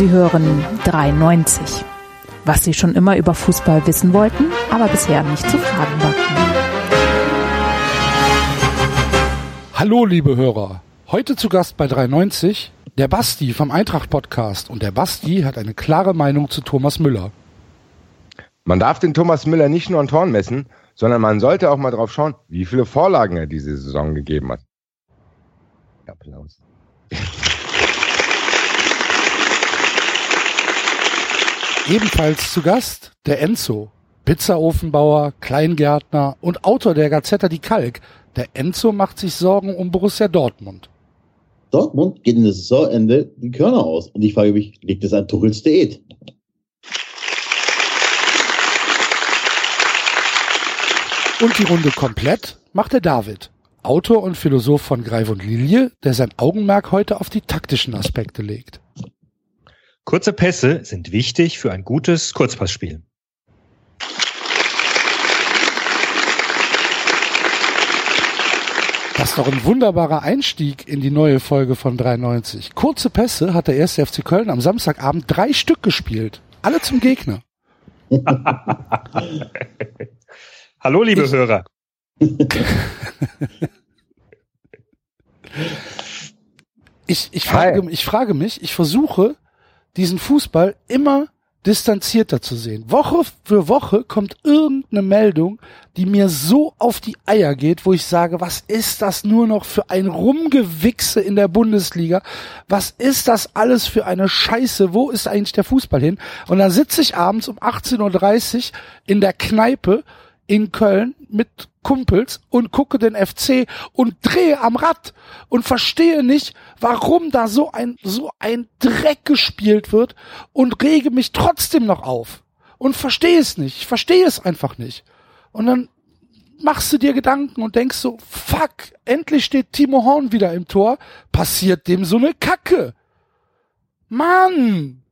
Sie hören 93. Was Sie schon immer über Fußball wissen wollten, aber bisher nicht zu fragen wagten. Hallo, liebe Hörer. Heute zu Gast bei 93 der Basti vom Eintracht Podcast. Und der Basti hat eine klare Meinung zu Thomas Müller. Man darf den Thomas Müller nicht nur an Toren messen, sondern man sollte auch mal drauf schauen, wie viele Vorlagen er diese Saison gegeben hat. Applaus. Ebenfalls zu Gast der Enzo, Pizzaofenbauer, Kleingärtner und Autor der Gazetta Die Kalk. Der Enzo macht sich Sorgen um Borussia Dortmund. Dortmund geht in das Saisonende die Körner aus. Und ich frage mich, liegt es an Tuchels Diät? Und die Runde komplett macht der David, Autor und Philosoph von Greif und Lilie, der sein Augenmerk heute auf die taktischen Aspekte legt. Kurze Pässe sind wichtig für ein gutes Kurzpassspiel. Das ist doch ein wunderbarer Einstieg in die neue Folge von 93. Kurze Pässe hat der erste FC Köln am Samstagabend drei Stück gespielt. Alle zum Gegner. Hallo, liebe ich, Hörer. ich, ich, frage, ich frage mich, ich versuche, diesen Fußball immer distanzierter zu sehen. Woche für Woche kommt irgendeine Meldung, die mir so auf die Eier geht, wo ich sage, was ist das nur noch für ein Rumgewichse in der Bundesliga? Was ist das alles für eine Scheiße? Wo ist eigentlich der Fußball hin? Und dann sitze ich abends um 18.30 Uhr in der Kneipe in Köln mit Kumpels und gucke den FC und drehe am Rad und verstehe nicht, warum da so ein, so ein Dreck gespielt wird und rege mich trotzdem noch auf und verstehe es nicht. Ich verstehe es einfach nicht. Und dann machst du dir Gedanken und denkst so, fuck, endlich steht Timo Horn wieder im Tor, passiert dem so eine Kacke. Mann!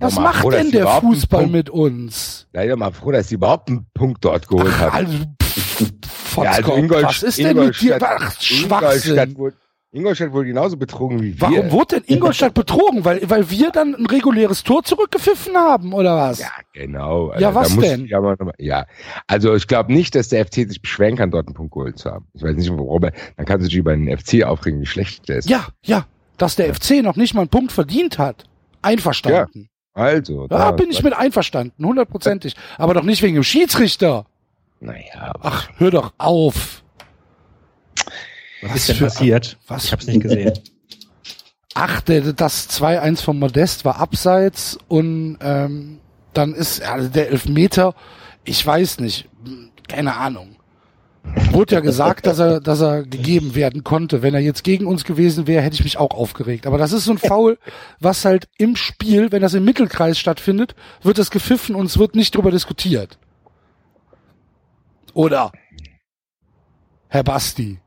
Was macht froh, denn der Fußball mit uns? Doch mal froh, dass sie überhaupt einen Punkt dort geholt Ach, hat. Also, pff, ja, also Ingolstadt, was ist denn mit dir? Ach, Ingolstadt wurde, Ingolstadt wurde genauso betrogen wie wir. Warum wurde denn Ingolstadt betrogen? Weil, weil wir dann ein reguläres Tor zurückgepfiffen haben, oder was? Ja, genau. Ja, also, was denn? Ja, mal, ja, also ich glaube nicht, dass der FC sich beschweren kann, dort einen Punkt geholt zu haben. Ich weiß nicht, warum. Dann kannst du dich über den FC aufregen, wie schlecht der ist. Ja, ja. Dass der. FC noch nicht mal einen Punkt verdient hat. Einverstanden. Ja. Also. Da bin ich mit einverstanden, hundertprozentig. Aber doch nicht wegen dem Schiedsrichter. Naja. Ach, hör doch auf. Was, was ist denn passiert? Was? Ich hab's nicht gesehen. Ach, das 2-1 von Modest war abseits und ähm, dann ist also der Elfmeter, ich weiß nicht, keine Ahnung. Wurde ja gesagt, dass er, dass er gegeben werden konnte. Wenn er jetzt gegen uns gewesen wäre, hätte ich mich auch aufgeregt. Aber das ist so ein Foul, was halt im Spiel, wenn das im Mittelkreis stattfindet, wird das gepfiffen und es wird nicht drüber diskutiert. Oder? Herr Basti.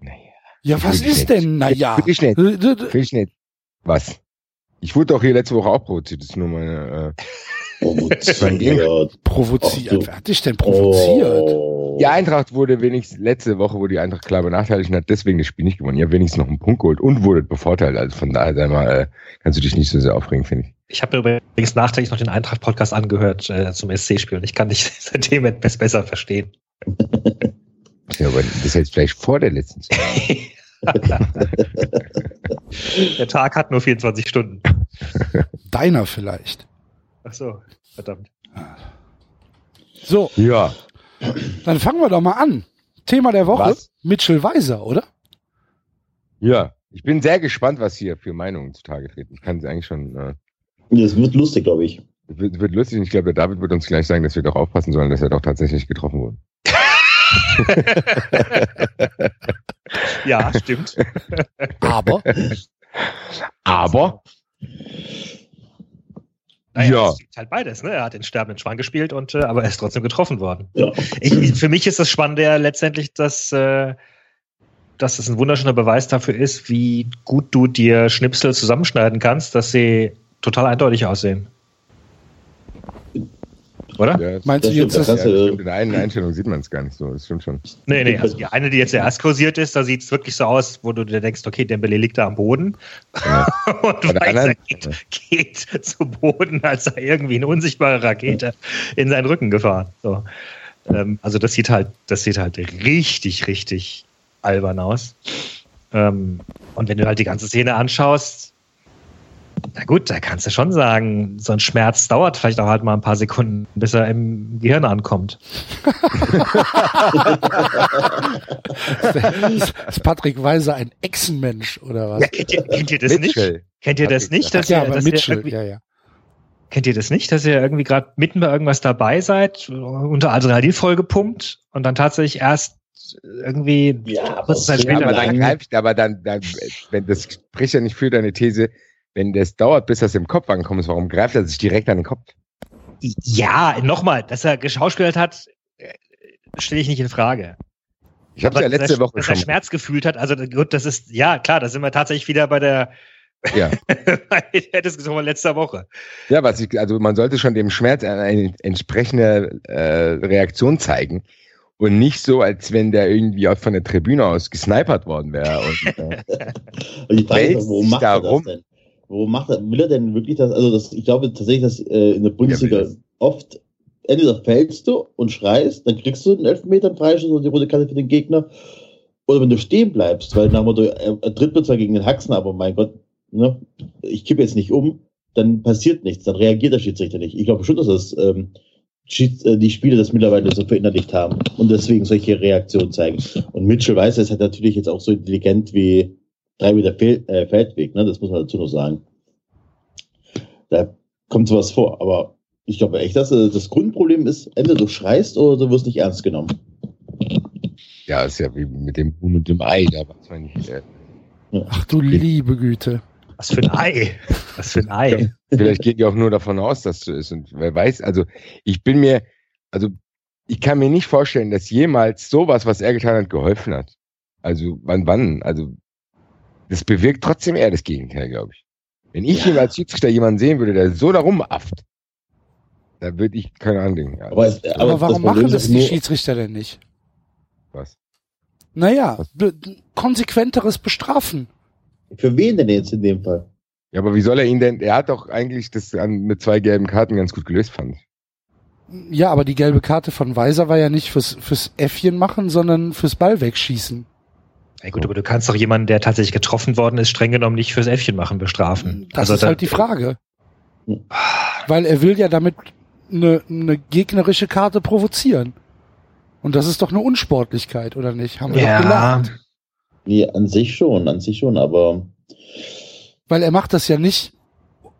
Naja. Ja, was ist denn, naja? Ich nicht. Was? Ich wurde doch hier letzte Woche auch provoziert. Das ist nur meine, äh, Provoziert. Provoziert. Wer hat dich denn provoziert? Oh. Die Eintracht wurde wenigstens, letzte Woche wurde die Eintracht klar benachteiligt und hat deswegen das Spiel nicht gewonnen. Ihr habt wenigstens noch einen Punkt geholt und wurde bevorteilt. Also von daher, sag mal, äh, kannst du dich nicht so sehr aufregen, finde ich. Ich habe mir übrigens nachträglich noch den Eintracht-Podcast angehört äh, zum SC-Spiel und ich kann dich seitdem etwas besser verstehen. Ja, aber das heißt vielleicht vor der letzten Zeit. der Tag hat nur 24 Stunden. Deiner vielleicht. Ach so, verdammt. So, Ja. dann fangen wir doch mal an. Thema der Woche, Was? Mitchell Weiser, oder? Ja. Ich bin sehr gespannt, was hier für Meinungen zutage treten. Ich kann es eigentlich schon, äh, Das wird lustig, glaube ich. es wird, wird lustig und ich glaube, der David wird uns gleich sagen, dass wir doch aufpassen sollen, dass er doch tatsächlich getroffen wurde. Ja, stimmt. Aber Aber, Naja, Ja. Es gibt halt beides, ne? Er hat den sterbenden Schwan gespielt und äh, aber er ist trotzdem getroffen worden. Ja. Ich, für mich ist das Spannende ja letztendlich, dass, äh, dass es ein wunderschöner Beweis dafür ist, wie gut du dir Schnipsel zusammenschneiden kannst, dass sie total eindeutig aussehen. Oder? Ja, Meinst du Das jetzt, das- ja, stimmt. in der einen Einstellung sieht man es gar nicht so. Das stimmt schon. Nee, nee, also die eine, die jetzt erst kursiert ist, da sieht es wirklich so aus, wo du dir denkst, okay, Dembele liegt da am Boden Ja. und du Bei der weißt, er anderen- geht, geht zu Boden, als sei irgendwie eine unsichtbare Rakete in seinen Rücken gefahren. So. Ähm, also das sieht halt, das sieht halt richtig, richtig albern aus. Ähm, und wenn du halt die ganze Szene anschaust, na gut, da kannst du schon sagen, so ein Schmerz dauert vielleicht auch halt mal ein paar Sekunden, bis er im Gehirn ankommt. ist Patrick Weiser ein Echsenmensch oder was? Ja, kennt ihr, kennt ihr das nicht? Mitchell. Kennt ihr das nicht? ja. Dass ja, ihr, aber dass Mitchell, irgendwie- ja, ja. Kennt ihr das nicht, dass ihr irgendwie gerade mitten bei irgendwas dabei seid, unter Adrenalin vollgepumpt und dann tatsächlich erst irgendwie Ja, aber, kurze Zeit später aber dann greift, aber dann, dann, wenn das spricht ja nicht für deine These, wenn das dauert, bis das im Kopf ankommt, warum greift er sich direkt an den Kopf? Ja, nochmal, dass er geschauspielert hat, äh, stelle ich nicht in Frage. Ich habe ja dass letzte er, Woche dass er schon. Schmerz gefühlt hat, also gut, das ist, ja klar, da sind wir tatsächlich wieder bei der, Ja. bei der Diskussion von letzter Woche. ja, was ich, also man sollte schon dem Schmerz eine entsprechende äh, Reaktion zeigen und nicht so, als wenn der irgendwie auch von der Tribüne aus gesnipert worden wäre. Und, äh, Und die Frage ist, warum macht er das denn? Warum macht er, will er denn wirklich das, also das, ich glaube tatsächlich, dass äh, in der Bundesliga das. oft, entweder fällst du und schreist, dann kriegst du einen Elfmeter einen Freischuss und die rote Karte für den Gegner. Oder wenn du stehen bleibst, weil nach dem Motto, er, er tritt mir zwar gegen den Haxen, aber mein Gott, ne, ich kippe jetzt nicht um, dann passiert nichts, dann reagiert der Schiedsrichter nicht. Ich glaube schon, dass das ähm, äh, die Spieler das mittlerweile so verinnerlicht haben und deswegen solche Reaktionen zeigen. Und Mitchell weiß, er ist halt natürlich jetzt auch so intelligent wie drei Meter Fel äh, Feldweg, ne? Das muss man dazu noch sagen. Da kommt sowas vor, aber ich glaube echt, dass äh, das Grundproblem ist, entweder du schreist oder du wirst nicht ernst genommen. ja, ist ja wie mit dem Huhn und dem Ei, da weiß man nicht. Äh, Ach du liebe Güte. Was für ein Ei. Was für ein Ei. Vielleicht gehen die auch nur davon aus, dass so ist. Und wer weiß, also ich bin mir, also ich kann mir nicht vorstellen, dass jemals sowas, was er getan hat, geholfen hat. Also wann, wann? Also das bewirkt trotzdem eher das Gegenteil, glaube ich. Wenn ich Ja. hier als Schiedsrichter jemanden sehen würde, der so da rumafft, da würde ich keine Ahnung. Ja, Aber, Aber, aber, warum das machen das die Schiedsrichter denn nicht? was? Naja, be- konsequenteres Bestrafen. Für wen denn jetzt in dem Fall? Ja, aber wie soll er ihn denn? Er hat doch eigentlich das an, mit zwei gelben Karten ganz gut gelöst, fand ich. Ja, aber die gelbe Karte von Weiser war ja nicht fürs, fürs Äffchen machen, sondern fürs Ball wegschießen. Ja gut, aber du kannst doch jemanden, der tatsächlich getroffen worden ist, streng genommen nicht fürs Äffchen machen bestrafen. Das also ist da- halt die Frage. Hm. Weil er will ja damit eine, eine gegnerische Karte provozieren. Und das ist doch eine Unsportlichkeit, oder nicht? Haben wir doch Ja, gelernt. Nee, an sich schon, an sich schon, aber Weil er macht das ja nicht,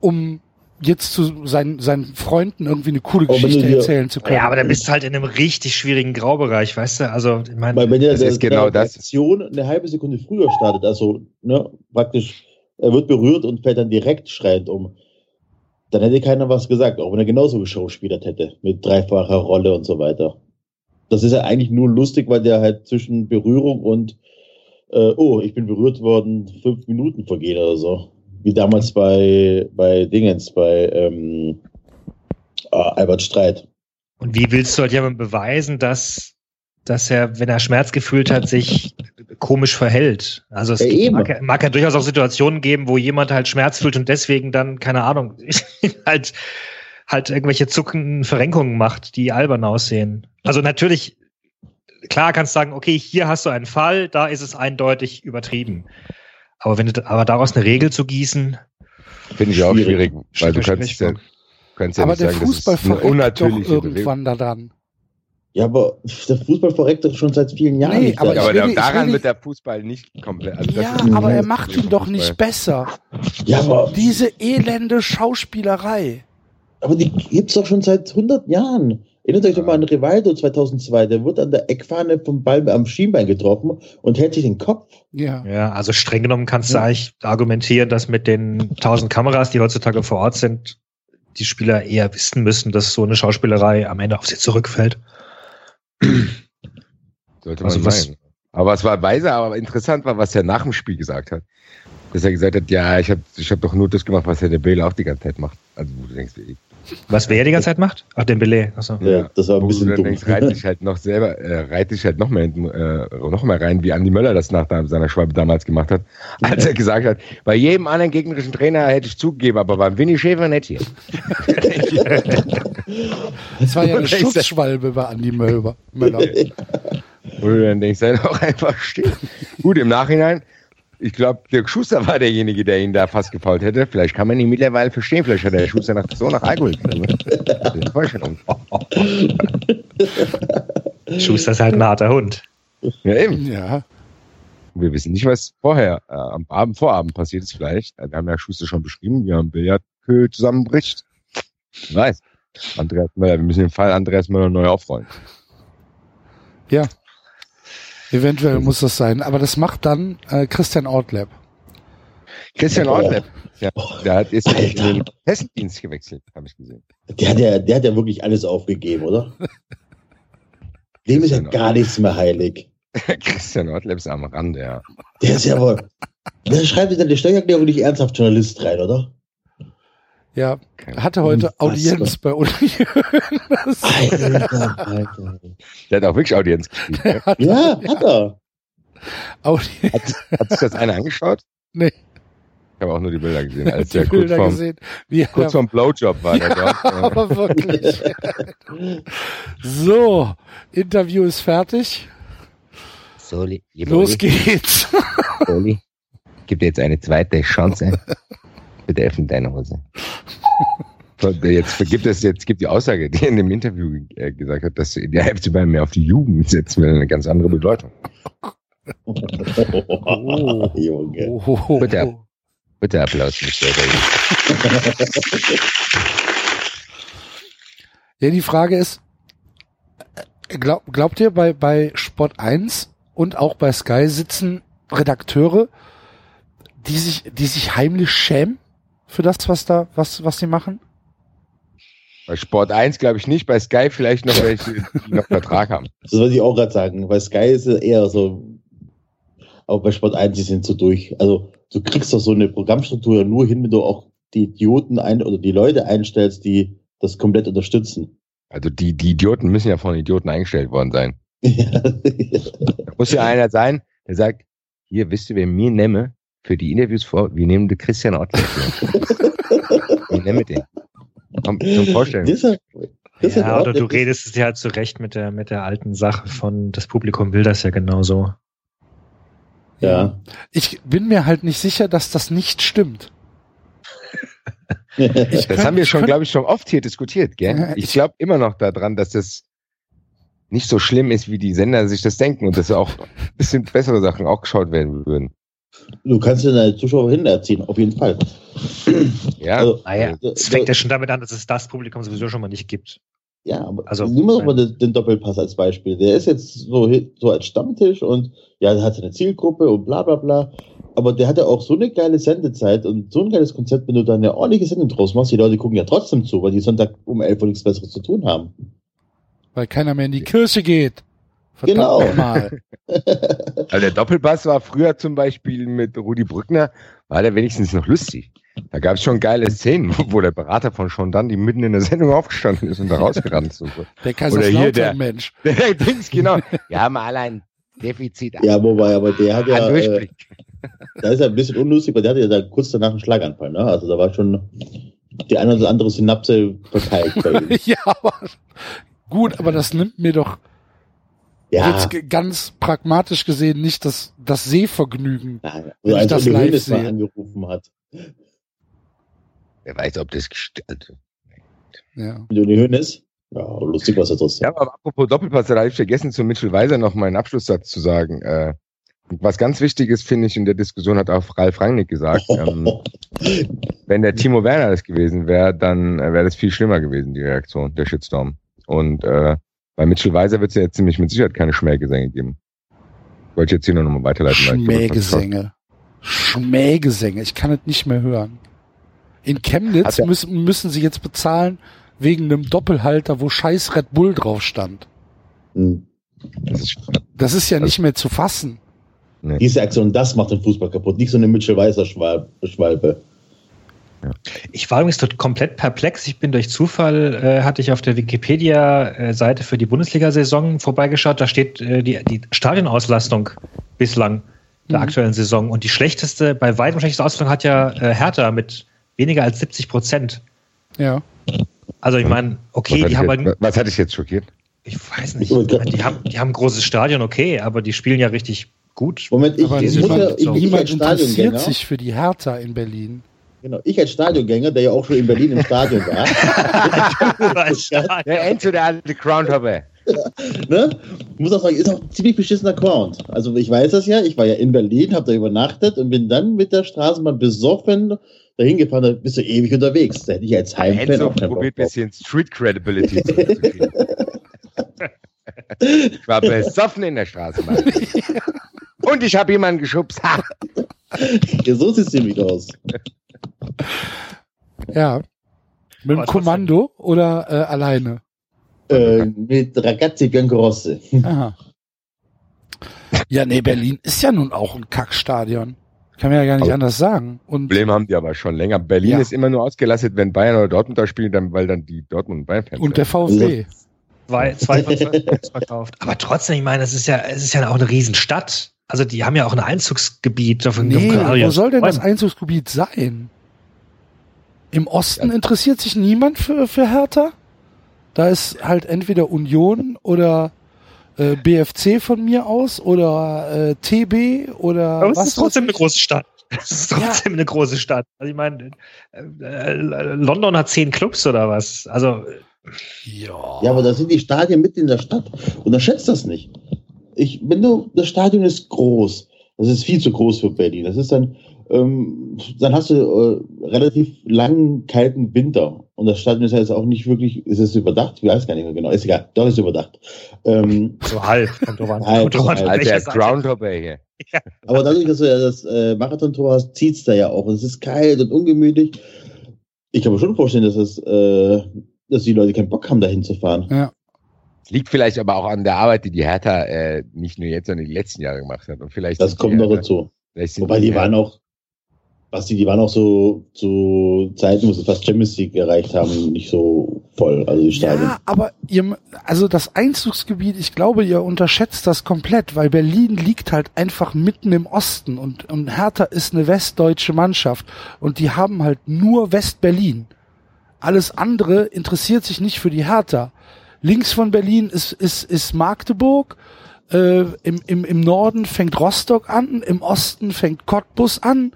um jetzt zu seinen, seinen Freunden irgendwie eine coole Geschichte erzählen zu können. ja, aber da bist du halt in einem richtig schwierigen Graubereich, weißt du? Also, ich meine, weil wenn der, Das der, ist genau das. Aktion eine halbe Sekunde früher startet, also ne, praktisch, er wird berührt und fällt dann direkt schreiend um, dann hätte keiner was gesagt, auch wenn er genauso geschauspielert hätte, mit dreifacher Rolle und so weiter. Das ist ja eigentlich nur lustig, weil der halt zwischen Berührung und äh, oh, ich bin berührt worden, fünf Minuten vergehen oder so. Wie damals bei, bei Dingens, bei ähm, ah, Albert Streit. und wie willst du halt jemandem beweisen, dass, dass er, wenn er Schmerz gefühlt hat, sich komisch verhält? Also es Ja, mag, mag ja durchaus auch Situationen geben, wo jemand halt Schmerz fühlt und deswegen dann, keine Ahnung, halt, halt irgendwelche zuckenden Verrenkungen macht, die albern aussehen. Also natürlich, klar kannst du sagen, okay, hier hast du einen Fall, da ist es eindeutig übertrieben. Aber wenn du, aber daraus eine Regel zu gießen, Finde ich auch Schwierig. schwierig, weil du kannst ja, kannst ja aber nicht der sagen, das Fußball ist eine verreckt doch unnatürliche Bewegung. irgendwann daran. Ja, aber der Fußball verreckt doch schon seit vielen Jahren. Nee, nicht. aber Ja, aber will daran nicht- wird der Fußball nicht komplett. Also das Ja, aber er macht ihn doch nicht besser. ja, aber, Diese elende Schauspielerei. aber die gibt's doch schon seit 100 Jahren. Erinnert euch doch mal an Rivaldo 2002. Der wird an der Eckfahne vom Ball am Schienbein getroffen und hält sich den Kopf. Ja. Ja, also streng genommen kannst du Ja. eigentlich argumentieren, dass mit den tausend Kameras, die heutzutage vor Ort sind, die Spieler eher wissen müssen, dass so eine Schauspielerei am Ende auf sie zurückfällt. Sollte man Also was- meinen. Aber es war weise, aber interessant war, was er nach dem Spiel gesagt hat. Dass er gesagt hat, ja, ich habe ich hab doch nur das gemacht, was Herr der Bale auch die ganze Zeit macht. Also wo du denkst, ey, Was wer die ganze Zeit macht? Ach, den Belay. Achso. Ja, das war ein Wo bisschen du dann dumm. denkst, reiht dich halt noch selber, äh, reiht dich halt noch mehr, hinten, äh, noch mehr rein, wie Andi Möller das nach seiner Schwalbe damals gemacht hat, als er gesagt hat, bei jedem anderen gegnerischen Trainer hätte ich zugegeben, aber beim Winnie Schäfer nicht hier. Das war ja eine Schutzschwalbe bei Andi Möller. Möller. Wo du dann denkst, sei doch einfach still. Gut, im Nachhinein, ich glaube, Dirk Schuster war derjenige, der ihn da fast gefault hätte. Vielleicht kann man ihn mittlerweile verstehen. Vielleicht hat der Schuster nach, so nach Alkohol Vorstellung. Schuster ist halt ein harter Hund. Ja, eben. Ja. Wir wissen nicht, was vorher, äh, am Abend, Vorabend passiert ist vielleicht. Wir haben ja Schuster schon beschrieben, wie er am Billardkö zusammenbricht. Ich weiß. Andreas Möller, wir müssen den Fall Andreas Möller neu aufrollen. Ja. Eventuell muss das sein. Aber das macht dann äh, Christian Ortlab. Christian. Ortleb, ja, der hat jetzt in den Testdienst gewechselt, habe ich gesehen. Der hat, ja, der hat ja wirklich alles aufgegeben, oder? Dem ist ja gar nichts mehr heilig. Christian Ortleb ist am Rande, ja. Der ist ja wohl. Der schreibt in seine Steuererklärung nicht ernsthaft Journalist rein, oder? Ja. Hatte heute. Audienz bei Uli. Alter. Der hat auch wirklich Audienz gespielt. Ne? Ja, hat er. Audi Hat, hat sich das einer angeschaut? Nee. Ich habe auch nur die Bilder gesehen, als die der kurz Bilder vorm, gesehen. Wie kurz vorm Blowjob war. Der dort, äh, aber wirklich. So, Interview ist fertig. Soli, Los geht's. Soli, gib dir jetzt eine zweite Chance. Bitte öffne deine Hose. So, Jetzt gibt es jetzt gibt die Aussage, die er in dem Interview äh, gesagt hat, dass die Hälfte bei mir auf die Jugend setzen will, eine ganz andere Bedeutung. Oh, Junge. Oh, Bitte. Bitte Applaus. Daly. Ja, die Frage ist, äh, glaub, glaubt ihr, bei, bei Sport 1 und auch bei Sky sitzen Redakteure, die sich, die sich heimlich schämen für das, was da, was, was sie machen? Bei Sport 1 glaube ich nicht, bei Sky vielleicht noch welche, die noch Vertrag haben. Das wollte ich auch gerade sagen. Bei Sky ist es eher so. Aber bei Sport 1, die sind so durch. Also, du kriegst doch so eine Programmstruktur ja nur hin, wenn du auch die Idioten ein oder die Leute einstellst, die das komplett unterstützen. Also die, die Idioten müssen ja von Idioten eingestellt worden sein. Da muss ja einer sein, der sagt, hier, wisst ihr, wer mir nehme für die Interviews vor, wir nehmen den Christian Ortler. Wir nehmen den. Komm, zum Vorstellen. Das ist ja- oder du redest es ja halt zurecht mit der, mit der alten Sache von, das Publikum will das ja genauso. Ja. Ich bin mir halt nicht sicher, dass das nicht stimmt. Ich Das könnt- haben wir schon, glaube ich, schon oft hier diskutiert, Ja, gell? ich- Ich glaube immer noch daran, dass das nicht so schlimm ist, wie die Sender sich das denken und dass auch ein bisschen bessere Sachen auch geschaut werden würden. Du kannst deine Zuschauer hinterziehen, auf jeden Fall. Ja, Also, Naja, äh, es fängt ja schon damit an, dass es das Publikum sowieso schon mal nicht gibt. Ja, aber Also, also, nehmen wir doch mal den, den Doppelpass als Beispiel. Der ist jetzt so, so als Stammtisch und ja, der hat seine Zielgruppe und bla bla bla. Aber der hat ja auch so eine geile Sendezeit und so ein geiles Konzept, wenn du da eine ordentliche Sendung draus machst. Die Leute gucken ja trotzdem zu, weil die Sonntag um 11 Uhr nichts Besseres zu tun haben. Weil keiner mehr in die Kirche geht. Verdammt Genau. nochmal. Also der Doppelpass war früher zum Beispiel mit Rudi Brückner, war der wenigstens noch lustig. Da gab es schon geile Szenen, wo der Berater von Sean Dundee mitten in der Sendung aufgestanden ist und da rausgerannt ist. und so. Der hier der- Kaiserslautern-Mensch. Der Dings, genau. Wir haben alle ein Defizit Ja, wobei, aber der hat ja, äh, da ist ja ein bisschen unlustig, weil der hatte ja da kurz danach einen Schlaganfall, ne? Also da war schon die eine oder andere Synapse verteilt ja, aber gut, aber das nimmt mir doch Ja, jetzt ge- ganz pragmatisch gesehen nicht das, das Sehvergnügen. ja wenn also ich als das live mal sehe. angerufen hat. Wer weiß, ob das gestimmt Ja. Mit Uli Hoeneß. Ja, lustig, was er trotzdem. Ja, aber apropos Doppelpass, da habe ich vergessen, zu Mitchell Weiser noch meinen Abschlusssatz zu sagen. Äh, was ganz wichtig ist, finde ich, in der Diskussion hat auch Ralf Rangnick gesagt, ähm, wenn der Timo Werner das gewesen wäre, dann äh, wäre das viel schlimmer gewesen, die Reaktion, der Shitstorm. Und äh, bei Mitchell Weiser wird es ja jetzt ziemlich mit Sicherheit keine Schmähgesänge geben. Wollte ich jetzt hier nur noch mal weiterleiten. Schmähgesänge. Schmähgesänge. Ich kann es nicht mehr hören. In Chemnitz müssen, müssen sie jetzt bezahlen wegen einem Doppelhalter, wo scheiß Red Bull drauf stand. Hm. Das ist, Das ist ja nicht mehr zu fassen. Diese Aktion, das macht den Fußball kaputt, nicht so eine Mitchell Weißer Schwalbe. Ich war übrigens komplett perplex. Ich bin durch Zufall, äh, hatte ich auf der Wikipedia-Seite für die Bundesliga-Saison vorbeigeschaut. Da steht äh, die, die Stadionauslastung bislang der Mhm. aktuellen Saison. Und die schlechteste, bei weitem schlechteste Auslastung hat ja äh, Hertha mit weniger als 70 Prozent. Ja. Also ich meine, okay, was, die haben halt, jetzt, was hat dich jetzt schockiert? ich weiß nicht, die haben, die haben ein großes Stadion, okay, aber die spielen ja richtig gut. Moment, ich, Aber ich ich, ich niemand als interessiert sich für die Hertha in Berlin. Genau, ich als Stadiongänger, der ja auch schon in Berlin im Stadion war, Der Enzo, der alte Groundhopper. ne? Ich muss auch sagen, ist auch ein ziemlich beschissener Account. Also ich weiß das ja, ich war ja in Berlin, habe da übernachtet und bin dann mit der Straßenbahn besoffen dahin gefahren, da bist du ewig unterwegs. Da hätte ich als Heimfan Enzo auch probiert ein bisschen Street Credibility zurückzukriegen. Ich war besoffen in der Straßenbahn. Und ich habe jemanden geschubst. Ja, so sieht es nämlich aus. Ja. Mit dem. Kommando oder äh, alleine? Äh, mit Ragazzi Biancorosse. Aha. Ja, nee, Berlin ist ja nun auch ein Kackstadion. Kann man ja gar nicht Aber- anders sagen. Und Problem haben die aber schon länger. Berlin Ja. ist immer nur ausgelastet, wenn Bayern oder Dortmund da spielen, dann, weil dann die Dortmund und Bayern-Fans und der. VfB. Zwei, zwei von zwölf verkauft. Aber trotzdem, ich meine, es ist ja, es ist ja auch eine Riesenstadt. Also die haben ja auch ein Einzugsgebiet. Davon Nee, wo ja soll denn das. Einzugsgebiet sein? Im Osten interessiert sich niemand für, für Hertha? Da ist halt entweder Union oder äh, BFC von mir aus oder äh, TB oder Aber es was ist trotzdem eine große Stadt. Es ist trotzdem eine große Stadt. Also ich meine, äh, äh, London hat zehn Clubs oder was. Also Ja. Ja, aber da sind die Stadien mitten in der Stadt. Unterschätzt das nicht. Ich, wenn du, das Stadion ist groß. Das ist viel zu groß für Berlin. Das ist dann, ähm, dann hast du äh, relativ langen, kalten Winter. Und das Stadion ist ja jetzt auch nicht wirklich, ist es überdacht? Ich weiß gar nicht mehr genau. Ist egal. Doch, ist überdacht. Ähm, so halb. Kommt drauf an. Halb, Kommt halb. der. Groundhopper hier. aber dadurch, dass du ja das äh, Marathontor hast, zieht's da ja auch. Und es ist kalt und ungemütlich. Ich kann mir schon vorstellen, dass es, äh, dass die Leute keinen Bock haben, dahin zu fahren. Ja. Liegt vielleicht aber auch an der Arbeit, die die Hertha äh, nicht nur jetzt, sondern die letzten Jahre gemacht hat. Und vielleicht Das kommt die noch dazu. Wobei die Hertha- waren auch, Basti, die waren auch so zu Zeiten, wo sie fast Champions League erreicht haben, nicht so voll. Also die. Ja, aber ihr, also das Einzugsgebiet, ich glaube, ihr unterschätzt das komplett, weil Berlin liegt halt einfach mitten im Osten und, und Hertha ist eine westdeutsche Mannschaft und die haben halt nur West-Berlin. Alles andere interessiert sich nicht für die Hertha. Links von Berlin ist, ist, ist Magdeburg, äh, im, im, im Norden fängt Rostock an, im Osten fängt Cottbus an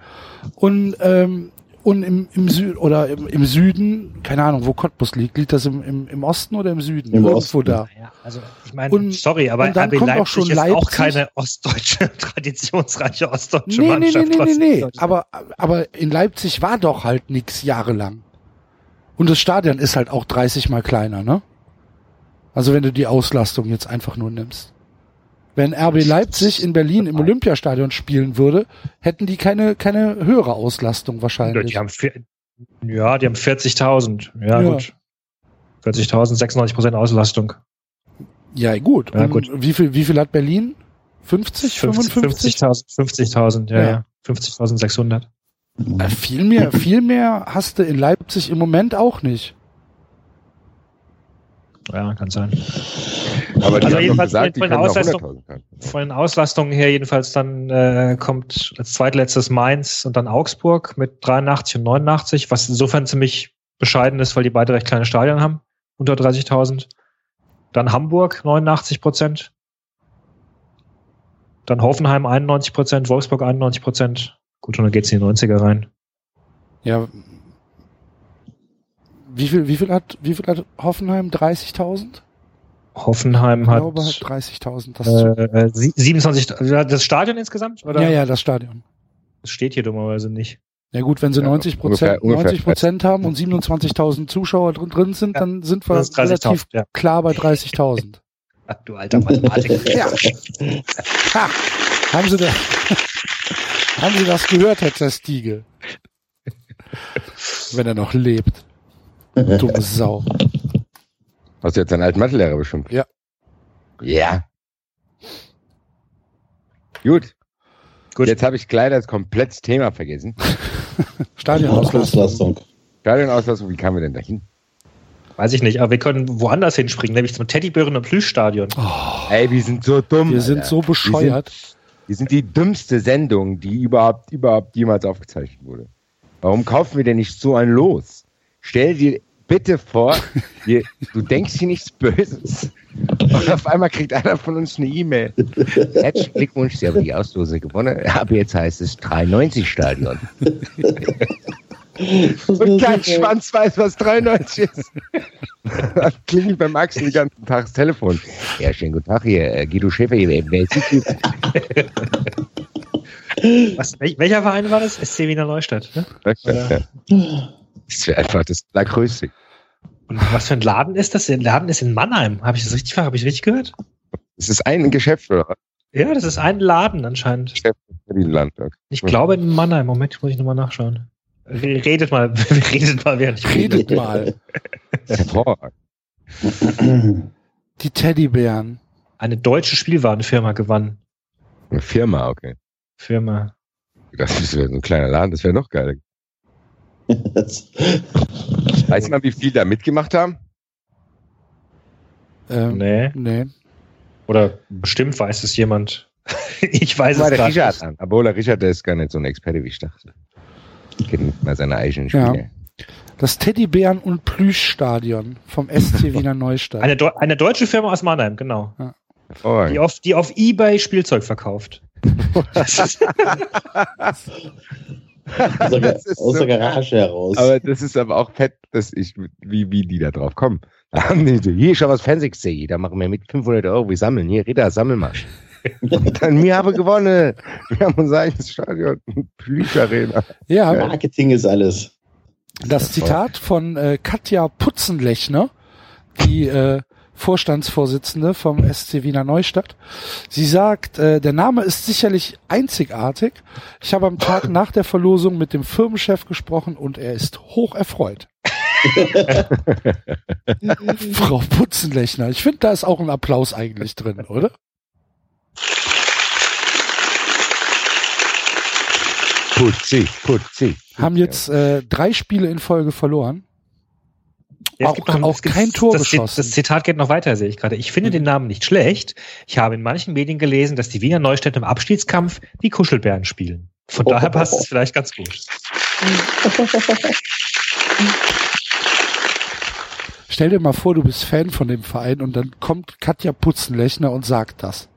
und ähm, und im, im Süden oder im, im Süden, keine Ahnung, wo Cottbus liegt, liegt das im, im, im Osten oder im Süden? Im Irgendwo Osten. da. Ja, also ich meine, Und- sorry, aber und dann RB kommt auch Leipzig schon ist auch Leipzig. keine ostdeutsche, traditionsreiche ostdeutsche Nee, nee, nee, Mannschaft. nee, nee, trotzdem. nee. Aber, aber in Leipzig war doch halt nix jahrelang. Und das Stadion ist halt auch 30 mal kleiner, ne? Also wenn du die Auslastung jetzt einfach nur nimmst. Wenn RB Leipzig in Berlin im Olympiastadion spielen würde, hätten die keine, keine höhere Auslastung wahrscheinlich. die haben, ja, die haben 40.000. Ja, Ja. gut. 40.000, 96 Prozent Auslastung. Ja, gut. Ja, gut. Wie viel, wie viel hat Berlin? 50, 55? 50.000, 50.000, ja, Ja. ja. 50.600. Äh, viel mehr, viel mehr hast du in Leipzig im Moment auch nicht. Ja, kann sein. Aber die Also haben jedenfalls gesagt, die von der können Auslastung- 100.000 kaufen. Von den Auslastungen her jedenfalls dann äh, kommt als zweitletztes Mainz und dann Augsburg mit 83 und 89, was insofern ziemlich bescheiden ist, weil die beide recht kleine Stadien haben, unter 30.000. Dann Hamburg 89 Prozent. Dann Hoffenheim 91 Prozent, Wolfsburg 91 Prozent. Gut, und dann geht's in die 90er rein. Ja. Wie viel, wie viel hat, wie viel hat Hoffenheim? 30.000? Hoffenheim Ich hat glaube halt 30.000. Das ist zu- äh, äh, sie- 27, ja, das Stadion insgesamt? Oder? ja, ja, das Stadion. Das steht hier dummerweise nicht. Ja gut, wenn sie Ja, 90 ungefähr- Prozent, ungefähr 90 Prozent haben und 27.000 Zuschauer drin, drin sind, Ja, dann sind wir 30.000, relativ ja. klar bei 30.000. Ach, du alter Mathematiker. ja. Ha. Haben Sie das, haben Sie das gehört, Herr Zestiege? Wenn er noch lebt. Dumme Sau. Hast du jetzt einen alten Mathelehrer bestimmt? Ja. Ja. Gut. Gut. Jetzt habe ich leider das komplette Thema vergessen. Stadionauslastung. Auslastung. Stadionauslassung, wie kamen wir denn dahin? Weiß ich nicht, aber wir können woanders hinspringen, nämlich zum Teddybären- und Plüschstadion. Oh, Ey, wir sind so dumm. Wir sind Alter. so bescheuert. Wir sind, wir sind die dümmste Sendung, die überhaupt, überhaupt jemals aufgezeichnet wurde. Warum kaufen wir denn nicht so ein Los? Stell dir bitte vor, wir, du denkst hier nichts Böses. Und auf einmal kriegt einer von uns eine E-Mail. Herzlichen Glückwunsch, Sie haben die Auslose gewonnen. Aber jetzt heißt es 93 Stadion. Und kein Schwanz weiß, was 93 ist. Dann klingelt beim Axel den ganzen Tag das Telefon. Ja, schönen guten Tag hier, äh, Guido Schäfer hier. Wer ist die? Was, wel- welcher Verein war das? SC Wiener Neustadt. Ne? Das wäre einfach das Allergrößte. Und was für ein Laden ist das? Der Laden ist in Mannheim. Habe ich das richtig, habe ich richtig gehört? Es ist ein Geschäft, oder? Ja, das ist ein Laden anscheinend. Geschäft Landtag. Ich glaube in Mannheim. Moment, muss ich nochmal nachschauen. Re- Redet mal, redet mal, während ich rede. Redet mal. Die Teddybären. Eine deutsche Spielwarenfirma gewann. Eine Firma, okay. Firma. Das ist so ein kleiner Laden, das wäre noch geil. Weiß man, wie viel da mitgemacht haben? Ähm, Nee. nee. Oder bestimmt weiß es jemand. ich weiß es der gar Richard nicht. Obwohl der Richard, der ist gar nicht so ein Experte, wie ich dachte. Kennt nicht mal seine eigenen Ja. Spiele. Das Teddybären- und Plüschstadion vom SC Wiener Neustadt. Eine, Deu- eine deutsche Firma aus Mannheim, genau. Die Hervorragend. auf, die auf Ebay Spielzeug verkauft. Aus, der, Das ist aus so- der Garage heraus. Aber das ist aber auch fett, dass ich, wie, wie die da drauf kommen. Da haben die so, hier, schau was Fernsehst da machen wir mit 500 Euro, wir sammeln. Hier, Ritter, sammel mal. Und dann, wir haben gewonnen. Wir haben unser eigenes Stadion, Plüscharena. ja, Marketing ist alles. das Zitat von äh, Katja Putzenlechner, die äh, Vorstandsvorsitzende vom SC Wiener Neustadt. Sie sagt, äh, der Name ist sicherlich einzigartig. Ich habe am Tag nach der Verlosung mit dem Firmenchef gesprochen und er ist hoch erfreut. Frau Putzenlechner, ich finde, da ist auch ein Applaus eigentlich drin, oder? Putzi, Putzi. Haben jetzt äh, drei Spiele in Folge verloren. Ja, es Auch- gibt noch- auch es gibt- kein Tor das, geschossen. Das Zitat geht noch weiter, sehe ich gerade. Ich finde den Namen nicht schlecht. Ich habe in manchen Medien gelesen, dass die Wiener Neustädter im Abstiegskampf die Kuschelbären spielen. Von Oh, daher oh, passt oh. es vielleicht ganz gut. Stell dir mal vor, du bist Fan von dem Verein und dann kommt Katja Putzenlechner und sagt das.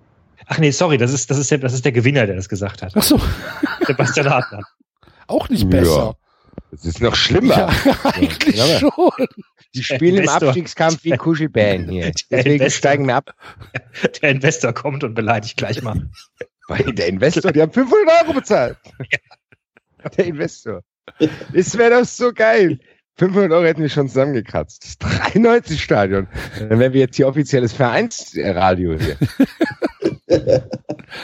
Ach nee, sorry, das ist, das ist, der, das ist der Gewinner, der das gesagt hat. Ach so, Sebastian Hartmann. auch nicht Ja. Das ist noch schlimmer. Ja, eigentlich Ja, schon. Die spielen im. Abstiegskampf wie Kuschelbären hier. Deswegen Investor. steigen wir ab. Der Investor kommt und beleidigt gleich mal. Weil der Investor, die haben 500 Euro bezahlt. Der Investor. Das wäre doch so geil. 500 Euro hätten wir schon zusammengekratzt. Das 93 Stadion. Dann wären wir jetzt hier offizielles Vereinsradio hier.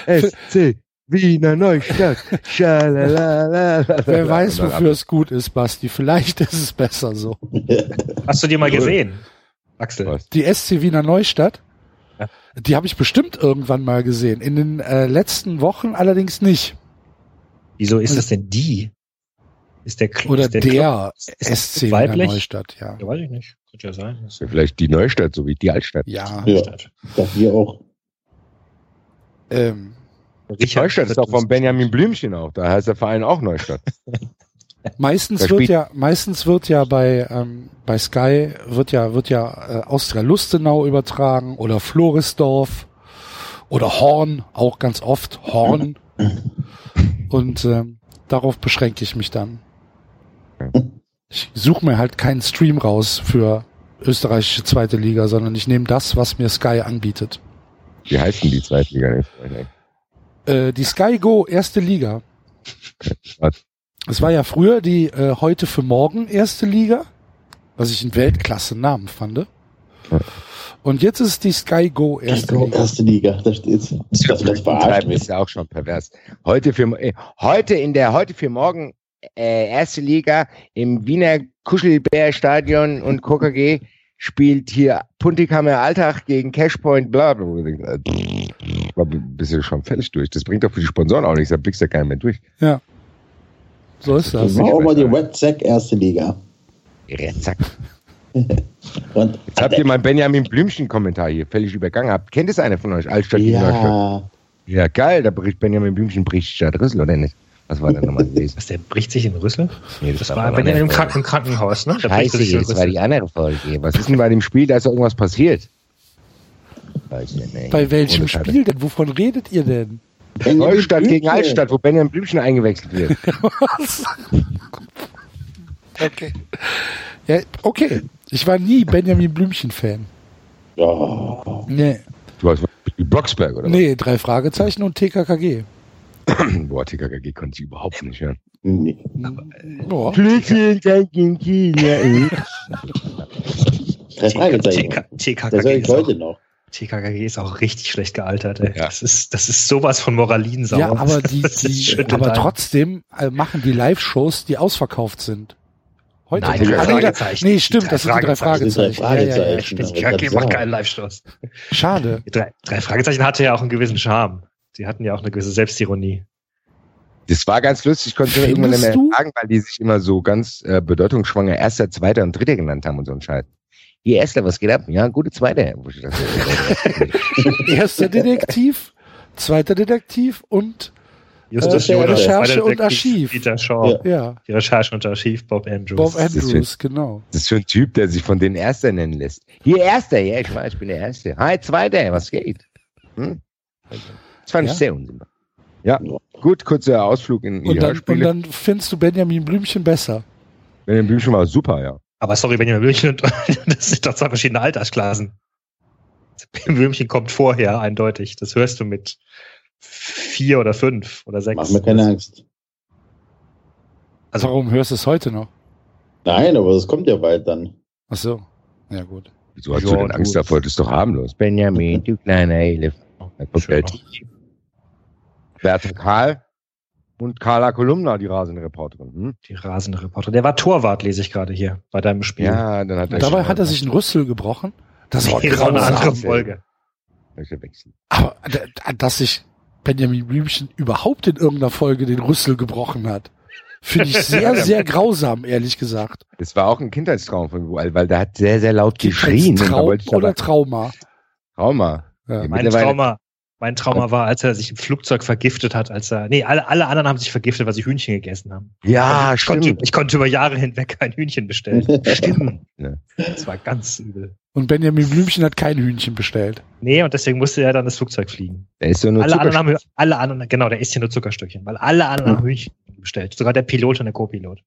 SC Wiener Neustadt. Schalalala. Wer weiß, wofür es gut ist, Basti. Vielleicht ist es besser so. Hast du die mal gesehen, Axel? Die SC Wiener Neustadt, Ja. die habe ich bestimmt irgendwann mal gesehen. In den äh, letzten Wochen allerdings nicht. Wieso ist das denn die? Ist der Club, Oder ist der, der, Club, ist das SC Wiener? Neustadt, ja. Ja, weiß ich nicht. Könnte ja sein. Ist Vielleicht die Neustadt, so wie die Altstadt. Ja. Ja, doch hier auch. Ähm, Richard Neustadt ist auch von Benjamin Blümchen auch. Da heißt der Verein auch Neustadt. meistens wird ja, meistens wird ja bei ähm, bei Sky wird ja wird ja äh, Austria Lustenau übertragen oder Florisdorf oder Horn auch ganz oft Horn und ähm, darauf beschränke ich mich dann. Ich suche mir halt keinen Stream raus für österreichische zweite Liga, sondern ich nehme das, was mir Sky anbietet. Wie heißt denn die Zweitliga nicht? Äh, die Sky Go erste Liga. Was? Es war ja früher die äh, heute für morgen erste Liga, was ich einen Weltklasse-Namen fand. Und jetzt ist die Sky Go erste Go, Liga. erste Liga, da steht's. Das wird verarscht Treiben ist ja auch schon pervers. Heute für äh, heute in der heute für morgen äh, erste Liga im Wiener Kuschelbär-Stadion und KKG spielt hier Puntikammer Alltag gegen Cashpoint, bla bla bla. War bist du schon fertig durch. Das bringt doch für die Sponsoren auch nichts, da blickst du ja keiner mehr durch. So ist das. Machen wir mal die Red Sack erste Liga. Zack. Und Jetzt habt ihr meinen Benjamin Blümchen-Kommentar hier völlig übergangen. Habt, kennt es einer von euch? Altstadt ja, Ja, geil, da bricht Benjamin Blümchen bricht statt Rüssel, oder nicht? Was war da nochmal gewesen? Was, der bricht sich in Rüssel? Nee, Das doch war wenn er eine im, Folge. Kranken Krankenhaus, ne? Da bricht Scheiße, sich in den jetzt war Rüssel. die andere Folge. Was ist denn bei dem Spiel? Da ist doch irgendwas passiert. Weiß ich nicht. Bei welchem Ohne Karte. Spiel denn? Wovon redet ihr denn? Benjamin Neustadt gegen. Altstadt, wo Benjamin Blümchen eingewechselt wird. Okay. Ja, okay. Ich war nie Benjamin Blümchen-Fan. Ja, Nee. Du die Blocksberg, oder Nee, drei Fragezeichen und TKKG. Boah, TKKG konnte ich überhaupt nicht hören. nee. Ja. China. Fragezeichen. TK Das höre TKKG ist, auch, heute noch. TKKG ist auch richtig schlecht gealtert. Ey. Ja. Das, ist, das ist sowas von Moralinsauer. Ja, aber die, die aber trotzdem äh, machen die Live-Shows, die ausverkauft sind. Heute. Nein, die drei nee, da- Fragezeichen. nee, stimmt, drei das sind die drei Fragezeichen. Ja, ja, ja, stimmt. TKKG macht keinen Live-Stoß. Schade. Drei, drei Fragezeichen hatte ja auch einen gewissen Charme. Die hatten ja auch eine gewisse Selbstironie. Das war ganz lustig, ich konnte mir irgendwann nicht mehr Findest du? sagen, weil die sich immer so ganz äh, bedeutungsschwanger Erster, Zweiter und Dritter genannt haben und so ein Scheiß. Hier, Erster, was geht ab? Ja, gute Zweiter. Wo ich dachte, Erster Detektiv, zweiter Detektiv und Justus Äh, Jonas, Recherche zweiter und Detektiv Archiv. Peter Shaw. Ja. ja, Die Recherche und Archiv Bob Andrews. Bob Andrews, genau. Das ist für ein Typ, der sich von den Erster nennen lässt. Hier, Erster, ja, ich weiß, ich bin der Erste. Hi, Zweiter, was geht? Hm? Das fand Ja. ich sehr unsinnbar. Ja, gut, kurzer Ausflug in die Und dann, und Hörspiele. dann findest du Benjamin Blümchen besser. Benjamin Blümchen war super, ja. Aber sorry, Benjamin Blümchen, und- das sind doch zwei verschiedene Altersklassen. Benjamin Blümchen kommt vorher, eindeutig. Das hörst du mit vier oder fünf oder sechs. Mach mir keine Angst. Also- Warum hörst du es heute noch? Nein, aber das kommt ja bald dann. Ach so. Ja, gut. Wieso hast Ja, du denn Angst davor? Das ist doch harmlos. Benjamin, du kleiner Elef. Da kommt Schön. der Bert und Karl und Carla Kolumna, die rasende Reporterin. Hm? Die rasende Reporter. Der war Torwart, lese ich gerade hier bei deinem Spiel. Ja, dann hat er Dabei hat er sich einen Rüssel gebrochen. Das war eine andere. Folge. Aber d- dass sich Benjamin Blümchen überhaupt in irgendeiner Folge den Rüssel gebrochen hat, finde ich sehr, sehr grausam, ehrlich gesagt. Das war auch ein Kindheitstraum von Wual, weil der hat sehr, sehr laut geschrien. Traum oder Trauma? Trauma. Ja. Ja, Mein Trauma, mein Trauma war, als er sich im Flugzeug vergiftet hat, als er, nee, alle, alle anderen haben sich vergiftet, weil sie Hühnchen gegessen haben. Ja, ich konnte, stimmt. ich konnte über Jahre hinweg kein Hühnchen bestellen. Stimmt. Ja. Das war ganz übel. Und Benjamin Blümchen hat kein Hühnchen bestellt. Nee, und deswegen musste er dann das Flugzeug fliegen. Der ist so nur alle anderen Zucker. haben, alle anderen, genau, der isst hier nur Zuckerstückchen, weil alle anderen haben Hühnchen bestellt. Sogar der Pilot und der Co-Pilot.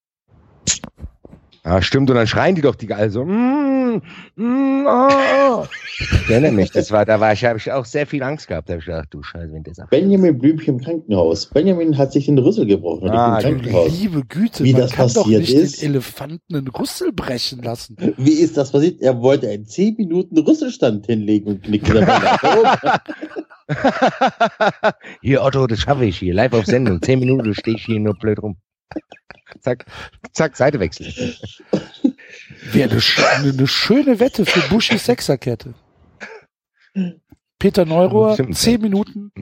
Ah, stimmt. Und dann schreien die doch die alle so. Mm, mm, oh. Ich erinnere mich, das war, da war ich, habe ich auch sehr viel Angst gehabt. Da habe ich gedacht, du Scheiße, wenn der sagt. Benjamin Blümchen im Krankenhaus. Benjamin hat sich den Rüssel gebrochen und Ah, im Krankenhaus. Liebe Güte, Wie man das kann doch passiert nicht ist? den Elefanten einen Rüssel brechen lassen. Wie ist das passiert? Er wollte einen 10 Minuten Rüsselstand hinlegen und knickte dabei nach oben. hier, Otto, das schaffe ich hier. Live auf Sendung. Zehn Minuten stehe ich hier nur blöd rum. Zack, zack, Seite wechseln. Wäre eine, eine, schöne Wette für Buschis Sechserkette. Peter Neurohr, zehn ja. Minuten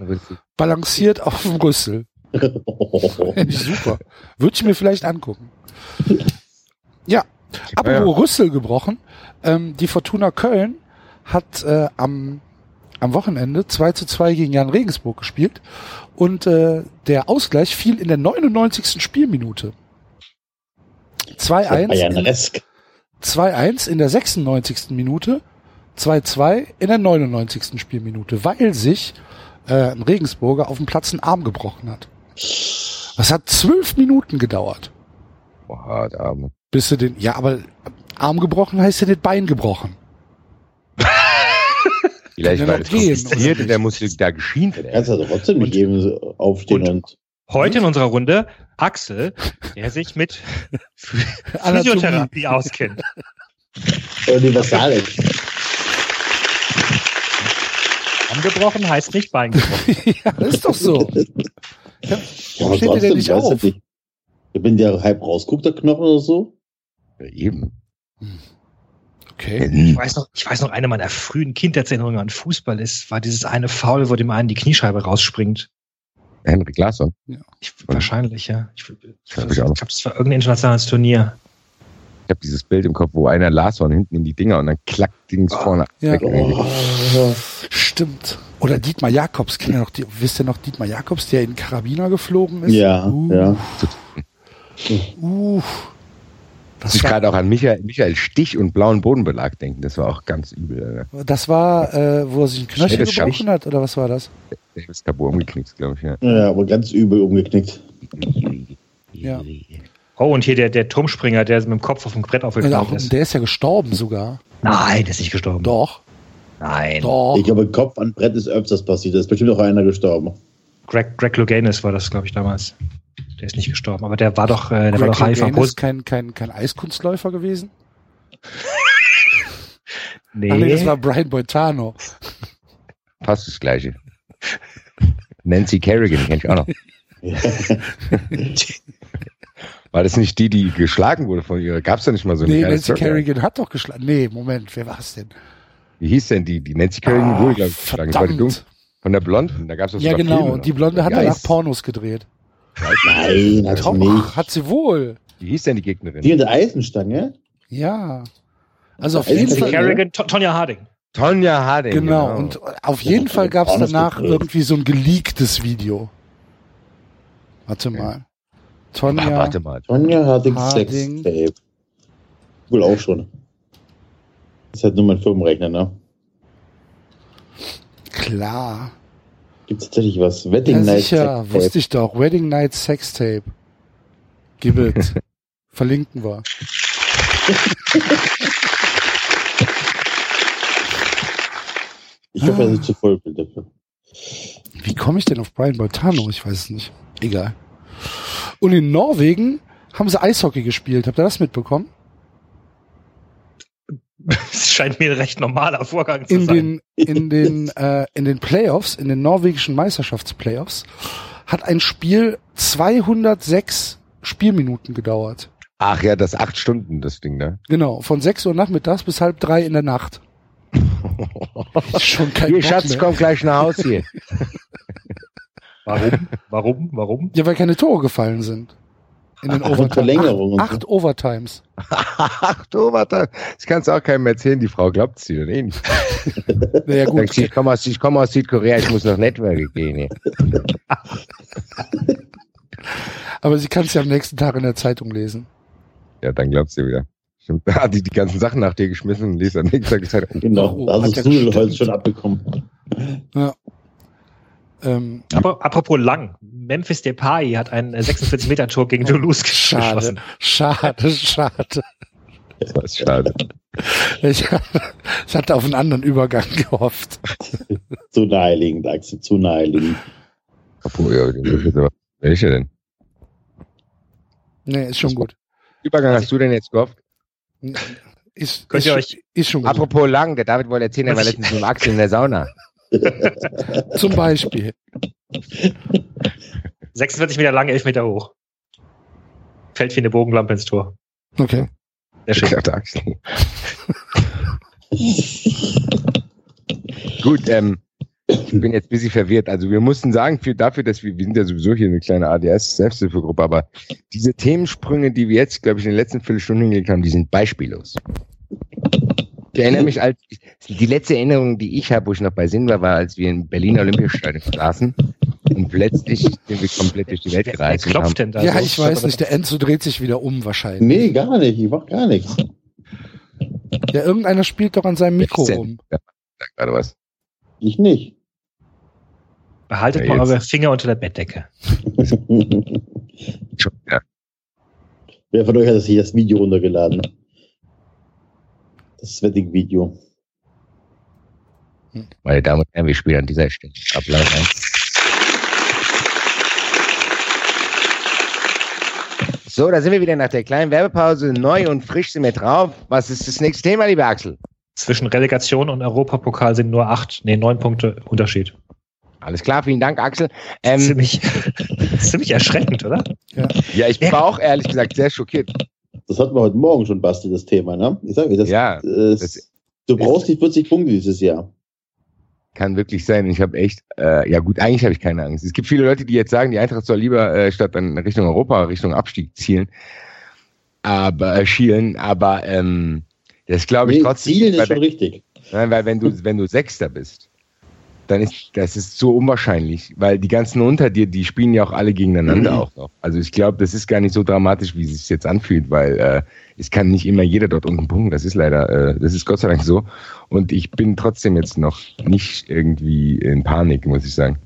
balanciert auf dem Rüssel. Fände ich super. Würde ich mir vielleicht angucken. Ja, apropos Rüssel gebrochen. Ähm, die Fortuna Köln hat äh, am, am Wochenende 2 zu 2 gegen Jan Regensburg gespielt und äh, der Ausgleich fiel in der 99. Spielminute. 2-1 in, Bayern-esk. 2-1 in der 96. Minute, 2-2 in der 99. Spielminute, weil sich äh, ein Regensburger auf dem Platz einen Arm gebrochen hat. Das hat zwölf Minuten gedauert, Boah, der Arme. bis sie den, ja, aber Arm gebrochen heißt ja nicht Bein gebrochen. Vielleicht ja war gehen, kompliziert und der musste da geschient Kannst werden. du trotzdem nicht eben aufstehen und- und, Heute in unserer Runde Axel, der sich mit. Physiotherapie auskennt. universal ist. Angebrochen heißt nicht Bein gebrochen. ja, ist doch so. Ja, aber Steht dir denn trotzdem, nicht auf? ich nicht. Wenn der halb rausguckt, der Knochen oder so. Ja, eben. Okay. Ich weiß noch, ich weiß noch, eine meiner frühen Kindheitserinnerungen an Fußball ist, war dieses eine Foul, wo dem einen die Kniescheibe rausspringt. Henrik Larsson. Ich, wahrscheinlich, ja. Ich, ich, ich Glaub glaube, das war irgendein internationales Turnier. Ich habe dieses Bild im Kopf, wo einer las von hinten in die Dinger und dann klackt Dings vorne Ja. weg. Oh, Stimmt. Oder Dietmar Jakobs, kennt ihr noch, die, wisst ihr noch Dietmar Jakobs, der in Karabiner geflogen ist? ja, uh, ja. Uh, Ich das, war, gerade auch an Michael, Michael Stich und blauen Bodenbelag denken. Das war auch ganz übel. Ne? das war, äh, wo er sich ein Knöchel gebrochen hat, oder was war das? Der ist Tabu umgeknickt, glaube ich. Ja. Ja, aber ganz übel umgeknickt. Ja. Oh, und hier der, der Turmspringer, der mit dem Kopf auf dem Brett Ja, aufgeklappt ist. der ist ja gestorben sogar. Nein, der ist nicht gestorben. Doch, Nein. doch. Ich glaube, Kopf an Brett ist öfters passiert. Da ist bestimmt auch einer gestorben. Greg, Greg Louganis war das, glaube ich, damals. Der ist nicht gestorben, aber der war doch, äh, der war Greg doch HIV positiv. ist kein, kein, kein Eiskunstläufer gewesen? Nee. Ah, nee, das war Brian Boitano. Fast das Gleiche. Nancy Kerrigan kenn ich auch noch. War das nicht die, die geschlagen wurde von ihr? Gab es da nicht mal so eine Nee, Nancy Story? Kerrigan hat doch geschlagen. Nee, Moment, wer war es denn? Wie hieß denn die? Die Nancy Kerrigan Ah, wurde, glaube ich, geschlagen. Das war die Dumm- verdammt. Von der Blonden. Da gab es Ja, genau. Und die Blonde hat danach. Pornos gedreht. Nein, hat sie Doch, nicht. hat sie wohl. Wie hieß denn die Gegnerin? Die mit der Eisenstange? Ja. Also auf jeden Fall. Kerrigan, To- Tonja Harding. Tonja Harding. Genau. Und auf jeden Fall gab es danach irgendwie so ein geleaktes Video. Warte mal. Ach, Tonja. warte mal. Tonja Harding Harding. Sextape. Wohl auch schon. Das ist halt nur mein Firmenrechner, ne? Klar. Gibt tatsächlich was? Wedding Ja, Night sicher. Sextape. Wusste ich doch. Wedding Night Sextape. Gib it. Verlinken wir. Ich hoffe, er ist zu voll dafür. Wie komme ich denn auf Brian Boltano? Ich weiß es nicht. Egal. Und in Norwegen haben sie Eishockey gespielt. Habt ihr das mitbekommen? Das scheint mir ein recht normaler Vorgang zu In sein. den, in den, äh, in den Playoffs, in den norwegischen Meisterschaftsplayoffs, hat ein Spiel 206 Spielminuten gedauert. Ach ja, das acht Stunden, das Ding, ne? Genau, von 6 Uhr nachmittags bis halb drei in der Nacht. Ist schon kein Hier, Bock Schatz, mehr. komm gleich nach Hause hier. Warum? Warum? Warum? Ja, weil keine Tore gefallen sind. In den Ach, Overtimes. Verlängerung Acht, acht Overtimes. Ach du, warte. Das kannst du auch keinem erzählen, die Frau glaubt sie dann eh nicht. Naja, gut. Sie, ich komme aus, ich komme aus Südkorea, ich muss nach Network gehen. Aber sie kann es ja am nächsten Tag in der Zeitung lesen. Ja, dann glaubst du wieder. Stimmt. Da hat die die ganzen Sachen nach dir geschmissen und liest am nächsten Tag gesagt, Genau, Oh, da hast ja du gestimmt. schon abbekommen. Ähm, Aber apropos lang. Memphis Depay hat ein 46-Meter-Tor gegen Toulouse schade, geschossen. schade, schade. das ist schade. Ich, ich hatte auf einen anderen Übergang gehofft. Zu naheliegend, Axel, zu naheliegend. Welcher denn? Nee, ist schon gut. Übergang hast du denn jetzt gehofft? Ist, Könnt ist, ihr euch- ist schon gut. Apropos lang, der David wollte erzählen, er war letztens mit Axel in der Sauna. Zum Beispiel. 46 Meter lang, 11 Meter hoch. Fällt wie eine Bogenlampe ins Tor. Okay. Sehr Ich schön. Axel. Gut, ähm, ich bin jetzt ein bisschen verwirrt. Also wir mussten sagen, für, dafür, dass wir, wir sind ja sowieso hier eine kleine ADS-Selbsthilfegruppe, aber diese Themensprünge, die wir jetzt, glaube ich, in den letzten Viertelstunden hingelegt haben, die sind beispiellos. Ich erinnere mich, als die letzte Erinnerung, die ich habe, wo ich noch bei Sinn war, war, als wir im Berliner Olympiastadion saßen und plötzlich sind wir komplett durch die Welt Wer, wer gereist. haben- klopft denn da? ja, so? ich weiß nicht. Der Enzo dreht sich wieder um wahrscheinlich. Nee, gar nicht. Ich mach gar nichts. Ja, irgendeiner spielt doch an seinem Mikro Wer rum. Ja, sag gerade was. Ich nicht. Behaltet Ja, mal eure Finger unter der Bettdecke. Schon, ja. Wer von euch hat sich das Video runtergeladen? Das Wedding-Video. Meine Damen und Herren, wir spielen an dieser Stelle Applaus ein. So, da sind wir wieder nach der kleinen Werbepause. Neu und frisch sind wir drauf. Was ist das nächste Thema, lieber Axel? Zwischen Relegation und Europapokal sind nur acht, nee, neun Punkte Unterschied. Alles klar, vielen Dank, Axel. Ähm, ziemlich, ziemlich erschreckend, oder? ja, ich war auch ehrlich gesagt sehr schockiert. Das hatten wir heute Morgen schon, Basti, das Thema, ne? Ich sag dir, das, Ja, äh, das- du brauchst die 40 Punkte dieses Jahr. Kann wirklich sein. Ich habe echt, äh, ja gut, eigentlich habe ich keine Angst. Es gibt viele Leute, die jetzt sagen, die Eintracht soll lieber äh, statt dann Richtung Europa, Richtung Abstieg zielen. aber äh, schielen, aber ähm, das glaube ich Nee, trotzdem. Zielen ist schon richtig. Nein, weil wenn du, wenn du Sechster bist, dann ist das ist so unwahrscheinlich, weil die ganzen unter dir, die spielen ja auch alle gegeneinander Mhm. auch noch. Also ich glaube, das ist gar nicht so dramatisch, wie es sich jetzt anfühlt, weil äh, es kann nicht immer jeder dort unten punkten. Das ist leider, äh, das ist Gott sei Dank so. Und ich bin trotzdem jetzt noch nicht irgendwie in Panik, muss ich sagen.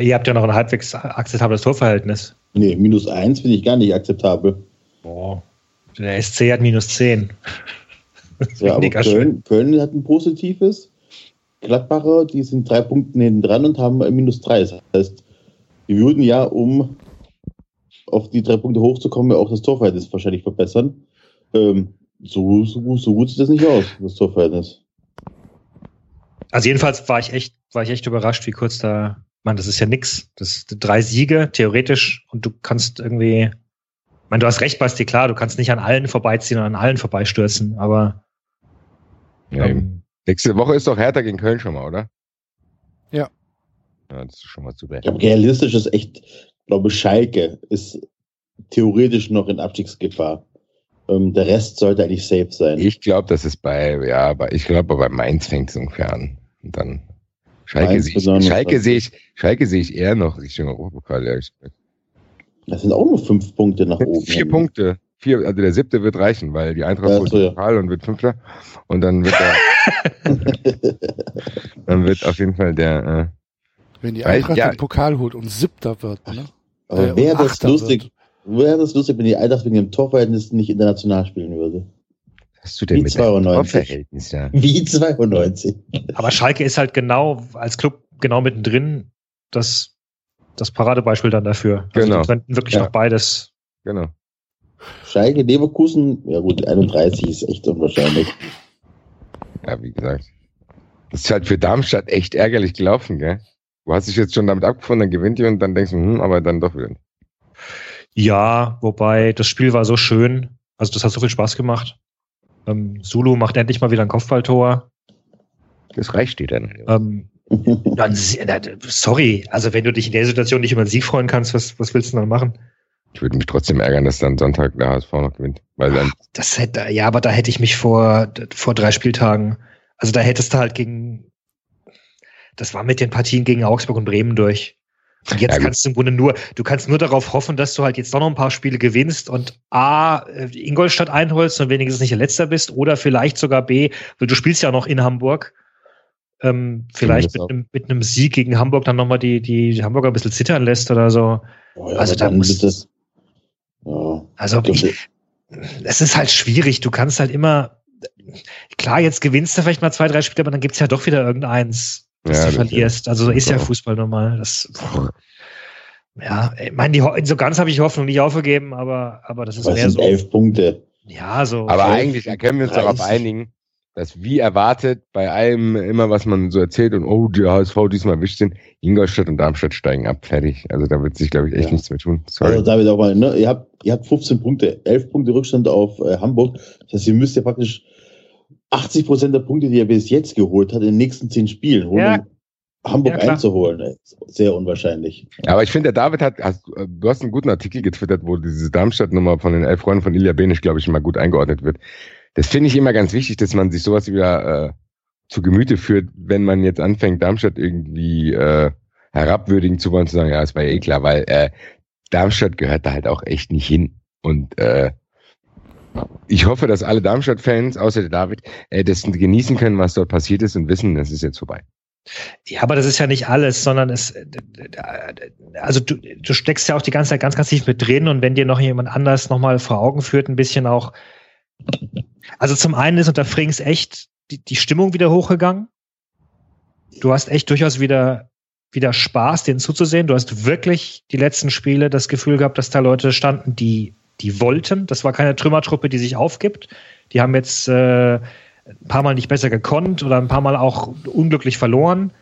Ihr habt ja noch ein halbwegs akzeptables Torverhältnis. Nee, minus eins finde ich gar nicht akzeptabel. Boah. Der SC hat minus 10. Das ist Ja, aber. Köln, Köln hat ein positives. Gladbacher, die sind drei Punkte hinten dran und haben ein minus drei. Das heißt, die würden ja, um auf die drei Punkte hochzukommen, auch das Torverhältnis wahrscheinlich verbessern. Ähm, so, so, so gut sieht das nicht aus, das Torverhältnis. Also jedenfalls war ich echt, war ich echt überrascht, wie kurz da, man, das ist ja nix. Das sind drei Siege, theoretisch, und du kannst irgendwie, ich meine, du hast recht, Basti, klar, du kannst nicht an allen vorbeiziehen und an allen vorbeistürzen, aber Ja, ähm, Nächste Woche ist doch Hertha gegen Köln schon mal, oder? Ja. Ja, das ist schon mal super. Ich glaube, realistisch ist echt, glaube Schalke ist theoretisch noch in Abstiegsgefahr. Ähm, der Rest sollte eigentlich safe sein. Ich glaube, das ist bei, ja, bei, ich glaube, bei Mainz fängt es ungefähr an. Und dann Schalke sehe ich, Schalke sehe ich, Schalke sehe ich eher noch Richtung Europapokal, ehrlich gesagt. Das sind auch nur fünf Punkte nach oben. Vier Punkte. Vier, also der siebte wird reichen, weil die Eintracht Ja, holt so, den ja. Pokal und wird Fünfter. Und dann wird er, dann wird auf jeden Fall der, Wenn die Eintracht ja. den Pokal holt und Siebter wird, ne? Aber Äh, wäre das Achter lustig, wäre das lustig, wenn die Eintracht wegen dem Torverhältnis nicht international spielen würde. äh, hast du denn Wie mit 92. Torverhältnis, ja. Wie 92. aber Schalke ist halt genau, als Club genau mittendrin, das, das Paradebeispiel dann dafür. Also Genau. die könnten wirklich Ja. noch beides. Genau. Schalke, Leverkusen, ja gut, 31 ist echt unwahrscheinlich. Ja, wie gesagt. Das ist halt für Darmstadt echt ärgerlich gelaufen, gell? Du hast dich jetzt schon damit abgefunden, dann gewinnt ihr und dann denkst du, hm, aber dann doch wieder. Ja, wobei das Spiel war so schön. Also das hat so viel Spaß gemacht. Ähm, Zulu macht endlich mal wieder ein Kopfballtor. Das reicht dir dann. Ähm, dann, sorry, also wenn du dich in der Situation nicht über den Sieg freuen kannst, was, was willst du dann machen? Ich würde mich trotzdem ärgern, dass dann Sonntag der HSV noch gewinnt. Weil dann, Das hätte, ja, aber da hätte ich mich vor, vor drei Spieltagen, also da hättest du halt gegen, das war mit den Partien gegen Augsburg und Bremen durch. Und jetzt Ja, kannst du im Grunde nur, du kannst nur darauf hoffen, dass du halt jetzt doch noch ein paar Spiele gewinnst und A, äh, Ingolstadt einholst und wenigstens nicht der Letzter bist oder vielleicht sogar B, weil du spielst ja noch in Hamburg. Ähm, vielleicht mit einem, mit einem Sieg gegen Hamburg dann nochmal die, die, die Hamburger ein bisschen zittern lässt oder so. Oh ja, Also da dann muss- das, ja, Also es ist halt schwierig. Du kannst halt immer, klar, jetzt gewinnst du vielleicht mal zwei, drei Spiele, aber dann gibt's ja doch wieder irgendeins, das Ja, du verlierst. Also so ist ja. Fußball normal. Das, ja, ich meine, die, so ganz habe ich die Hoffnung nicht aufgegeben, aber, aber das ist aber es mehr sind so. elf Punkte. Ja, so. aber elf, eigentlich können wir uns darauf 30. einigen, dass wie erwartet bei allem immer, was man so erzählt und oh, die HSV diesmal wischt sind, Ingolstadt und Darmstadt steigen ab, fertig. Also da wird sich, glaube ich, echt Ja. nichts mehr tun. Sorry. Also David auch mal, ne, ihr habt, ihr habt 15 Punkte, 11 Punkte Rückstand auf äh, Hamburg. Das heißt, ihr müsst ja praktisch 80 Prozent der Punkte, die ihr bis jetzt geholt hat, in den nächsten 10 Spielen holen, Ja. um Hamburg Ja, einzuholen. Sehr unwahrscheinlich. Aber ich finde, der David hat, hast, äh, du hast einen guten Artikel getwittert, wo diese Darmstadt-Nummer von den elf Freunden von Ilja Benisch, glaube ich, mal gut eingeordnet wird. Das finde ich immer ganz wichtig, dass man sich sowas wieder äh, zu Gemüte führt, wenn man jetzt anfängt, Darmstadt irgendwie äh, herabwürdigen zu wollen, zu sagen, ja, es war ja eh klar, weil äh, Darmstadt gehört da halt auch echt nicht hin. Und äh, ich hoffe, dass alle Darmstadt-Fans, außer der David, äh, das genießen können, was dort passiert ist und wissen, das ist jetzt vorbei. Ja, aber das ist ja nicht alles, sondern es, also du, du steckst ja auch die ganze Zeit ganz, ganz tief mit drin und wenn dir noch jemand anders nochmal vor Augen führt, ein bisschen auch, also zum einen ist unter Frings echt die, die Stimmung wieder hochgegangen. Du hast echt durchaus wieder, wieder Spaß, denen zuzusehen. Du hast wirklich die letzten Spiele das Gefühl gehabt, dass da Leute standen, die, die wollten. Das war keine Trümmertruppe, die sich aufgibt. Die haben jetzt äh, ein paar Mal nicht besser gekonnt oder ein paar Mal auch unglücklich verloren.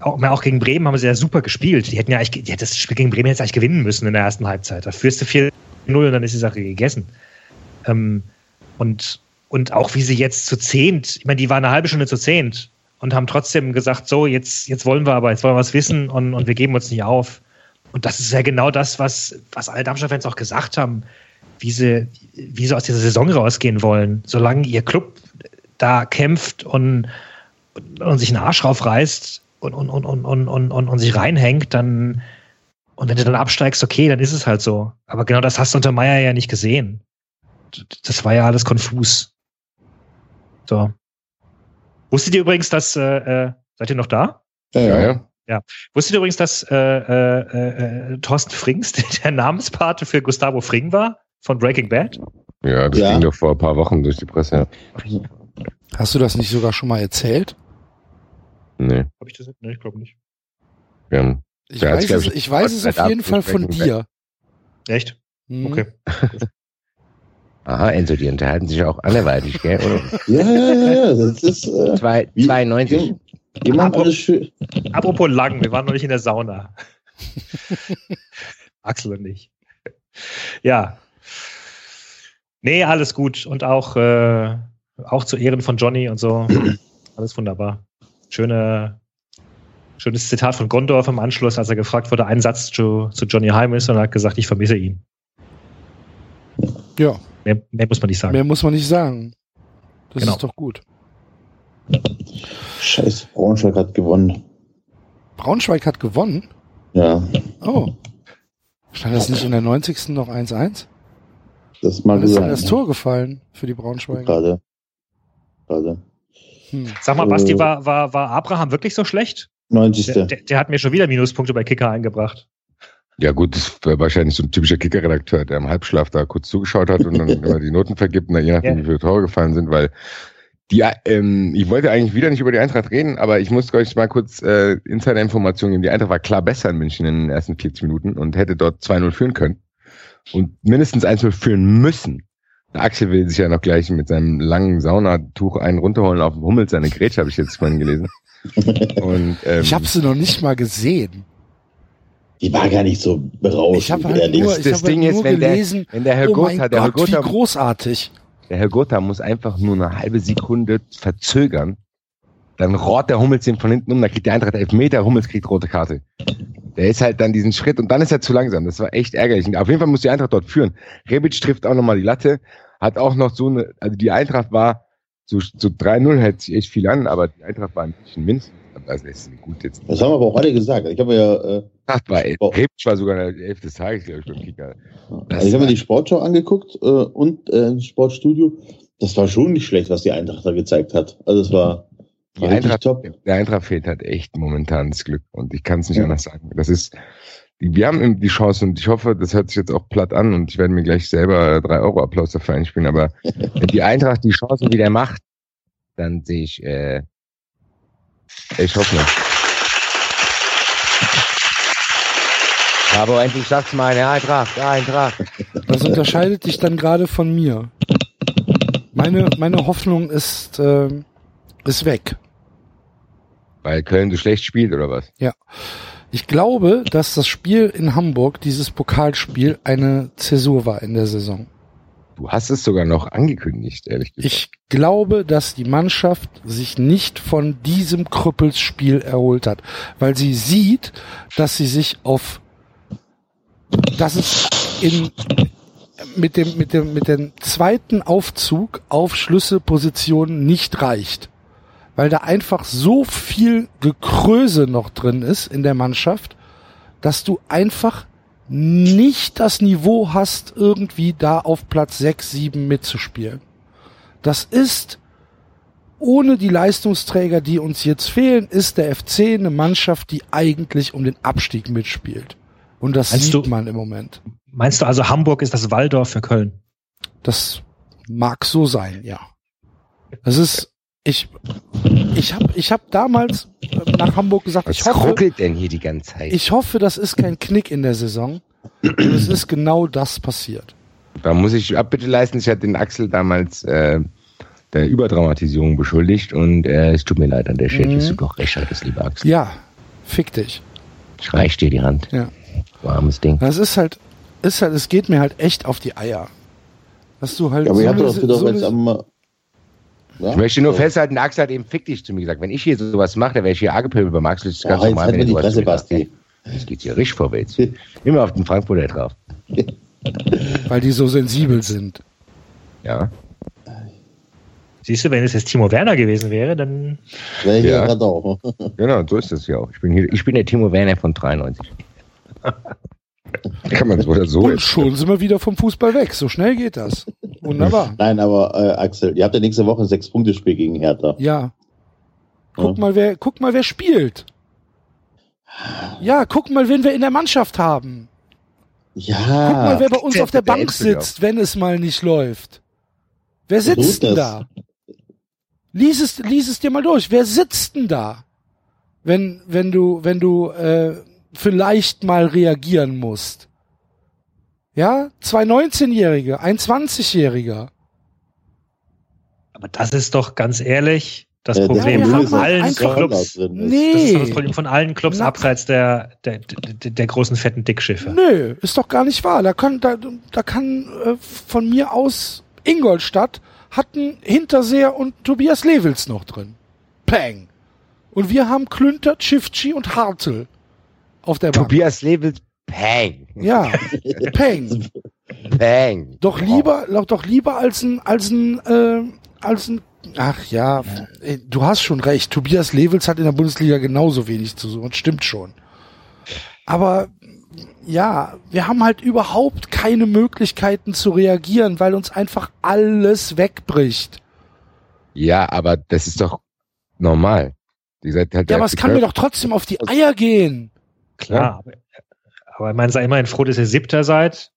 Auch, auch gegen Bremen haben sie ja super gespielt. Die hätten ja eigentlich, hätten das Spiel gegen Bremen jetzt eigentlich gewinnen müssen in der ersten Halbzeit. Da führst du 4-0 und dann ist die Sache gegessen. Ähm, und, und auch wie sie jetzt zu zehnt, ich meine, die waren eine halbe Stunde zu zehnt und haben trotzdem gesagt, so, jetzt, jetzt wollen wir aber, jetzt wollen wir was wissen und, und wir geben uns nicht auf. Und das ist ja genau das, was, was alle Darmstadt-Fans auch gesagt haben. wie sie, wie sie aus dieser Saison rausgehen wollen. Solange ihr Club da kämpft und, und, und sich einen Arsch raufreißt und, und, und, und, und, und, und, und sich reinhängt, dann und wenn du dann absteigst, okay, dann ist es halt so. Aber genau das hast du unter Meier ja nicht gesehen. Das war ja alles konfus. So. Wusstet ihr übrigens, dass, äh, äh, seid ihr noch da? Ja, ja. ja. ja. Wusstet ihr übrigens, dass äh, äh, äh, Thorsten Frings der Namenspate für Gustavo Fring war? Von Breaking Bad? Ja, das Ja. ging doch vor ein paar Wochen durch die Presse. Hast du das nicht sogar schon mal erzählt? Nee, Hab ich das? Nee, ich glaube nicht. haben, Ich Ja, weiß, es, ich- ich weiß es auf jeden Fall von dir. Echt? Hm. Okay. aha, Enzo, die unterhalten sich auch anderweitig, gell? Oder? Ja, ja, ja, ja. Das ist äh, Zwei, Wie- 92. immer Aber- alles schön. Apropos lang, wir waren noch nicht in der Sauna. Axel und ich. Ja. Nee, alles gut. Und auch, äh, auch zu Ehren von Johnny und so. Alles wunderbar. Schöne, schönes Zitat von Gondorf im Anschluss, als er gefragt wurde, ein Satz zu, zu Johnny Heim ist und er hat gesagt, ich vermisse ihn. Ja, Mehr, mehr muss man nicht sagen. mehr muss man nicht sagen. Das Genau. ist doch gut. Scheiß, Braunschweig hat gewonnen. Braunschweig hat gewonnen. Ja, Oh. Stand das nicht in der 90. noch 1-1? das mag Wann ist denn sein. das Tor gefallen für die Braunschweiger? Gerade. Gerade. Hm. Sag mal, Basti, Äh. war, war, war Abraham wirklich so schlecht? 90. Der, der, der hat mir schon wieder Minuspunkte bei Kicker eingebracht. Ja gut, das war wahrscheinlich so ein typischer Kicker-Redakteur, der im Halbschlaf da kurz zugeschaut hat und dann immer die Noten vergibt, und dann je nachdem, Ja. wie viele Tore gefallen sind, weil die, ähm, ich wollte eigentlich wieder nicht über die Eintracht reden, aber ich muss euch mal kurz äh, Insider-Informationen geben. Die Eintracht war klar besser in München in den ersten 40 Minuten und hätte dort 2-0 führen können und mindestens 1-0 führen müssen. Der Axel will sich ja noch gleich mit seinem langen Saunatuch einen runterholen auf dem Hummel, seine Grätsche habe ich jetzt vorhin gelesen. Und, ähm, Ich habe sie noch nicht mal gesehen. Die war gar nicht so berauschend, Ich habe halt nur, Das- ich das hab halt Ding ist, wenn der- gelesen, wenn der Herr oh Gotha, der Herr Gott, wie Gotha großartig. Der Herr Gotha muss einfach nur eine halbe Sekunde verzögern. Dann rohrt der Hummels den von hinten um, dann kriegt der Eintracht elf Meter, Hummels kriegt rote Karte. Der ist halt dann diesen Schritt und dann ist er zu langsam. Das war echt ärgerlich. Und auf jeden Fall muss die Eintracht dort führen. Rebic trifft auch nochmal die Latte, hat auch noch so eine, also die Eintracht war so, so 3-0 hält sich echt viel an, aber die Eintracht war ein bisschen mindestens. Also das ist gut jetzt. Das haben aber auch alle gesagt. Ich habe ja, äh, Eintracht war, Oh. Rebic war sogar der Elf des Tages, glaube ich, beim Kicker. Also ich habe mir die Sportschau angeguckt äh, und äh, Sportstudio. Das war schon nicht schlecht, was die Eintracht da gezeigt hat. Also es war, war Eintracht, top. der Eintracht fehlt halt echt momentan das Glück und ich kann es nicht Ja. anders sagen. Das ist, wir haben eben die Chance und ich hoffe, das hört sich jetzt auch platt an und ich werde mir gleich selber 3 Euro Applaus dafür einspielen, aber wenn die Eintracht die Chancen wieder macht, dann sehe ich, äh, ich hoffe nicht. Aber endlich sagt's mal, ja, Eintracht, ja, Eintracht. Was unterscheidet dich dann gerade von mir? Meine, meine Hoffnung ist, ähm, ist weg. Weil Köln so schlecht spielt oder was? Ich glaube, dass das Spiel in Hamburg, dieses Pokalspiel, eine Zäsur war in der Saison. Du hast es sogar noch angekündigt, ehrlich gesagt. Ich glaube, dass die Mannschaft sich nicht von diesem Krüppelsspiel erholt hat, weil sie sieht, dass sie sich auf, dass es in, mit dem, mit dem, mit dem zweiten Aufzug auf Schlüsselpositionen nicht reicht. Weil da einfach so viel Gekröse noch drin ist in der Mannschaft, dass du einfach nicht das Niveau hast, irgendwie da auf Platz 6, 7 mitzuspielen. Das ist, ohne die Leistungsträger, die uns jetzt fehlen, ist der FC eine Mannschaft, die eigentlich um den Abstieg mitspielt. Und das Meinst sieht du- man im Moment. Meinst du also, Hamburg ist das Waldorf für Köln? Das mag so sein, ja. Das ist, ich, ich habe ich hab damals äh, nach Hamburg gesagt, Was ich hoffe, ruckelt denn hier die ganze Zeit? ich hoffe, das ist kein Knick in der Saison. Und es ist genau das passiert. Da muss ich Abbitte leisten. Ich hatte den Axel damals äh, der Überdramatisierung beschuldigt und äh, es tut mir leid an der Stelle, Mhm. dass du doch recht hattest, lieber Axel. Ja, fick dich. Ich reich dir die Hand. Ja. Du armes Ding. Das ist halt, ist halt, es geht mir halt echt auf die Eier. Dass du halt Ja, aber ihr habt doch wieder so jetzt eine- am. Ja? Ich möchte nur So. festhalten, der Axel hat eben fick dich zu mir gesagt. Wenn ich hier sowas mache, dann wäre ich hier angepöbelt beim Axel. Das ist ganz Oh, jetzt normal, halt wenn mir er die sagt. Basti. Das geht hier richtig vorwärts. Immer auf den Frankfurter drauf. Weil die so sensibel sind. Ja. Siehst du, wenn es jetzt Timo Werner gewesen wäre, dann. Wäre hier Ja. gerade auch. Genau, so ist es ja auch. Ich bin, hier, ich bin der Timo Werner von 93. Kann man es oder so Und jetzt. schon sind wir wieder vom Fußball weg. So schnell geht das. Wunderbar. Nein, aber äh, Axel, ihr habt ja nächste Woche ein Sechs-Punkte-Spiel gegen Hertha. Ja. Guck Ja. mal, wer, guck mal, wer spielt. Ja, guck mal, wen wir in der Mannschaft haben. Ja. Guck mal, wer bei uns auf der der Bank sitzt, wenn es mal nicht läuft. Wer So sitzt denn da? Lies es, lies es dir mal durch. Wer sitzt denn da? Wenn, wenn du, wenn du äh, vielleicht mal reagieren musst. Ja, zwei 19-Jährige, ein 20-Jähriger. Aber das ist doch ganz ehrlich das Äh, Problem Ja, wir von allen Clubs. Nee. Das ist doch das Problem von allen Clubs Na- abseits der, der, der, der großen fetten Dickschiffe. Nö, ist doch gar nicht wahr. Da kann, da, da kann äh, von mir aus Ingolstadt hatten Hinterseher und Tobias Levels noch drin. Peng. Und wir haben Klünter, Chifchi und Hartl auf der Bank. Tobias Levels, Pang. Ja, Peng. Pang. Doch lieber, doch, doch lieber als ein, als ein, äh, als ein, ach ja, ey, du hast schon recht. Tobias Levels hat in der Bundesliga genauso wenig zu suchen. Stimmt schon. Aber, ja, wir haben halt überhaupt keine Möglichkeiten zu reagieren, weil uns einfach alles wegbricht. Ja, aber das ist doch normal. Seid halt Ja, aber es kann mir doch trotzdem auf die Eier gehen. Klar. Aber, aber ich meine, sei immerhin froh, dass ihr Siebter seid.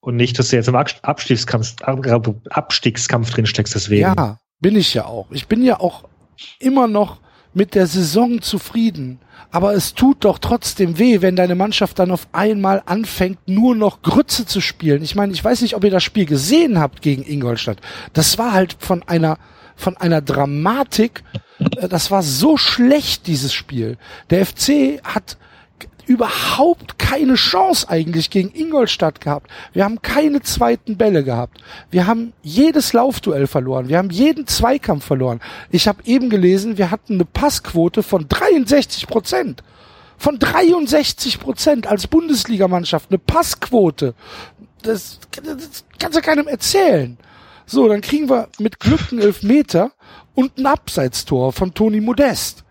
Und nicht, dass du jetzt im Abst- Abstiegskampf, Abstiegskampf drin steckst, deswegen. Ja, bin ich ja auch. Ich bin ja auch immer noch mit der Saison zufrieden. Aber es tut doch trotzdem weh, wenn deine Mannschaft dann auf einmal anfängt, nur noch Grütze zu spielen. Ich meine, ich weiß nicht, ob ihr das Spiel gesehen habt gegen Ingolstadt. Das war halt von einer, von einer Dramatik. äh, Das war so schlecht, dieses Spiel. Der FC hat überhaupt keine Chance eigentlich gegen Ingolstadt gehabt. Wir haben keine zweiten Bälle gehabt. Wir haben jedes Laufduell verloren. Wir haben jeden Zweikampf verloren. Ich habe eben gelesen, wir hatten eine Passquote von 63 Prozent. Von 63 Prozent als Bundesligamannschaft eine Passquote. Das, das kannst du keinem erzählen. So, dann kriegen wir mit Glück einen Elfmeter und ein Abseitstor von Toni Modest.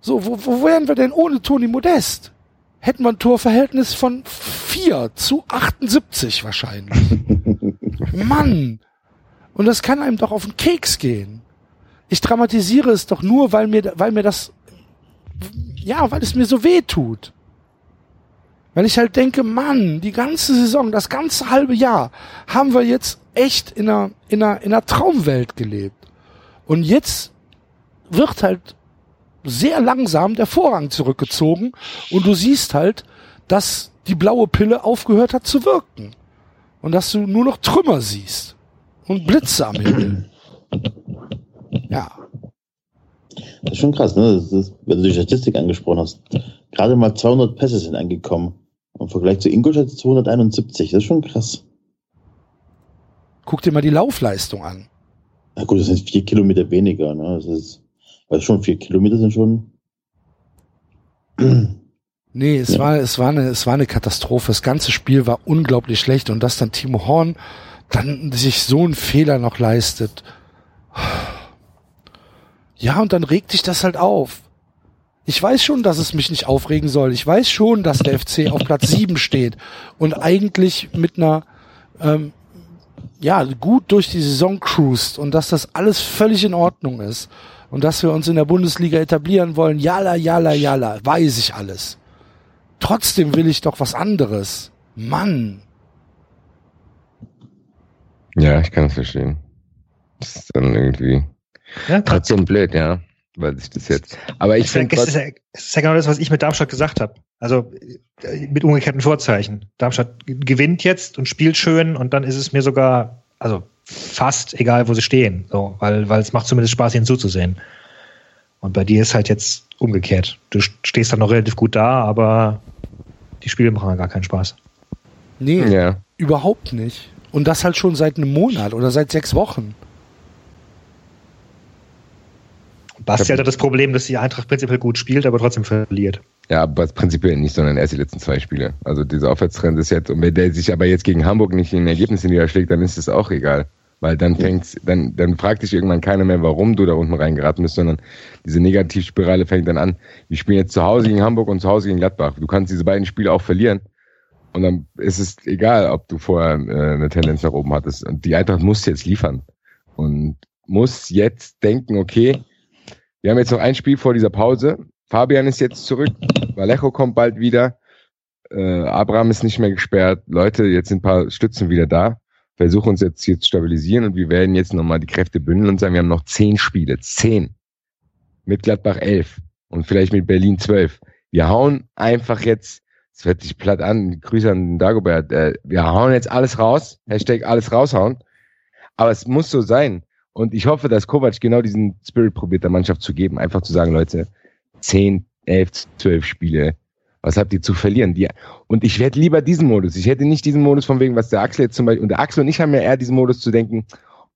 So, wo, wo wären wir denn ohne Toni Modest? Hätten wir ein Torverhältnis von 4 zu 78 wahrscheinlich. Mann! Und das kann einem doch auf den Keks gehen. Ich dramatisiere es doch nur, weil mir, weil mir das, ja, weil es mir so weh tut. Weil ich halt denke, Mann, die ganze Saison, das ganze halbe Jahr haben wir jetzt echt in einer, in einer, in einer Traumwelt gelebt. Und jetzt wird halt sehr langsam der Vorrang zurückgezogen und du siehst halt, dass die blaue Pille aufgehört hat zu wirken. Und dass du nur noch Trümmer siehst. Und Blitze am Himmel. Ja. Das ist schon krass, ne? Ist, wenn du die Statistik angesprochen hast. Gerade mal 200 Pässe sind angekommen. Im Vergleich zu Ingolstadt 271. Das ist schon krass. Guck dir mal die Laufleistung an. Na gut, das sind vier Kilometer weniger, ne? Das ist, also schon vier Kilometer sind schon. Nee, es Ja. war, es war eine, es war eine Katastrophe. Das ganze Spiel war unglaublich schlecht und dass dann Timo Horn dann sich so einen Fehler noch leistet. Ja, und dann regt dich das halt auf. Ich weiß schon, dass es mich nicht aufregen soll. Ich weiß schon, dass der FC auf Platz 7 steht und eigentlich mit einer, ähm, ja, gut durch die Saison cruist und dass das alles völlig in Ordnung ist und dass wir uns in der Bundesliga etablieren wollen. Jala, jala, jala, weiß ich alles. Trotzdem will ich doch was anderes. Mann. Ja, ich kann es verstehen. Das ist dann irgendwie Ja, trotzdem blöd, ja. Weil sich das jetzt. Aber ich ja, finde es, ist ja, es ist ja genau das, was ich mit Darmstadt gesagt habe. Also äh, mit umgekehrten Vorzeichen. Darmstadt gewinnt jetzt und spielt schön und dann ist es mir sogar, also fast egal, wo sie stehen. So, weil, weil es macht zumindest Spaß, ihnen zuzusehen. Und bei dir ist halt jetzt umgekehrt. Du stehst dann noch relativ gut da, aber die Spiele machen ja gar keinen Spaß. Nee, ja. überhaupt nicht. Und das halt schon seit einem Monat oder seit sechs Wochen. Basti hat das Problem, dass die Eintracht prinzipiell gut spielt, aber trotzdem verliert. Ja, aber prinzipiell nicht, sondern erst die letzten zwei Spiele. Also dieser Aufwärtstrend ist jetzt, und wenn der sich aber jetzt gegen Hamburg nicht in Ergebnisse niederschlägt, dann ist es auch egal. Weil dann fängt's, dann, dann fragt dich irgendwann keiner mehr, warum du da unten reingeraten bist, sondern diese Negativspirale fängt dann an. Wir spielen jetzt zu Hause gegen Hamburg und zu Hause gegen Gladbach. Du kannst diese beiden Spiele auch verlieren. Und dann ist es egal, ob du vorher äh, eine Tendenz nach oben hattest. Und die Eintracht muss jetzt liefern. Und muss jetzt denken, okay, wir haben jetzt noch ein Spiel vor dieser Pause. Fabian ist jetzt zurück. Vallejo kommt bald wieder. Äh, Abraham ist nicht mehr gesperrt. Leute, jetzt sind ein paar Stützen wieder da. Versuchen uns jetzt hier zu stabilisieren und wir werden jetzt nochmal die Kräfte bündeln und sagen, wir haben noch zehn Spiele. Zehn. Mit Gladbach elf. Und vielleicht mit Berlin zwölf. Wir hauen einfach jetzt, es hört sich platt an, Grüße an Dagobert, äh, wir hauen jetzt alles raus. Hashtag alles raushauen. Aber es muss so sein. Und ich hoffe, dass Kovac genau diesen Spirit probiert, der Mannschaft zu geben, einfach zu sagen, Leute, zehn, elf, zwölf Spiele, was habt ihr zu verlieren? Die, und ich hätte lieber diesen Modus. Ich hätte nicht diesen Modus von wegen, was der Axel jetzt zum Beispiel, und der Axel und ich haben ja eher diesen Modus zu denken,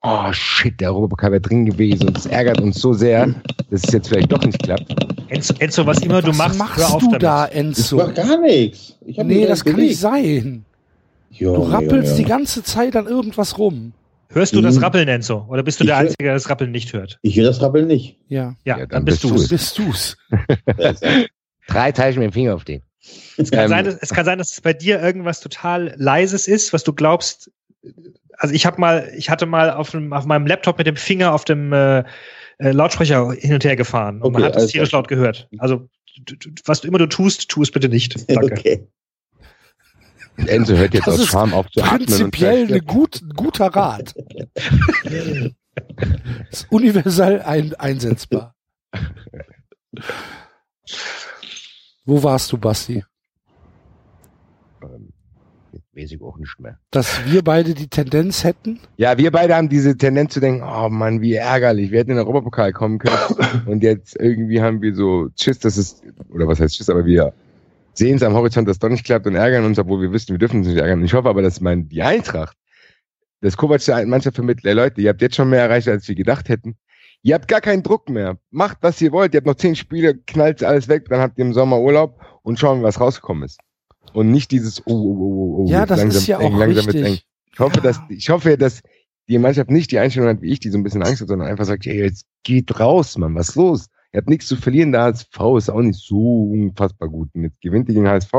oh shit, der Europapokal wäre drin gewesen und es ärgert uns so sehr, dass es jetzt vielleicht doch nicht klappt. Enzo, Enzo was immer du Was machst, machst hör auf du damit. da, Enzo? war gar nichts. Ich Nee, das kann nicht sein. Ja, Du rappelst ja, die ja. ganze Zeit an irgendwas rum. Hörst du das Mhm. Rappeln, Enzo? Oder bist du Ich der Einzige, der das Rappeln nicht hört? Ich höre das Rappeln nicht. Ja. Ja, Ja, dann, dann bist bist du So es. bist du's. Drei Zeichen mit dem Finger auf den. Es kann, Ähm, sein, dass, es kann sein, dass es bei dir irgendwas total Leises ist, was du glaubst. Also ich habe mal, ich hatte mal auf, dem, auf meinem Laptop mit dem Finger auf dem äh, äh, Lautsprecher hin und her gefahren und man Okay, hat es tierisch laut gehört. Also was du immer du tust, tu es bitte nicht. Danke. Okay. Enzo hört jetzt Das aus ist Scham auf zu Prinzipiell ein gut, guter Rat. ist universell ein, einsetzbar. Wo warst du, Basti? Ähm, Weiß ich auch nicht mehr. Dass wir beide die Tendenz hätten? Ja, wir beide haben diese Tendenz zu denken, oh Mann, wie ärgerlich, wir hätten in den Europapokal kommen können. Und jetzt irgendwie haben wir so Schiss, dass es, oder was heißt Schiss, aber wir sehen es am Horizont, dass doch nicht klappt und ärgern uns, obwohl wir wissen, wir dürfen uns nicht ärgern. Ich hoffe aber, dass mein, die Eintracht, das Kovac der Mannschaft vermittelt, ey Leute, ihr habt jetzt schon mehr erreicht, als wir gedacht hätten. Ihr habt gar keinen Druck mehr. Macht, was ihr wollt. Ihr habt noch zehn Spiele, knallt alles weg, dann habt ihr im Sommer Urlaub und schauen, was rausgekommen ist. Und nicht dieses, oh, oh, oh, oh, Ja, jetzt das langsam ist ja eng, auch langsam wird's eng. Ich hoffe, Ja. dass, ich hoffe, dass die Mannschaft nicht die Einstellung hat, wie ich, die so ein bisschen Angst hat, sondern einfach sagt, ey, jetzt geht raus, Mann, was ist los? Ihr habt nichts zu verlieren, der HSV ist auch nicht so unfassbar gut. Und jetzt gewinnt die gegen HSV,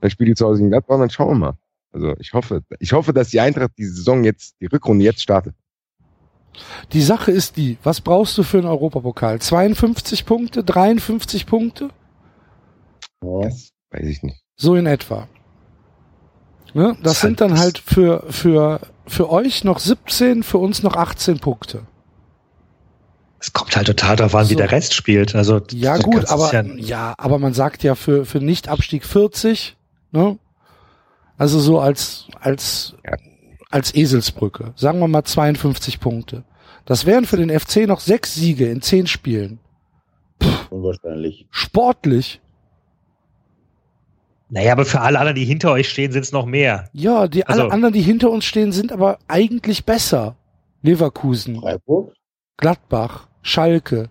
dann spielt die zu Hause gegen Gladbach und dann schauen wir mal. Also ich hoffe, ich hoffe, dass die Eintracht die Saison jetzt, die Rückrunde jetzt startet. Die Sache ist die, was brauchst du für einen Europapokal? 52 Punkte, 53 Punkte? Ja. Das weiß ich nicht. So in etwa. Ne? Das sind dann halt für, für, für euch noch 17, für uns noch 18 Punkte. Es kommt halt total darauf an, wie So. der Rest spielt. Also Ja, gut, aber ja, ja, aber man sagt ja für, für Nicht-Abstieg 40, ne? Also so als, als, Ja. als Eselsbrücke. Sagen wir mal 52 Punkte. Das wären für den FC noch sechs Siege in zehn Spielen. Unwahrscheinlich. Sportlich. naja, aber für alle anderen, die hinter euch stehen, sind es noch mehr. Ja, die alle Also- anderen, die hinter uns stehen, sind aber eigentlich besser. Leverkusen, Freiburg? Gladbach, Schalke.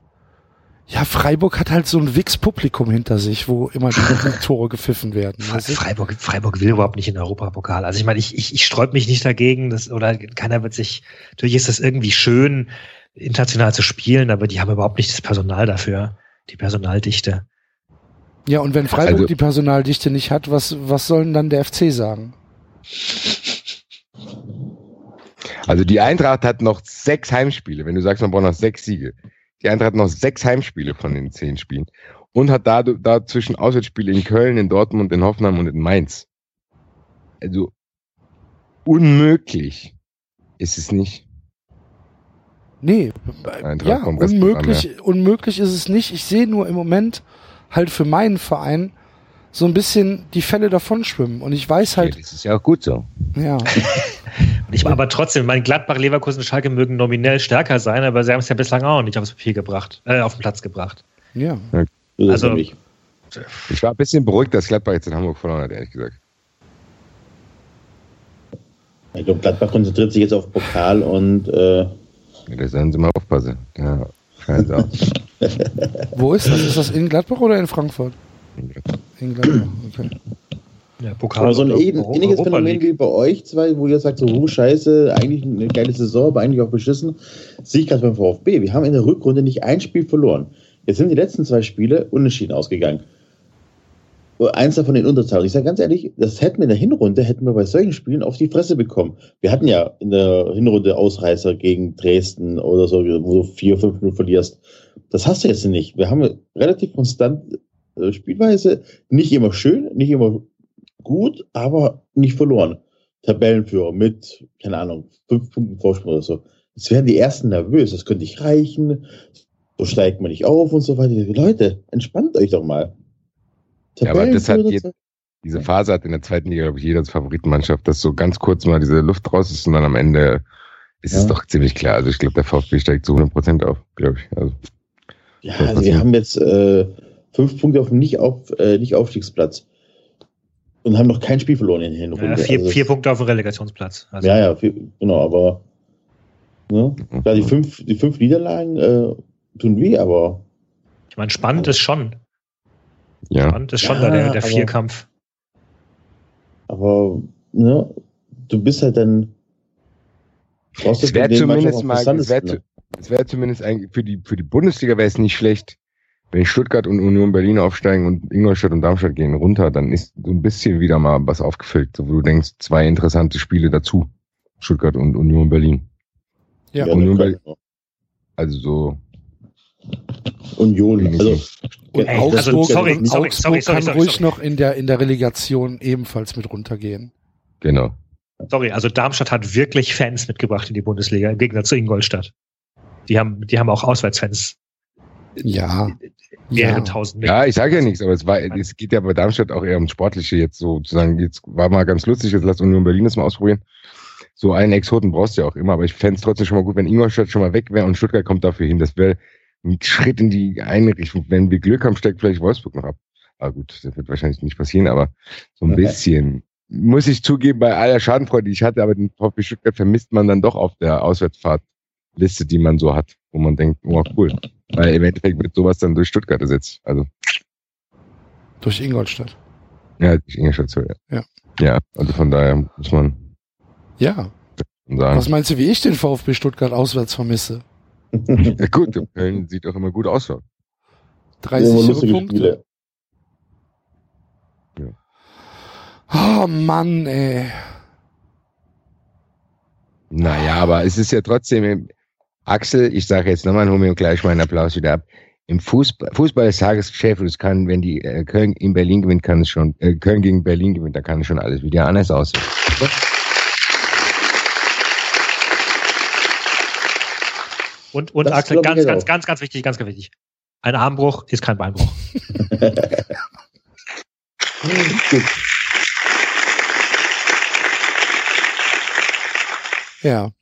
Ja, Freiburg hat halt so ein Wix-Publikum hinter sich, wo immer die, Tore gepfiffen werden. Freiburg, Freiburg will überhaupt nicht in den Europapokal. Also ich meine, ich, ich, ich sträub mich nicht dagegen, dass, oder keiner wird sich, natürlich ist das irgendwie schön, international zu spielen, aber die haben überhaupt nicht das Personal dafür, die Personaldichte. Ja, und wenn Freiburg Also- die Personaldichte nicht hat, was, was soll denn dann der FC sagen? Also die Eintracht hat noch sechs Heimspiele. Wenn du sagst, man braucht noch sechs Siege. Die Eintracht hat noch sechs Heimspiele von den zehn Spielen. Und hat da, dazwischen Auswärtsspiele in Köln, in Dortmund, in Hoffenheim und in Mainz. Also unmöglich ist es nicht. Nee, Eintracht ja, vom Restprogramm unmöglich, unmöglich ist es nicht. Ich sehe nur im Moment halt für meinen Verein so ein bisschen die Fälle davon schwimmen. Und ich weiß halt, das ist ja auch gut so. ja, ich, aber trotzdem, mein Gladbach, Leverkusen, Schalke mögen nominell stärker sein, aber sie haben es ja bislang auch nicht aufs Papier gebracht, äh, auf den Platz gebracht. ja. Also-. Ich war ein bisschen beruhigt, dass Gladbach jetzt in Hamburg verloren hat, ehrlich gesagt. Ich glaube, Gladbach konzentriert sich jetzt auf Pokal und äh, Ja, da sollen sie mal aufpassen. Ja. Wo ist das? Ist das in Gladbach oder in Frankfurt? In Gladbach, okay. Ja, Pokal Aber so ein ähnliches Phänomen wie bei euch zwei, wo ihr sagt, so, oh, scheiße, eigentlich eine geile Saison, aber eigentlich auch beschissen, sehe ich gerade beim VfB. Wir haben in der Rückrunde nicht ein Spiel verloren. Jetzt sind die letzten zwei Spiele unentschieden ausgegangen. Eins davon in Unterzahl. Ich sage ganz ehrlich, das hätten wir in der Hinrunde, hätten wir bei solchen Spielen auf die Fresse bekommen. Wir hatten ja in der Hinrunde Ausreißer gegen Dresden oder so, wo du vier, fünf Minuten verlierst. Das hast du jetzt nicht. Wir haben relativ konstant äh, Spielweise, nicht immer schön, nicht immer gut, aber nicht verloren. Tabellenführer mit, keine Ahnung, fünf Punkten Vorsprung oder so. Jetzt werden die Ersten nervös, das könnte nicht reichen, so steigt man nicht auf und so weiter. Leute, entspannt euch doch mal. Ja, aber das hat jetzt- Diese Phase hat in der zweiten Liga, glaube ich, jeder als Favoritenmannschaft, dass so ganz kurz mal diese Luft raus ist und dann am Ende ist es Ja. doch ziemlich klar. Also ich glaube, der VfB steigt zu 100 Prozent auf, glaube ich. Also, Ja, also wir haben jetzt äh, fünf Punkte auf dem Nicht-Auf, äh, Nicht-Aufstiegsplatz und haben noch kein Spiel verloren in der Hinrunde. Ja, vier, Also vier Punkte auf dem Relegationsplatz. Also, Ja, ja, vier, genau, aber ne? ja, die, fünf, die fünf Niederlagen äh, tun weh, aber Ich meine, spannend ist schon. ja. Spannend ist schon Ja, da der, der aber- Vierkampf. Aber ne, du bist halt dann. Es wäre den zumindest mal, es wäre ne? es wäre zumindest eigentlich für die, für die Bundesliga wäre es nicht schlecht, wenn Stuttgart und Union Berlin aufsteigen und Ingolstadt und Darmstadt gehen runter, dann ist so ein bisschen wieder mal was aufgefüllt, so wo du denkst, zwei interessante Spiele dazu. Stuttgart und Union Berlin. Ja. Ja, Union kann- Also so. Union. Also, Und Ey, Augsburg, also, sorry, und sorry, Augsburg sorry, sorry, kann sorry, ruhig sorry. noch in der, in der Relegation ebenfalls mit runtergehen. Genau. Sorry, also Darmstadt hat wirklich Fans mitgebracht in die Bundesliga, im Gegensatz zu Ingolstadt. Die haben, die haben auch Auswärtsfans, Ja. mehrere Ja. tausend. Ja, ich sage ja nichts, aber es war, es geht ja bei Darmstadt auch eher ums Sportliche jetzt sozusagen. Jetzt war mal ganz lustig, jetzt lass Union Berlin das mal ausprobieren. So einen Exoten brauchst du ja auch immer, aber ich fänd's trotzdem schon mal gut, wenn Ingolstadt schon mal weg wäre und Stuttgart kommt dafür hin. Das wäre ein Schritt in die eine Richtung. Wenn wir Glück haben, steckt vielleicht Wolfsburg noch ab. Aber gut, das wird wahrscheinlich nicht passieren, aber so ein Ja. bisschen. Muss ich zugeben, bei aller Schadenfreude, die ich hatte, aber den VfB Stuttgart vermisst man dann doch auf der Auswärtsfahrtliste, die man so hat, wo man denkt, oh cool. Weil im Endeffekt wird sowas dann durch Stuttgart ersetzt. Also Durch Ingolstadt. ja, ich Ingolstadt so, ja. Ja. Ja, also von daher muss man Ja. sagen. Was meinst du, wie ich den VfB Stuttgart auswärts vermisse? ja, gut, Köln sieht auch immer gut aus. so. Drei immer sichere lustige Punkte. Spiele. Oh Mann, ey. Naja, aber es ist ja trotzdem, Axel, ich sage jetzt nochmal, hol mir gleich meinen Applaus wieder ab. Im Fußball, Fußball ist Tagesgeschäft und es kann, wenn die äh, Köln in Berlin gewinnt, kann es schon, äh, Köln gegen Berlin gewinnt, dann kann es schon alles wieder anders aussehen. Und, und Das Axel, ganz, ganz, auch. ganz, ganz wichtig, ganz, ganz wichtig. Ein Armbruch ist kein Beinbruch. Ja.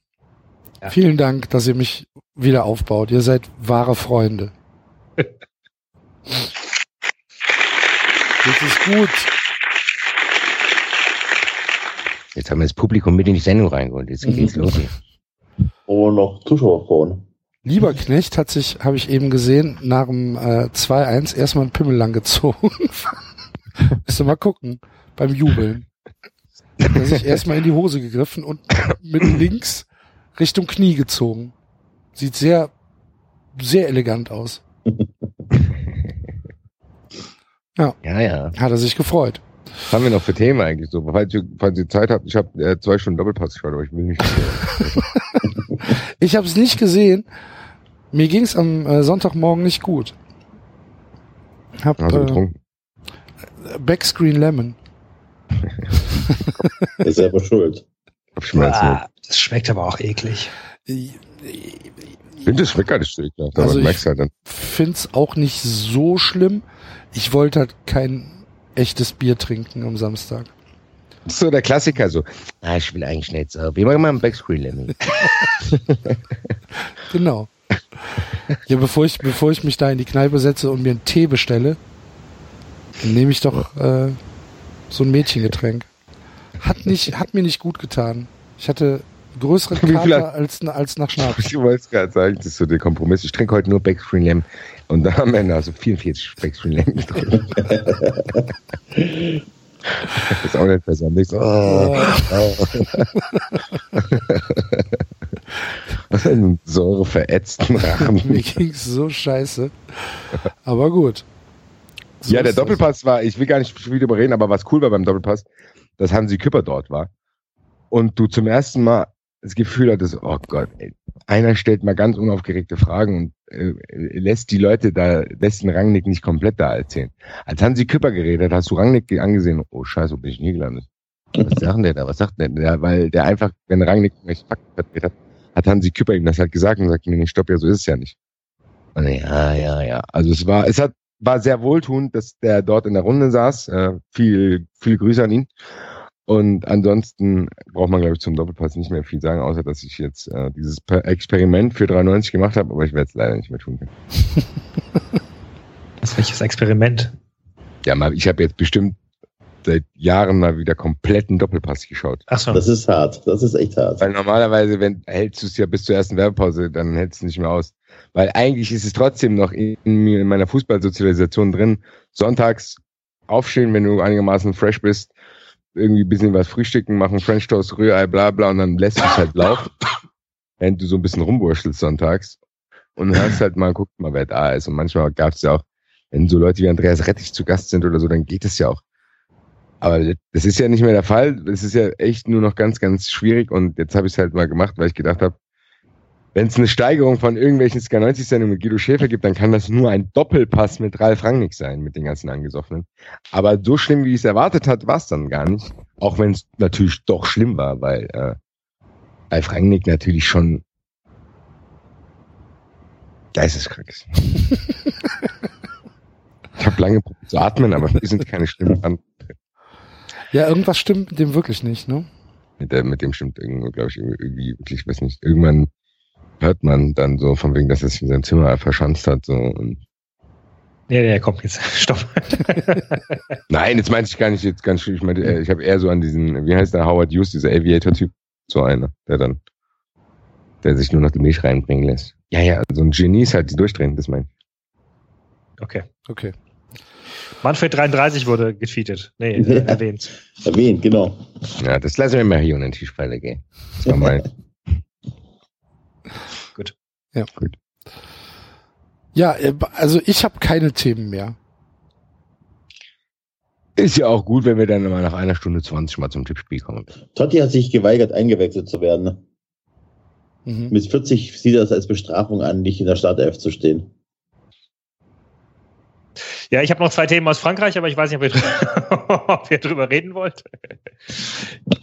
Ja. Vielen Dank, dass ihr mich wieder aufbaut. Ihr seid wahre Freunde. Das ist gut. Jetzt haben wir das Publikum mit in die Sendung reingeholt. Jetzt geht's los. Und noch Zuschauer vorne. Lieber Knecht hat sich, habe ich eben gesehen, nach dem äh, 2-1 erstmal einen Pimmel lang gezogen. Müsst ihr mal gucken, beim Jubeln. Hat er sich erstmal in die Hose gegriffen und mit links Richtung Knie gezogen. Sieht sehr, sehr elegant aus. Ja, ja. Hat er sich gefreut. Was haben wir noch für Themen eigentlich so? Falls ihr, falls ihr Zeit habt, ich habe äh, zwei Stunden Doppelpass geschaut, aber ich will nicht. Ich habe es nicht gesehen. Mir ging es am äh, Sonntagmorgen nicht gut. Hab Hast du äh, getrunken? Backscreen Lemon. Ist selber schuld. Kopfschmerzen. Ah, das schmeckt aber auch eklig. Ich finde, das schmeckt gar nicht so ekelhaft, aber Also ich- halt dann. Find's auch nicht so schlimm. Ich wollte halt kein echtes Bier trinken am Samstag. Das ist so der Klassiker so. Ah, ich will eigentlich nicht so. Wir machen mal einen Backscreen Lemon. Genau. Ja, bevor ich, bevor ich mich da in die Kneipe setze und mir einen Tee bestelle, nehme ich doch äh, so ein Mädchengetränk. Hat nicht, hat mir nicht gut getan. Ich hatte Größeren Kater als, als nach Schnaps. Ich wollte es gerade sagen, das ist so der Kompromiss. Ich trinke heute nur Backstream Lamb und dann am Ende also 44 Backstream Lamb drin. das ist auch nicht besonders. So, oh, oh. Einen säureverätzten Rachen. Mir ging's so scheiße. Aber gut. So ja, der Doppelpass war, ich will gar nicht wieder überreden, aber was cool war beim Doppelpass, dass Hansi Küpper dort war. Und du zum ersten Mal das Gefühl hattest, oh Gott, ey, einer stellt mal ganz unaufgeregte Fragen und äh, lässt die Leute da, lässt den Rangnick nicht komplett da erzählen. Als Hansi Küpper geredet, hast du Rangnick angesehen, oh scheiße, wo bin ich nie gelandet? Was sagt der da? Was sagt der da? Weil der einfach, wenn Rangnick irgendwelche Fakten hat, hat Hansi Küpper ihm das halt gesagt und sagt mir nicht, stopp, ja, so ist es ja nicht. Und ja, ja, ja. Also es war, es hat, war sehr wohltuend, dass der dort in der Runde saß. Äh, viel, viel Grüße an ihn. Und ansonsten braucht man, glaube ich, zum Doppelpass nicht mehr viel sagen, außer dass ich jetzt äh, dieses Experiment für 93 gemacht habe, aber ich werde es leider nicht mehr tun können. Was welches Experiment? Ja, mal, ich habe jetzt bestimmt seit Jahren mal wieder kompletten Doppelpass geschaut. Ach so. Das ist hart. Das ist echt hart. Weil normalerweise, wenn hältst du es ja bis zur ersten Werbepause, dann hältst du es nicht mehr aus. Weil eigentlich ist es trotzdem noch in, in meiner Fußballsozialisation drin. Sonntags aufstehen, wenn du einigermaßen fresh bist, irgendwie ein bisschen was frühstücken, machen French Toast, Rührei, bla bla und dann lässt es halt laufen, wenn du so ein bisschen rumwurschtelst sonntags und hörst halt mal, guckt mal, wer da ist. Und manchmal gab es ja auch, wenn so Leute wie Andreas Rettich zu Gast sind oder so, dann geht es ja auch. Aber das ist ja nicht mehr der Fall. Das ist ja echt nur noch ganz, ganz schwierig. Und jetzt habe ich es halt mal gemacht, weil ich gedacht habe, wenn es eine Steigerung von irgendwelchen Sky 90 Sendungen mit Guido Schäfer gibt, dann kann das nur ein Doppelpass mit Ralf Rangnick sein, mit den ganzen Angesoffenen. Aber so schlimm, wie ich es erwartet hat, war es dann gar nicht. Auch wenn es natürlich doch schlimm war, weil äh, Ralf Rangnick natürlich schon geisteskrank ist. ich habe lange probiert zu atmen, aber wir sind keine Stimmen an. Ja, irgendwas stimmt mit dem wirklich nicht, ne? Mit, der, mit dem stimmt irgendwie, glaube ich, irgendwie wirklich, ich weiß nicht, irgendwann hört man dann so von wegen, dass er sich in seinem Zimmer verschanzt hat. So. Und ja, ja, komm jetzt, stopp. Nein, jetzt meinte ich gar nicht jetzt ganz schön. Ich meine, ich habe eher so an diesen, wie heißt der Howard Hughes, dieser Aviator-Typ, so einer, der dann, der sich nur noch die Milch reinbringen lässt. Ja, ja, so ein Genie ist halt die durchdrehen, das meine ich. Okay. Okay. Manfred 33 wurde getweetet. Nee, äh, erwähnt. Erwähnt, genau. Ja, das lassen wir mal hier unter den Tischpfeiler gehen. Das war mein. Ja. Gut. Ja, äh, also ich habe keine Themen mehr. Ist ja auch gut, wenn wir dann mal nach einer Stunde 20 mal zum Tippspiel kommen. Totti hat sich geweigert, eingewechselt zu werden. Ne? Mhm. Mit 40 sieht er es als Bestrafung an, nicht in der Startelf zu stehen. Ja, ich habe noch zwei Themen aus Frankreich, aber ich weiß nicht, ob ihr, ob ihr drüber reden wollt.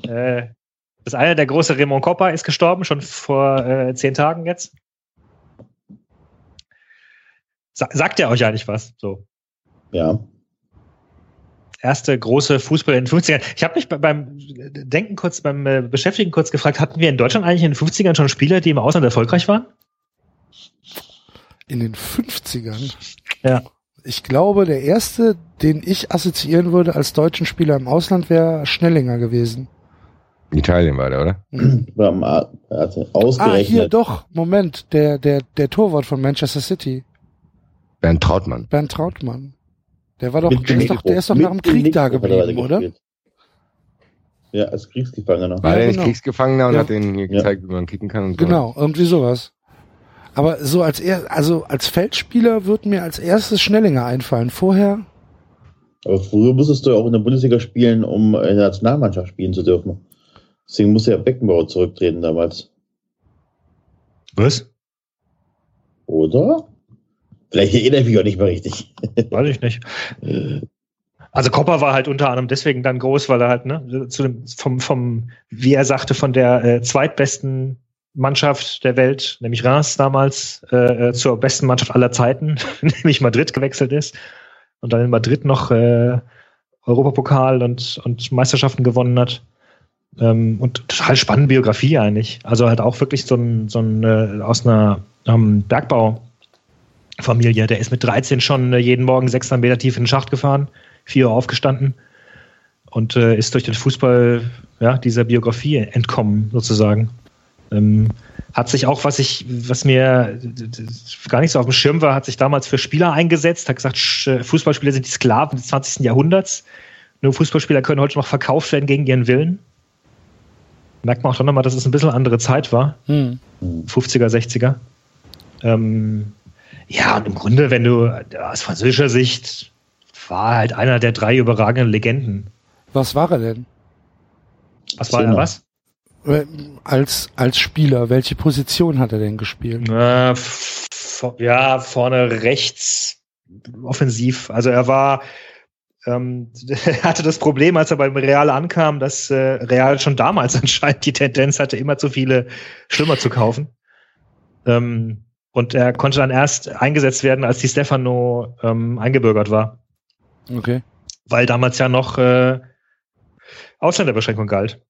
äh, das eine, der große Raymond Coppa ist gestorben, schon vor äh, zehn Tagen jetzt. Sagt er euch eigentlich was? So. Ja. Erste große Fußball in den 50ern. Ich habe mich beim Denken kurz, beim äh, Beschäftigen kurz gefragt, hatten wir in Deutschland eigentlich in den 50ern schon Spieler, die im Ausland erfolgreich waren? In den 50ern? Ja. Ich glaube, der erste, den ich assoziieren würde als deutschen Spieler im Ausland, wäre Schnellinger gewesen. Italien war der, oder? ausgerechnet. Ah, hier doch. Moment, der, der, der Torwart von Manchester City. Bernd Trautmann. Bernd Trautmann. Der war doch, der ist doch, der ist doch nach dem Krieg da geblieben, oder? Ja, als Kriegsgefangener. War ja, der genau. Kriegsgefangener und ja. hat denen hier gezeigt, ja. wie man kicken kann und so. Genau, irgendwie sowas. Aber so als er, also als Feldspieler wird mir als erstes Schnellinger einfallen. Vorher. Aber früher musstest du auch in der Bundesliga spielen, um in der Nationalmannschaft spielen zu dürfen. Deswegen musste ja Beckenbauer zurücktreten damals. Was? Oder? Vielleicht erinnere ich mich auch nicht mehr richtig. Weiß ich nicht. Also Kopper war halt unter anderem deswegen dann groß, weil er halt ne, zu dem, vom, vom, wie er sagte, von der äh, zweitbesten Mannschaft der Welt, nämlich Reims damals, äh, äh zur besten Mannschaft aller Zeiten, nämlich Madrid gewechselt ist und dann in Madrid noch äh, Europapokal und, und Meisterschaften gewonnen hat. Ähm, und total spannende Biografie eigentlich. Also halt auch wirklich so ein, so ein äh, aus einer ähm, Bergbau Familie. Der ist mit 13 schon äh, jeden Morgen 600 Meter tief in den Schacht gefahren, 4 Uhr aufgestanden und äh, ist durch den Fußball ja, dieser Biografie entkommen, sozusagen. Ähm, hat sich auch, was ich, was mir gar nicht so auf dem Schirm war, hat sich damals für Spieler eingesetzt, hat gesagt, Fußballspieler sind die Sklaven des 20. Jahrhunderts. Nur Fußballspieler können heute noch verkauft werden gegen ihren Willen. Merkt man auch dann nochmal, dass es ein bisschen andere Zeit war. Hm. 50er, 60er. Ähm, ja, und im Grunde, wenn du aus französischer Sicht war halt einer der drei überragenden Legenden. Was war er denn? Was war er was? Äh, als, als Spieler, welche Position hat er denn gespielt? Äh, ja, vorne rechts offensiv. Also er war, ähm, er hatte das Problem, als er beim Real ankam, dass äh, Real schon damals anscheinend die Tendenz hatte, immer zu viele Stürmer zu kaufen. Ähm, und er konnte dann erst eingesetzt werden, als die Stefano ähm, eingebürgert war. Okay. Weil damals ja noch äh, Ausländerbeschränkung galt.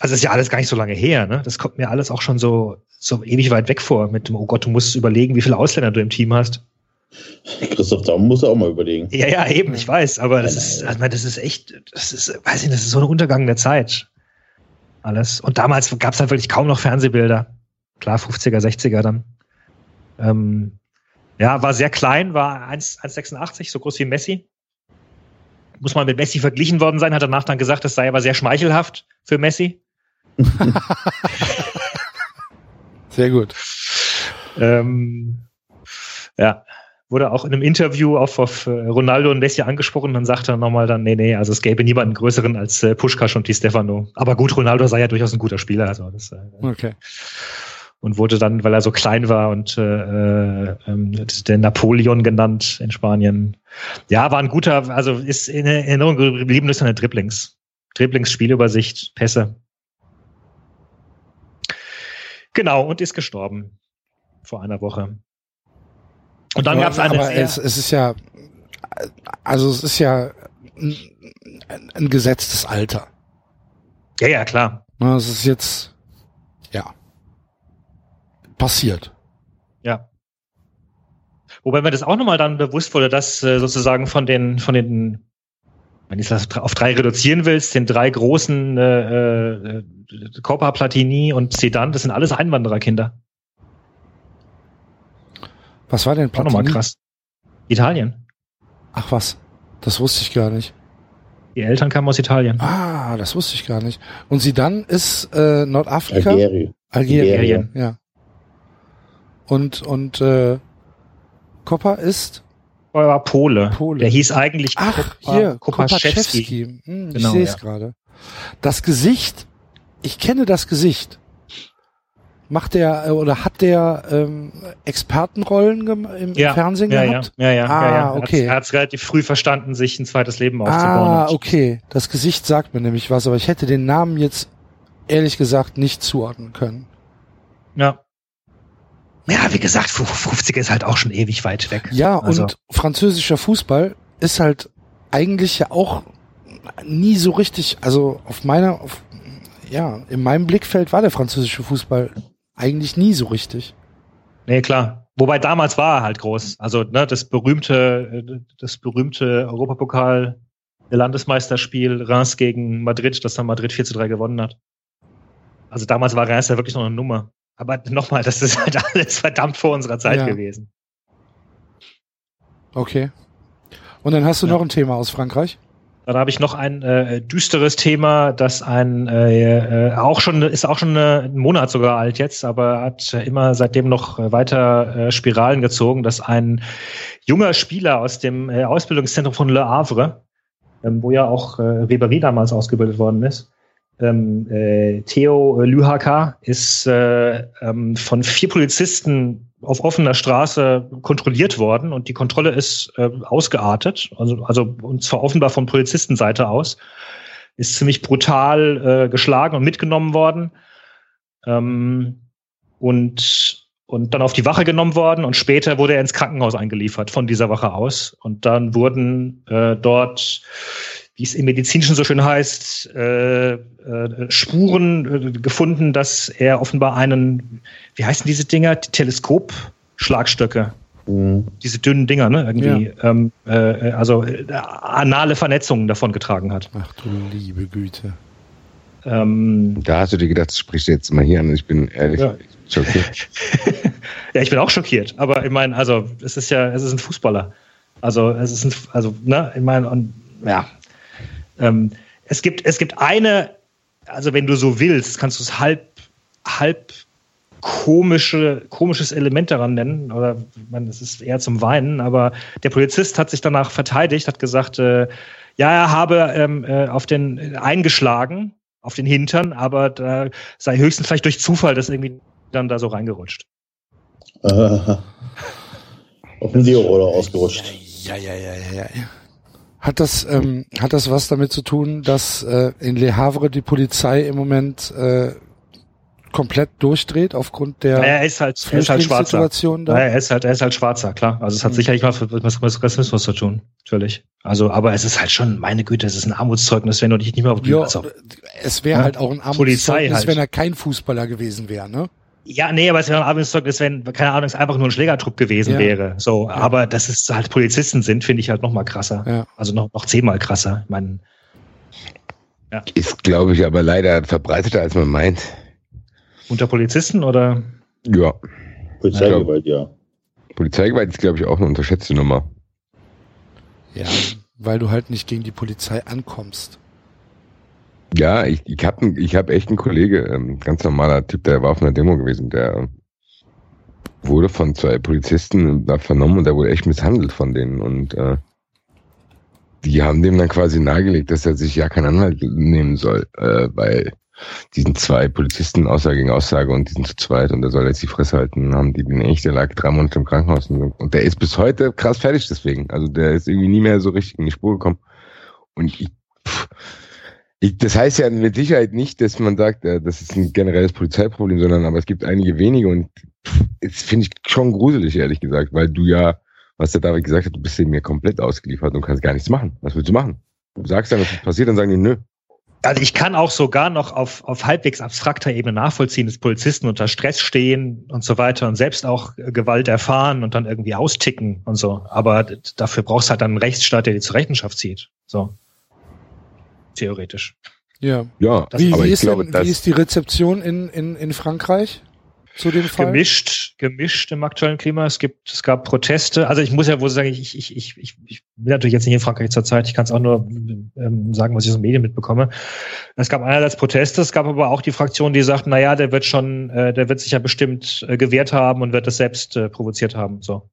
Also ist ja alles gar nicht so lange her, ne? Das kommt mir alles auch schon so, so ewig weit weg vor mit dem, oh Gott, du musst überlegen, wie viele Ausländer du im Team hast. Christoph Daum muss auch mal überlegen. Ja, ja, eben, ich weiß, aber das ist, also, das ist echt, das ist, weiß ich, das ist so eine untergangene Zeit. Alles. Und damals gab es halt wirklich kaum noch Fernsehbilder. Klar, 50er, 60er dann. Ähm, ja, war sehr klein, war 1,86, so groß wie Messi muss mal mit Messi verglichen worden sein, hat danach dann gesagt, das sei aber sehr schmeichelhaft für Messi. sehr gut. Ähm, ja, wurde auch in einem Interview auf, auf äh, Ronaldo und Messi angesprochen, dann sagte er nochmal dann, nee, nee, also es gäbe niemanden größeren als äh, Puschkasch und Di Stefano. Aber gut, Ronaldo sei ja durchaus ein guter Spieler. Also das, äh, okay und wurde dann, weil er so klein war und äh, äh, der Napoleon genannt in Spanien. Ja, war ein guter, also ist in Erinnerung geblieben durch seine Dribblings. Dribblings, Spielübersicht, Pässe. Genau, und ist gestorben vor einer Woche. Und dann gab es eine. Aber es, es ist ja, also es ist ja ein, ein gesetztes Alter. Ja, ja, klar. Es ist jetzt, ja passiert. Ja. Wobei mir das auch nochmal dann bewusst wurde, dass äh, sozusagen von den, von den, wenn ich das auf drei reduzieren willst, den drei großen äh, äh, Coppa, Platini und Sedan, das sind alles Einwandererkinder. Was war denn Platini? Auch nochmal krass. Italien. Ach was, das wusste ich gar nicht. Die Eltern kamen aus Italien. Ah, das wusste ich gar nicht. Und Sidan ist äh, Nordafrika? Algerien. Algerien, Algerien. ja. Und, und äh, Koppa ist? Er war Pole. Pole. Der hieß eigentlich Ach, Kopa, hier, Kopaszewski. Hm, genau, ich sehe es ja. gerade. Das Gesicht, ich kenne das Gesicht. Macht der äh, oder hat der ähm, Expertenrollen im ja, Fernsehen ja, gehabt? Ja, ja, ja. Ah, ja, ja. okay. Er hat es relativ früh verstanden, sich ein zweites Leben aufzubauen. Ah, okay. Das Gesicht sagt mir nämlich was, aber ich hätte den Namen jetzt ehrlich gesagt nicht zuordnen können. Ja ja, wie gesagt, 50er ist halt auch schon ewig weit weg. Ja, also. und französischer Fußball ist halt eigentlich ja auch nie so richtig, also auf meiner, auf, ja, in meinem Blickfeld war der französische Fußball eigentlich nie so richtig. Nee, klar. Wobei damals war er halt groß. Also, ne, das berühmte, das berühmte Europapokal Landesmeisterspiel Reims gegen Madrid, das dann Madrid 4 zu 3 gewonnen hat. Also damals war Reims ja wirklich noch eine Nummer. Aber nochmal, das ist halt alles verdammt vor unserer Zeit ja. gewesen. Okay. Und dann hast du ja. noch ein Thema aus Frankreich? Dann habe ich noch ein äh, düsteres Thema, das ein äh, äh, auch schon ist auch schon äh, einen Monat sogar alt jetzt, aber hat immer seitdem noch weiter äh, Spiralen gezogen, dass ein junger Spieler aus dem äh, Ausbildungszentrum von Le Havre, ähm, wo ja auch äh, Ribery damals ausgebildet worden ist, ähm, äh, Theo Lühaka ist äh, ähm, von vier Polizisten auf offener Straße kontrolliert worden und die Kontrolle ist äh, ausgeartet, also, also und zwar offenbar von Polizistenseite aus, ist ziemlich brutal äh, geschlagen und mitgenommen worden. Ähm, und und dann auf die Wache genommen worden und später wurde er ins Krankenhaus eingeliefert von dieser Wache aus. Und dann wurden äh, dort wie es im Medizinischen so schön heißt, äh, äh, Spuren äh, gefunden, dass er offenbar einen, wie heißen diese Dinger, Teleskopschlagstöcke, mhm. diese dünnen Dinger, ne, irgendwie, ja. ähm, äh, also äh, anale Vernetzungen davon getragen hat. Ach du liebe Güte. Ähm, da hast du dir gedacht, sprichst du jetzt mal hier an. Ich bin ehrlich ja. schockiert. ja, ich bin auch schockiert. Aber ich meine, also es ist ja, es ist ein Fußballer. Also es ist ein, also ne, ich meine und ja, ähm, es gibt es gibt eine, also wenn du so willst, kannst du es halb halb komische, komisches Element daran nennen. Oder man, es ist eher zum Weinen, aber der Polizist hat sich danach verteidigt, hat gesagt, äh, ja, er habe ähm, äh, auf den äh, eingeschlagen, auf den Hintern, aber da sei höchstens vielleicht durch Zufall das irgendwie dann da so reingerutscht. Auf den oder ausgerutscht. Ja, ja, ja, ja, ja. Hat das, ähm, hat das was damit zu tun, dass äh, in Le Havre die Polizei im Moment äh, komplett durchdreht aufgrund der er ist halt, er ist halt schwarzer. Da? er ist halt, er ist halt schwarzer, klar. Also es hat mhm. sicherlich was mit Rassismus zu tun, natürlich. Also, aber es ist halt schon, meine Güte, es ist ein Armutszeugnis, wenn du dich nicht mehr auf die ja, also, Es wäre ja, halt auch ein Armutszeugnis, halt. wenn er kein Fußballer gewesen wäre, ne? Ja, nee, aber es wäre ein Armutszeugnis, wenn, keine Ahnung, es einfach nur ein Schlägertrupp gewesen ja. wäre. So, ja. aber dass es halt Polizisten sind, finde ich halt noch mal krasser. Ja. Also noch, noch zehnmal krasser. Ich meine, ja. Ist, glaube ich, aber leider verbreiteter, als man meint. Unter Polizisten oder? Ja. Polizeigewalt, ja. Polizeigewalt ist, glaube ich, auch eine unterschätzte Nummer. Ja, weil du halt nicht gegen die Polizei ankommst. Ja, ich, ich habe ich hab echt einen Kollege, ähm, ganz normaler Typ, der war auf einer Demo gewesen, der wurde von zwei Polizisten da vernommen und der wurde echt misshandelt von denen und äh, die haben dem dann quasi nahegelegt, dass er sich ja keinen Anwalt nehmen soll, äh, weil diesen zwei Polizisten Aussage gegen Aussage und diesen zu zweit und der soll jetzt die Fresse halten, haben die den echt, der lag drei Monate im Krankenhaus und, und der ist bis heute krass fertig deswegen. Also der ist irgendwie nie mehr so richtig in die Spur gekommen. Und ich, pff, ich, das heißt ja mit Sicherheit nicht, dass man sagt, äh, das ist ein generelles Polizeiproblem, sondern aber es gibt einige wenige und das finde ich schon gruselig, ehrlich gesagt, weil du ja, was der David gesagt hat, du bist dem mir komplett ausgeliefert und kannst gar nichts machen. Was willst du machen? Du sagst dann, was passiert, dann sagen die, nö, also ich kann auch sogar noch auf, auf halbwegs abstrakter Ebene nachvollziehen, dass Polizisten unter Stress stehen und so weiter und selbst auch Gewalt erfahren und dann irgendwie austicken und so. Aber dafür brauchst du halt dann einen Rechtsstaat, der die zur Rechenschaft zieht. So. Theoretisch. Ja. Ja, wie, wie, ist, glaube, denn, wie ist die Rezeption in, in, in Frankreich? zu dem Fall? Gemischt, gemischt im aktuellen Klima. Es gibt, es gab Proteste. Also ich muss ja wohl sagen, ich, ich, ich, ich, ich bin natürlich jetzt nicht in Frankreich zurzeit. Ich kann es auch nur ähm, sagen, was ich aus den Medien mitbekomme. Es gab einerseits Proteste, es gab aber auch die Fraktion, die sagt, na ja, der wird schon, äh, der wird sich ja bestimmt äh, gewehrt haben und wird das selbst äh, provoziert haben. So.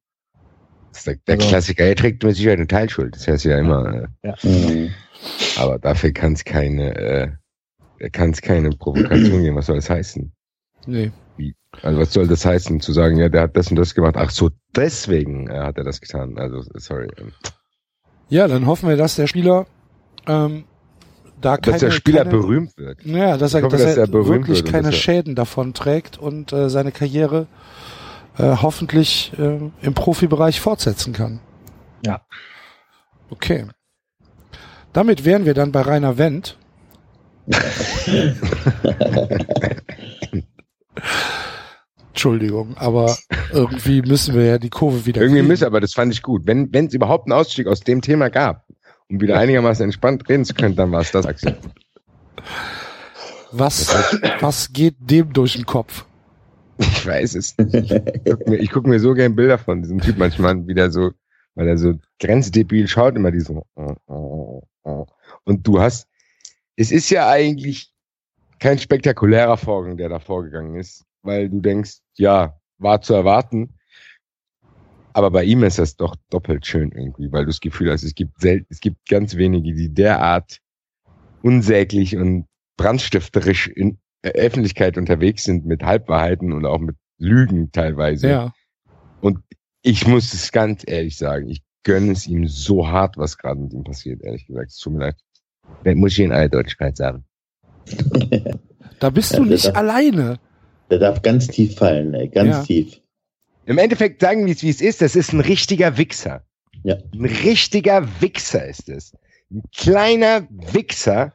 Der, der also, Klassiker, er trägt mit Sicherheit eine Teilschuld. Das heißt ja immer. Äh, ja. Mhm. Aber dafür kann es keine, äh, kann es keine Provokation geben. Was soll das heißen? Nee. Also was soll das heißen, zu sagen, ja, der hat das und das gemacht. Ach so, deswegen äh, hat er das getan. Also, sorry. Ja, dann hoffen wir, dass der Spieler ähm, da keine, dass der Spieler keine, berühmt wird. Ja, dass er, hoffe, dass, dass er, er wirklich keine Schäden davon trägt und äh, seine Karriere äh, hoffentlich äh, im Profibereich fortsetzen kann. Ja. Okay. Damit wären wir dann bei Rainer Wendt. Entschuldigung, aber irgendwie müssen wir ja die Kurve wieder. Irgendwie kriegen. müssen, aber das fand ich gut. Wenn wenn es überhaupt einen Ausstieg aus dem Thema gab, um wieder einigermaßen entspannt reden zu können, dann war es das, Axel. Was, was geht dem durch den Kopf? Ich weiß es nicht. Ich gucke mir, guck mir so gern Bilder von diesem Typ manchmal wieder so, weil er so grenzdebil schaut, immer die so. Und du hast, es ist ja eigentlich kein spektakulärer Vorgang, der da vorgegangen ist weil du denkst, ja, war zu erwarten. Aber bei ihm ist das doch doppelt schön irgendwie, weil du das Gefühl hast, es gibt selten, es gibt ganz wenige, die derart unsäglich und brandstifterisch in Öffentlichkeit unterwegs sind mit Halbwahrheiten und auch mit Lügen teilweise. Ja. Und ich muss es ganz ehrlich sagen, ich gönne es ihm so hart, was gerade mit ihm passiert, ehrlich gesagt. Es tut mir leid. Das muss ich in aller Deutlichkeit sagen. da bist du nicht alleine. Der darf ganz tief fallen, ey, ganz ja. tief. Im Endeffekt sagen wir es, wie es ist. Das ist ein richtiger Wichser. Ja. Ein richtiger Wichser ist es. Ein kleiner Wichser,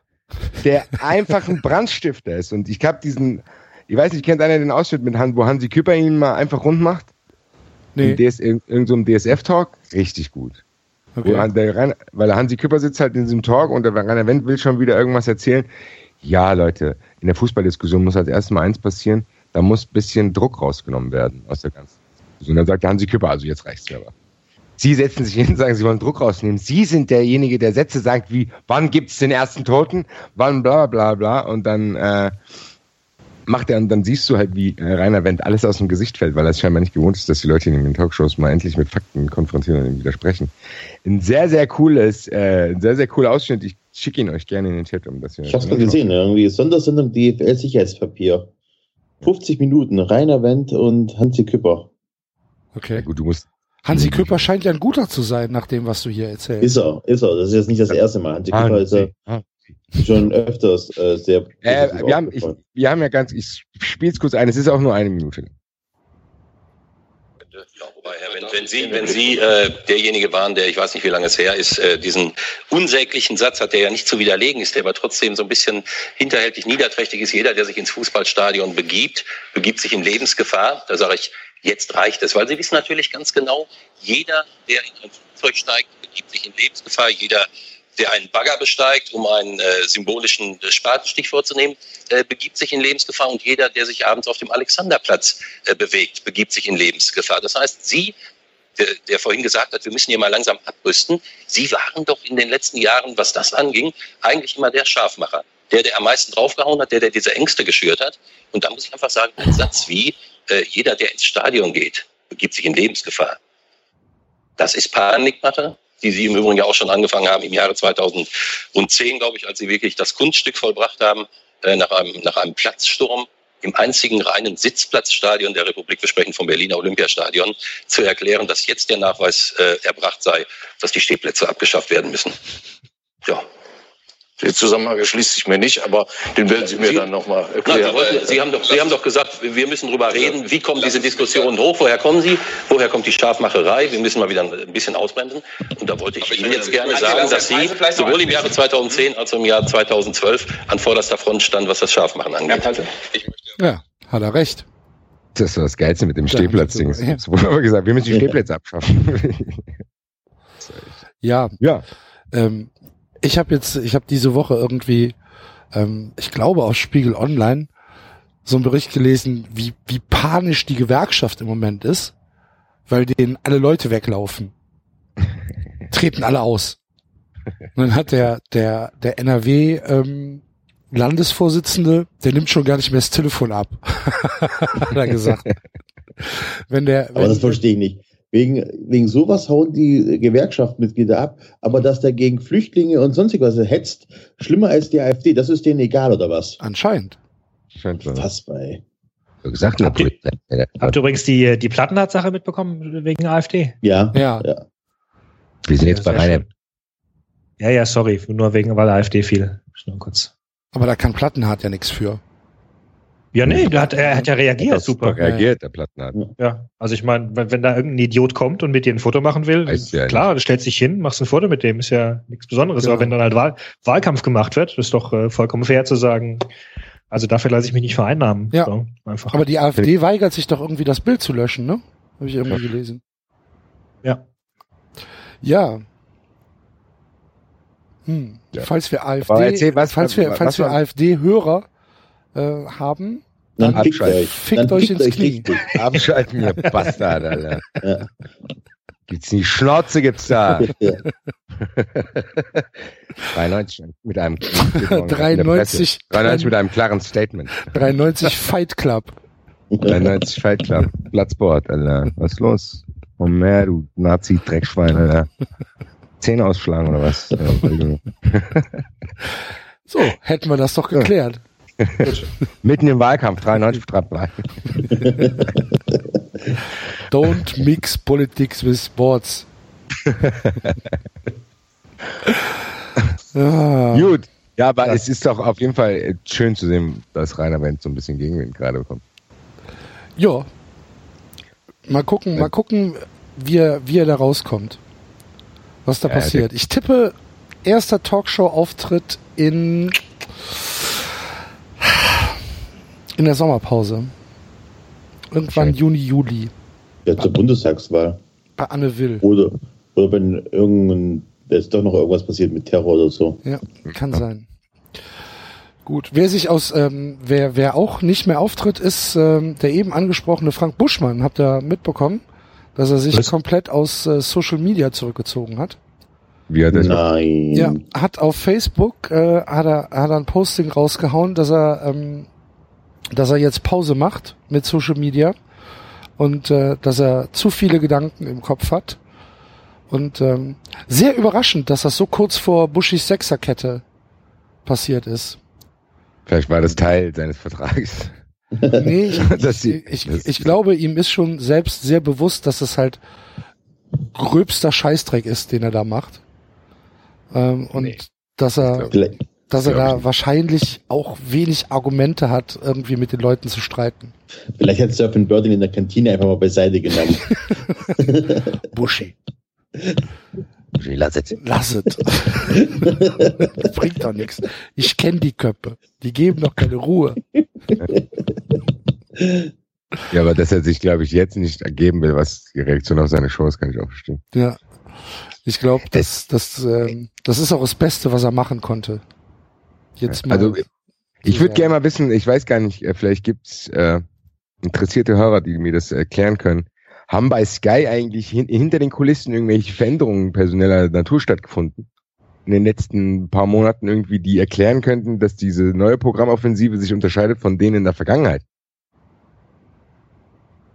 der einfach ein Brandstifter ist. Und ich habe diesen, ich weiß nicht, kennt einer den Ausschnitt mit Han, wo Hansi Küpper ihn mal einfach rund macht? Nee. DS, in, in so DSF-Talk? Richtig gut. Okay. Der, weil der Hansi Küpper sitzt halt in diesem Talk und der Rainer Wendt will schon wieder irgendwas erzählen Ja, Leute, in der Fußballdiskussion muss als erstes mal eins passieren, da muss ein bisschen Druck rausgenommen werden aus der ganzen Diskussion. Dann sagt Hansi Küpper, also jetzt reicht's aber. Sie setzen sich hin und sagen, Sie wollen Druck rausnehmen. Sie sind derjenige, der Sätze sagt wie, wann gibt's den ersten Toten, wann bla bla bla und dann äh, macht er und dann siehst du halt, wie äh, Rainer Wendt alles aus dem Gesicht fällt, weil er es scheinbar nicht gewohnt ist, dass die Leute in den Talkshows mal endlich mit Fakten konfrontieren und ihm widersprechen. Ein sehr, sehr cooles, äh, ein sehr, sehr cooler Ausschnitt. Ich schicke ihn euch gerne in den Chat, um das hier. Ich hab's mal gesehen, irgendwie Sondersendung DFL Sicherheitspapier. 50 Minuten, Rainer Wendt und Hansi Küpper. Okay. Ja, gut, du musst. Hansi Küpper scheint ja ein guter zu sein, nach dem, was du hier erzählst. Ist er, ist er. Das ist jetzt nicht das erste Mal. Hansi Küpper ist ja schon öfters äh, sehr. Äh, wir, haben, ich, wir haben ja ganz, ich spiele es kurz ein, es ist auch nur eine Minute. Ja, wobei, Herr, wenn, wenn Sie, wenn Sie äh, derjenige waren, der, ich weiß nicht, wie lange es her ist, äh, diesen unsäglichen Satz hat, der ja nicht zu widerlegen ist, der aber trotzdem so ein bisschen hinterhältig niederträchtig ist. Jeder, der sich ins Fußballstadion begibt, begibt sich in Lebensgefahr. Da sage ich, jetzt reicht es. Weil Sie wissen natürlich ganz genau, jeder, der in ein Flugzeug steigt, begibt sich in Lebensgefahr. Jeder, der einen Bagger besteigt, um einen äh, symbolischen äh, Spatenstich vorzunehmen, äh, begibt sich in Lebensgefahr und jeder, der sich abends auf dem Alexanderplatz äh, bewegt, begibt sich in Lebensgefahr. Das heißt, Sie, der, der vorhin gesagt hat, wir müssen hier mal langsam abrüsten, Sie waren doch in den letzten Jahren, was das anging, eigentlich immer der Scharfmacher. Der, der am meisten draufgehauen hat, der, der diese Ängste geschürt hat. Und da muss ich einfach sagen, ein Satz wie, äh, jeder, der ins Stadion geht, begibt sich in Lebensgefahr. Das ist Panikmache, die Sie im Übrigen ja auch schon angefangen haben im Jahre 2010, glaube ich, als Sie wirklich das Kunststück vollbracht haben, äh, nach, einem, nach einem Platzsturm im einzigen reinen Sitzplatzstadion der Republik, wir sprechen vom Berliner Olympiastadion, zu erklären, dass jetzt der Nachweis äh, erbracht sei, dass die Stehplätze abgeschafft werden müssen. Ja, der Zusammenhang erschließt sich mir nicht, aber den werden Sie mir Sie, dann nochmal erklären. Na, Sie, Sie, haben doch, Sie haben doch gesagt, wir müssen darüber reden, wie kommen diese Diskussionen hoch, woher kommen sie, woher kommt die Scharfmacherei, wir müssen mal wieder ein bisschen ausbremsen. Und da wollte ich Ihnen jetzt gerne sagen, dass Sie sowohl im Jahre 2010 als auch im Jahr 2012 an vorderster Front standen, was das Scharfmachen angeht. Ja, hat er recht. Das ist das Geilste mit dem Stehplatzding. Es wurde aber gesagt, wir müssen die Stehplätze abschaffen. ja. Ja. Ähm, ich habe jetzt, ich habe diese Woche irgendwie, ähm, ich glaube aus Spiegel Online, so einen Bericht gelesen, wie, wie panisch die Gewerkschaft im Moment ist, weil denen alle Leute weglaufen. Treten alle aus. Und dann hat der, der, der NRW ähm, Landesvorsitzende, der nimmt schon gar nicht mehr das Telefon ab. hat er gesagt. wenn der, wenn, Aber das verstehe ich nicht. Wegen, wegen sowas hauen die Gewerkschaftsmitglieder ab. Aber dass der gegen Flüchtlinge und sonstig was hetzt, schlimmer als die AfD, das ist denen egal, oder was? Anscheinend. Scheint so. Was bei. Gesagt, habt, ihr, habt ihr übrigens die, die Plattenhardt-Sache mitbekommen wegen AfD? Ja. Ja. ja. Wir sind jetzt bei Rainer. Ja, ja, sorry, nur wegen, weil AfD fiel. Nur kurz. Aber da kann Plattenhardt ja nichts für. Ja, nee, der hat, er hat ja reagiert. Hat super reagiert, der Plattenhardt. Ja, also ich meine, wenn, wenn, da irgendein Idiot kommt und mit dir ein Foto machen will, ja klar, stellt sich hin, machst ein Foto mit dem, ist ja nichts Besonderes. Genau. Aber wenn dann halt Wahl, Wahlkampf gemacht wird, ist doch äh, vollkommen fair zu sagen, also dafür lasse ich mich nicht vereinnahmen. Ja, so, einfach. aber die AfD weigert sich doch irgendwie das Bild zu löschen, ne? Habe ich irgendwie gelesen. Ja. Ja. Hm. Ja. Falls wir AfD, erzähl, was, falls wir, falls wir AfD-Hörer äh, haben, dann, dann fickt euch, fickt dann euch fickt ins Knie. Richtig. Abschalten, ihr Bastard, Alter. Ja. Gibt's die Schnauze, gibt's da. Ja. 93 mit einem 93, 93 mit einem klaren Statement. 93 Fight Club. 93 Fight Club. Platzbord, Alter. Was ist los? Komm mehr, du Nazi-Dreckschwein, Alter. Zähne ausschlagen oder was? so, hätten wir das doch geklärt. Mitten im Wahlkampf, 93 3. Don't mix politics with sports. ah. Gut. Ja, aber ja. es ist doch auf jeden Fall schön zu sehen, dass Rainer Wendt so ein bisschen Gegenwind gerade bekommt. Ja. Mal gucken, mal gucken, wie er, wie er da rauskommt. Was da ja, passiert. Ich tippe, erster Talkshow-Auftritt in in der Sommerpause. Irgendwann Schön. Juni, Juli. Ja, zur Bundestagswahl. Bei Anne Will. Oder, oder wenn irgendein, da ist doch noch irgendwas passiert mit Terror oder so. Ja, kann ja. sein. Gut, wer sich aus, ähm, wer, wer auch nicht mehr auftritt, ist ähm, der eben angesprochene Frank Buschmann. Habt ihr mitbekommen, dass er sich Was? komplett aus äh, Social Media zurückgezogen hat? Wie hat er Nein. Ja, hat auf Facebook äh, hat er hat er ein Posting rausgehauen, dass er ähm, dass er jetzt Pause macht mit Social Media und äh, dass er zu viele Gedanken im Kopf hat und ähm, sehr überraschend, dass das so kurz vor Bushis Sechserkette passiert ist. Vielleicht war das Teil seines Vertrags. Nee, ich, ich, ich, ich glaube, ihm ist schon selbst sehr bewusst, dass es halt gröbster Scheißdreck ist, den er da macht. Ähm, und Nee. dass er, Vielleicht, dass er da wahrscheinlich auch wenig Argumente hat, irgendwie mit den Leuten zu streiten. vielleicht hat Surfing Birding in der Kantine einfach mal beiseite genommen. Buschi, Lass es. lass es. Bringt doch nichts. Ich kenne die Köpfe. Die geben doch keine Ruhe. Ja, aber dass er sich, glaube ich, jetzt nicht ergeben will, was die Reaktion auf seine Show ist, kann ich auch verstehen. Ja. Ich glaube, das, das, ähm, das ist auch das Beste, was er machen konnte. Jetzt mal. Also ich würde gerne mal wissen, ich weiß gar nicht, äh, vielleicht gibt's äh, interessierte Hörer, die mir das erklären können. Haben bei Sky eigentlich hin, hinter den Kulissen irgendwelche Veränderungen personeller Natur stattgefunden? In den letzten paar Monaten irgendwie, die erklären könnten, dass diese neue Programmoffensive sich unterscheidet von denen in der Vergangenheit?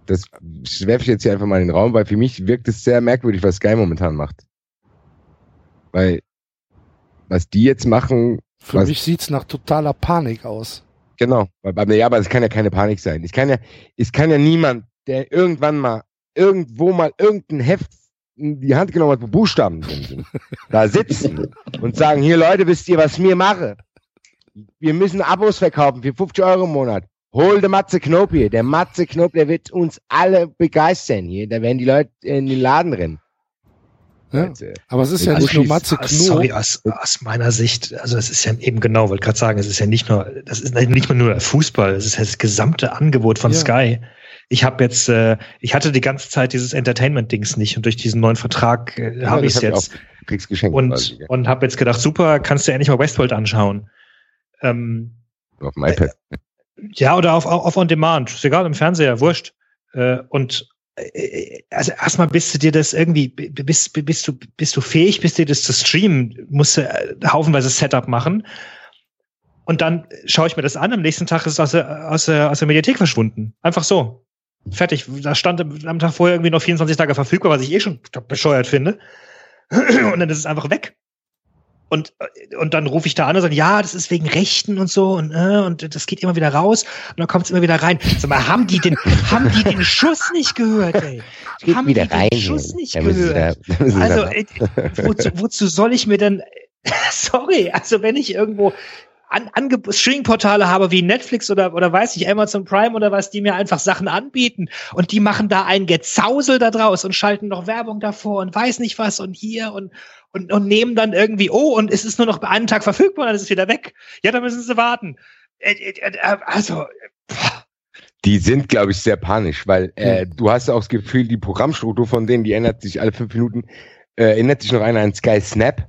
Das werfe ich jetzt hier einfach mal in den Raum, weil für mich wirkt es sehr merkwürdig, was Sky momentan macht. Weil was die jetzt machen, Für was- mich sieht's nach totaler Panik aus. Genau. Ja, aber es kann ja keine Panik sein. Es kann ja, es kann ja niemand, der irgendwann mal irgendwo mal irgendein Heft in die Hand genommen hat, wo Buchstaben drin sind, da sitzen und sagen, hier Leute, wisst ihr, was mir mache? Wir müssen Abos verkaufen für 50 Euro im Monat. Hol den Matze Knob hier. Der Matze Knob, der wird uns alle begeistern hier. Da werden die Leute in den Laden rennen. Ja. Aber es ist ja Also nicht nur Matze Knob. Sorry, aus, aus meiner Sicht, also es ist ja eben genau, wollte gerade sagen, es ist ja nicht nur, das ist nicht nur der Fußball, es ist ja das gesamte Angebot von Ja. Sky. Ich habe jetzt, äh, ich hatte die ganze Zeit dieses Entertainment-Dings nicht und durch diesen neuen Vertrag äh, Ja, habe ich es jetzt kriegst geschenkt und, quasi, und habe jetzt gedacht, super, kannst du endlich mal Westworld anschauen. Ähm, auf dem iPad. ja, oder auf, auf, On Demand, ist egal, im Fernseher, wurscht. Äh, und äh, also erstmal bist du dir das irgendwie, bist, bist du, bist du fähig, bist dir das zu streamen, musst du äh, haufenweise Setup machen. Und dann schaue ich mir das an, am nächsten Tag ist es aus der, aus der, aus der Mediathek verschwunden. Einfach so. Fertig. Da stand am Tag vorher irgendwie noch 24 Tage verfügbar, was ich eh schon bescheuert finde. Und dann ist es einfach weg. Und, und dann rufe ich da an und sage, ja, das ist wegen Rechten und so und, äh, und das geht immer wieder raus und dann kommt es immer wieder rein. Sag mal, haben die den, haben die den Schuss nicht gehört, ey? Geht haben wieder die den rein. Schuss nicht gehört? da- Also, äh, wozu, wozu soll ich mir denn, sorry, also wenn ich irgendwo an, Angeb- Streaming-Portale habe wie Netflix oder, oder weiß ich, Amazon Prime oder was, die mir einfach Sachen anbieten und die machen da ein Gezausel da draus und schalten noch Werbung davor und weiß nicht was und hier und, und, und nehmen dann irgendwie, oh, und es ist nur noch einen Tag verfügbar und dann ist es wieder weg. Ja, dann müssen sie warten. Äh, äh, äh, Also, pff, Die sind, glaube ich, sehr panisch, weil äh, du hast auch das Gefühl, die Programmstruktur von denen, die ändert sich alle fünf Minuten. Äh, erinnert sich noch einer an Sky Snap?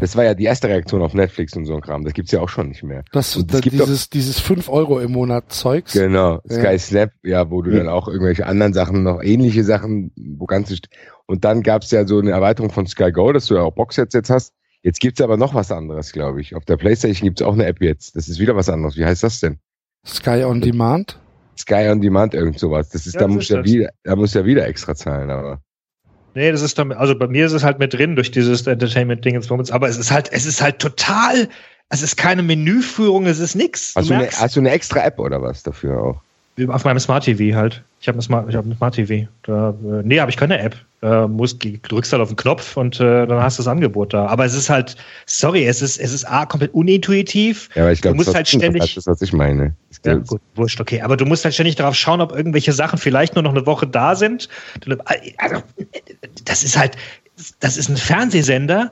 Das war ja die erste Reaktion auf Netflix und so ein Kram. Das gibt's ja auch schon nicht mehr. Das, Und es da, gibt dieses, dieses 5 Euro im Monat Zeugs. Genau, Ja. Sky Snap, ja, wo du Ja. dann auch irgendwelche anderen Sachen, noch ähnliche Sachen, wo ganz nicht. Und dann gab's ja so eine Erweiterung von Sky Go, dass du ja auch Boxsets jetzt hast. Jetzt gibt's aber noch was anderes, glaube ich. Auf der Playstation gibt's auch eine App jetzt. Das ist wieder was anderes. Wie heißt das denn? Sky on Demand. Sky on Demand, irgend sowas. Das ist, Ja, da das muss ist ja das. wieder, da muss ja wieder extra zahlen, aber. Nee, das ist dann, also bei mir ist es halt mit drin durch dieses Entertainment-Ding ins Moments, aber es ist halt, es ist halt total, es ist keine Menüführung, es ist nix. Hast du, eine, hast du eine extra App oder was dafür auch? Auf meinem Smart TV halt. Ich habe eine eine Smart TV. Da, äh, nee, habe ich keine App. Da musst, du drückst halt auf den Knopf und äh, dann hast du das Angebot da. Aber es ist halt, sorry, es ist, es ist A, komplett unintuitiv. Ja, aber ich glaube, musst das, halt das ständig- ist, was ich meine. Ich Ja, gut, wurscht, okay. Aber du musst halt ständig darauf schauen, ob irgendwelche Sachen vielleicht nur noch eine Woche da sind. Also, das ist halt, das ist ein Fernsehsender,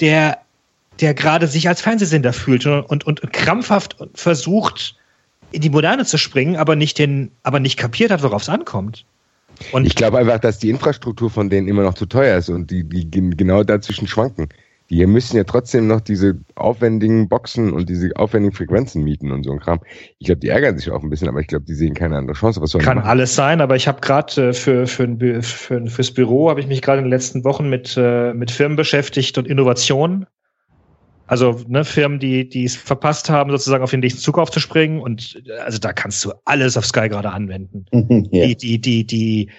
der, der gerade sich als Fernsehsender fühlt und, und, und krampfhaft versucht, in die Moderne zu springen, aber nicht den, aber nicht kapiert hat, worauf es ankommt. Und Ich glaube einfach, dass die Infrastruktur von denen immer noch zu teuer ist und die, die gen- genau dazwischen schwanken. Die müssen ja trotzdem noch diese aufwendigen Boxen und diese aufwendigen Frequenzen mieten und so ein Kram. Ich glaube, die ärgern sich auch ein bisschen, aber ich glaube, die sehen keine andere Chance. Was Kann alles sein, aber ich habe gerade äh, für, für, für, fürs Büro habe ich mich gerade in den letzten Wochen mit, äh, mit Firmen beschäftigt und Innovation. Also ne, Firmen, die die es verpasst haben, sozusagen auf den nächsten Zug aufzuspringen. Und äh, also da kannst du alles auf Sky gerade anwenden. ja. Die, die, die, die,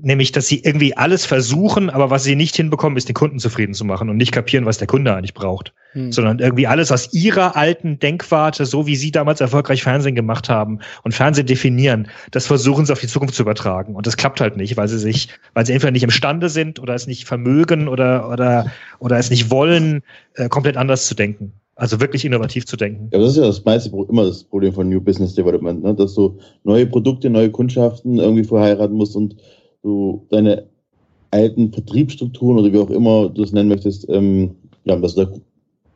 nämlich, dass sie irgendwie alles versuchen, aber was sie nicht hinbekommen, ist den Kunden zufrieden zu machen und nicht kapieren, was der Kunde eigentlich braucht Hm. sondern irgendwie alles aus ihrer alten Denkwarte, so wie sie damals erfolgreich Fernsehen gemacht haben und Fernsehen definieren, das versuchen sie auf die Zukunft zu übertragen. Und das klappt halt nicht, weil sie sich, weil sie entweder nicht imstande sind oder es nicht vermögen oder, oder, oder es nicht wollen, äh, komplett anders zu denken. Also wirklich innovativ zu denken. Ja, das ist ja das meiste, immer das Problem von New Business Development, ne? dass du neue Produkte, neue Kundschaften irgendwie verheiraten musst und du deine alten Vertriebsstrukturen oder wie auch immer du es nennen möchtest, ähm, ja, dass du da,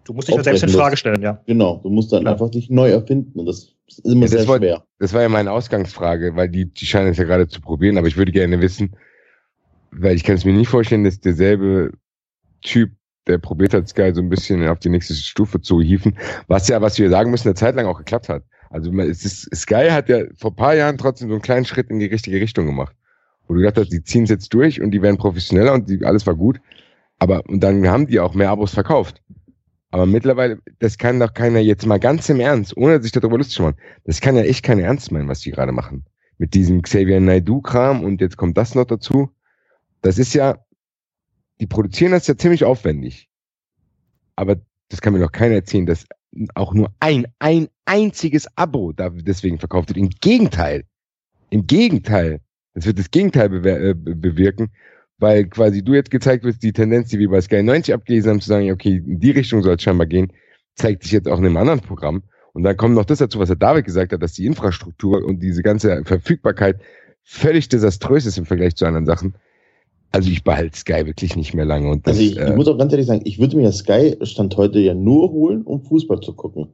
Du musst dich da selbst in Frage stellen, ja. genau, du musst dann Ja. einfach dich neu erfinden und das ist immer Ja, sehr wollte- schwer. Das war ja meine Ausgangsfrage, weil die, die scheinen es ja gerade zu probieren, aber ich würde gerne wissen, weil ich kann es mir nicht vorstellen, dass derselbe Typ, der probiert hat, Sky so ein bisschen auf die nächste Stufe zu hieven, was ja, was wir sagen müssen, eine Zeit lang auch geklappt hat. Also es ist, Sky hat ja vor paar Jahren trotzdem so einen kleinen Schritt in die richtige Richtung gemacht. Wo du gedacht hast, die ziehen es jetzt durch und die werden professioneller und die, alles war gut. Aber, und dann haben die auch mehr Abos verkauft. Aber mittlerweile, das kann doch keiner jetzt mal ganz im Ernst, ohne sich darüber lustig zu machen. Das kann ja echt keiner ernst meinen, was die gerade machen. Mit diesem Xavier Naidoo-Kram und jetzt kommt das noch dazu. Das ist ja, die produzieren das ja ziemlich aufwendig. Aber das kann mir doch keiner erzählen, dass auch nur ein, ein einziges Abo deswegen verkauft wird. Im Gegenteil. Im Gegenteil. Das wird das Gegenteil äh, be- bewirken, weil quasi du jetzt gezeigt wirst, die Tendenz, die wir bei Sky 90 abgelesen haben, zu sagen, okay, in die Richtung soll es scheinbar gehen, zeigt sich jetzt auch in einem anderen Programm. Und dann kommt noch das dazu, was der David gesagt hat, dass die Infrastruktur und diese ganze Verfügbarkeit völlig desaströs ist im Vergleich zu anderen Sachen. Also ich behalte Sky wirklich nicht mehr lange. Und das, Also ich, ich äh, muss auch ganz ehrlich sagen, ich würde mir ja Sky Stand heute ja nur holen, um Fußball zu gucken.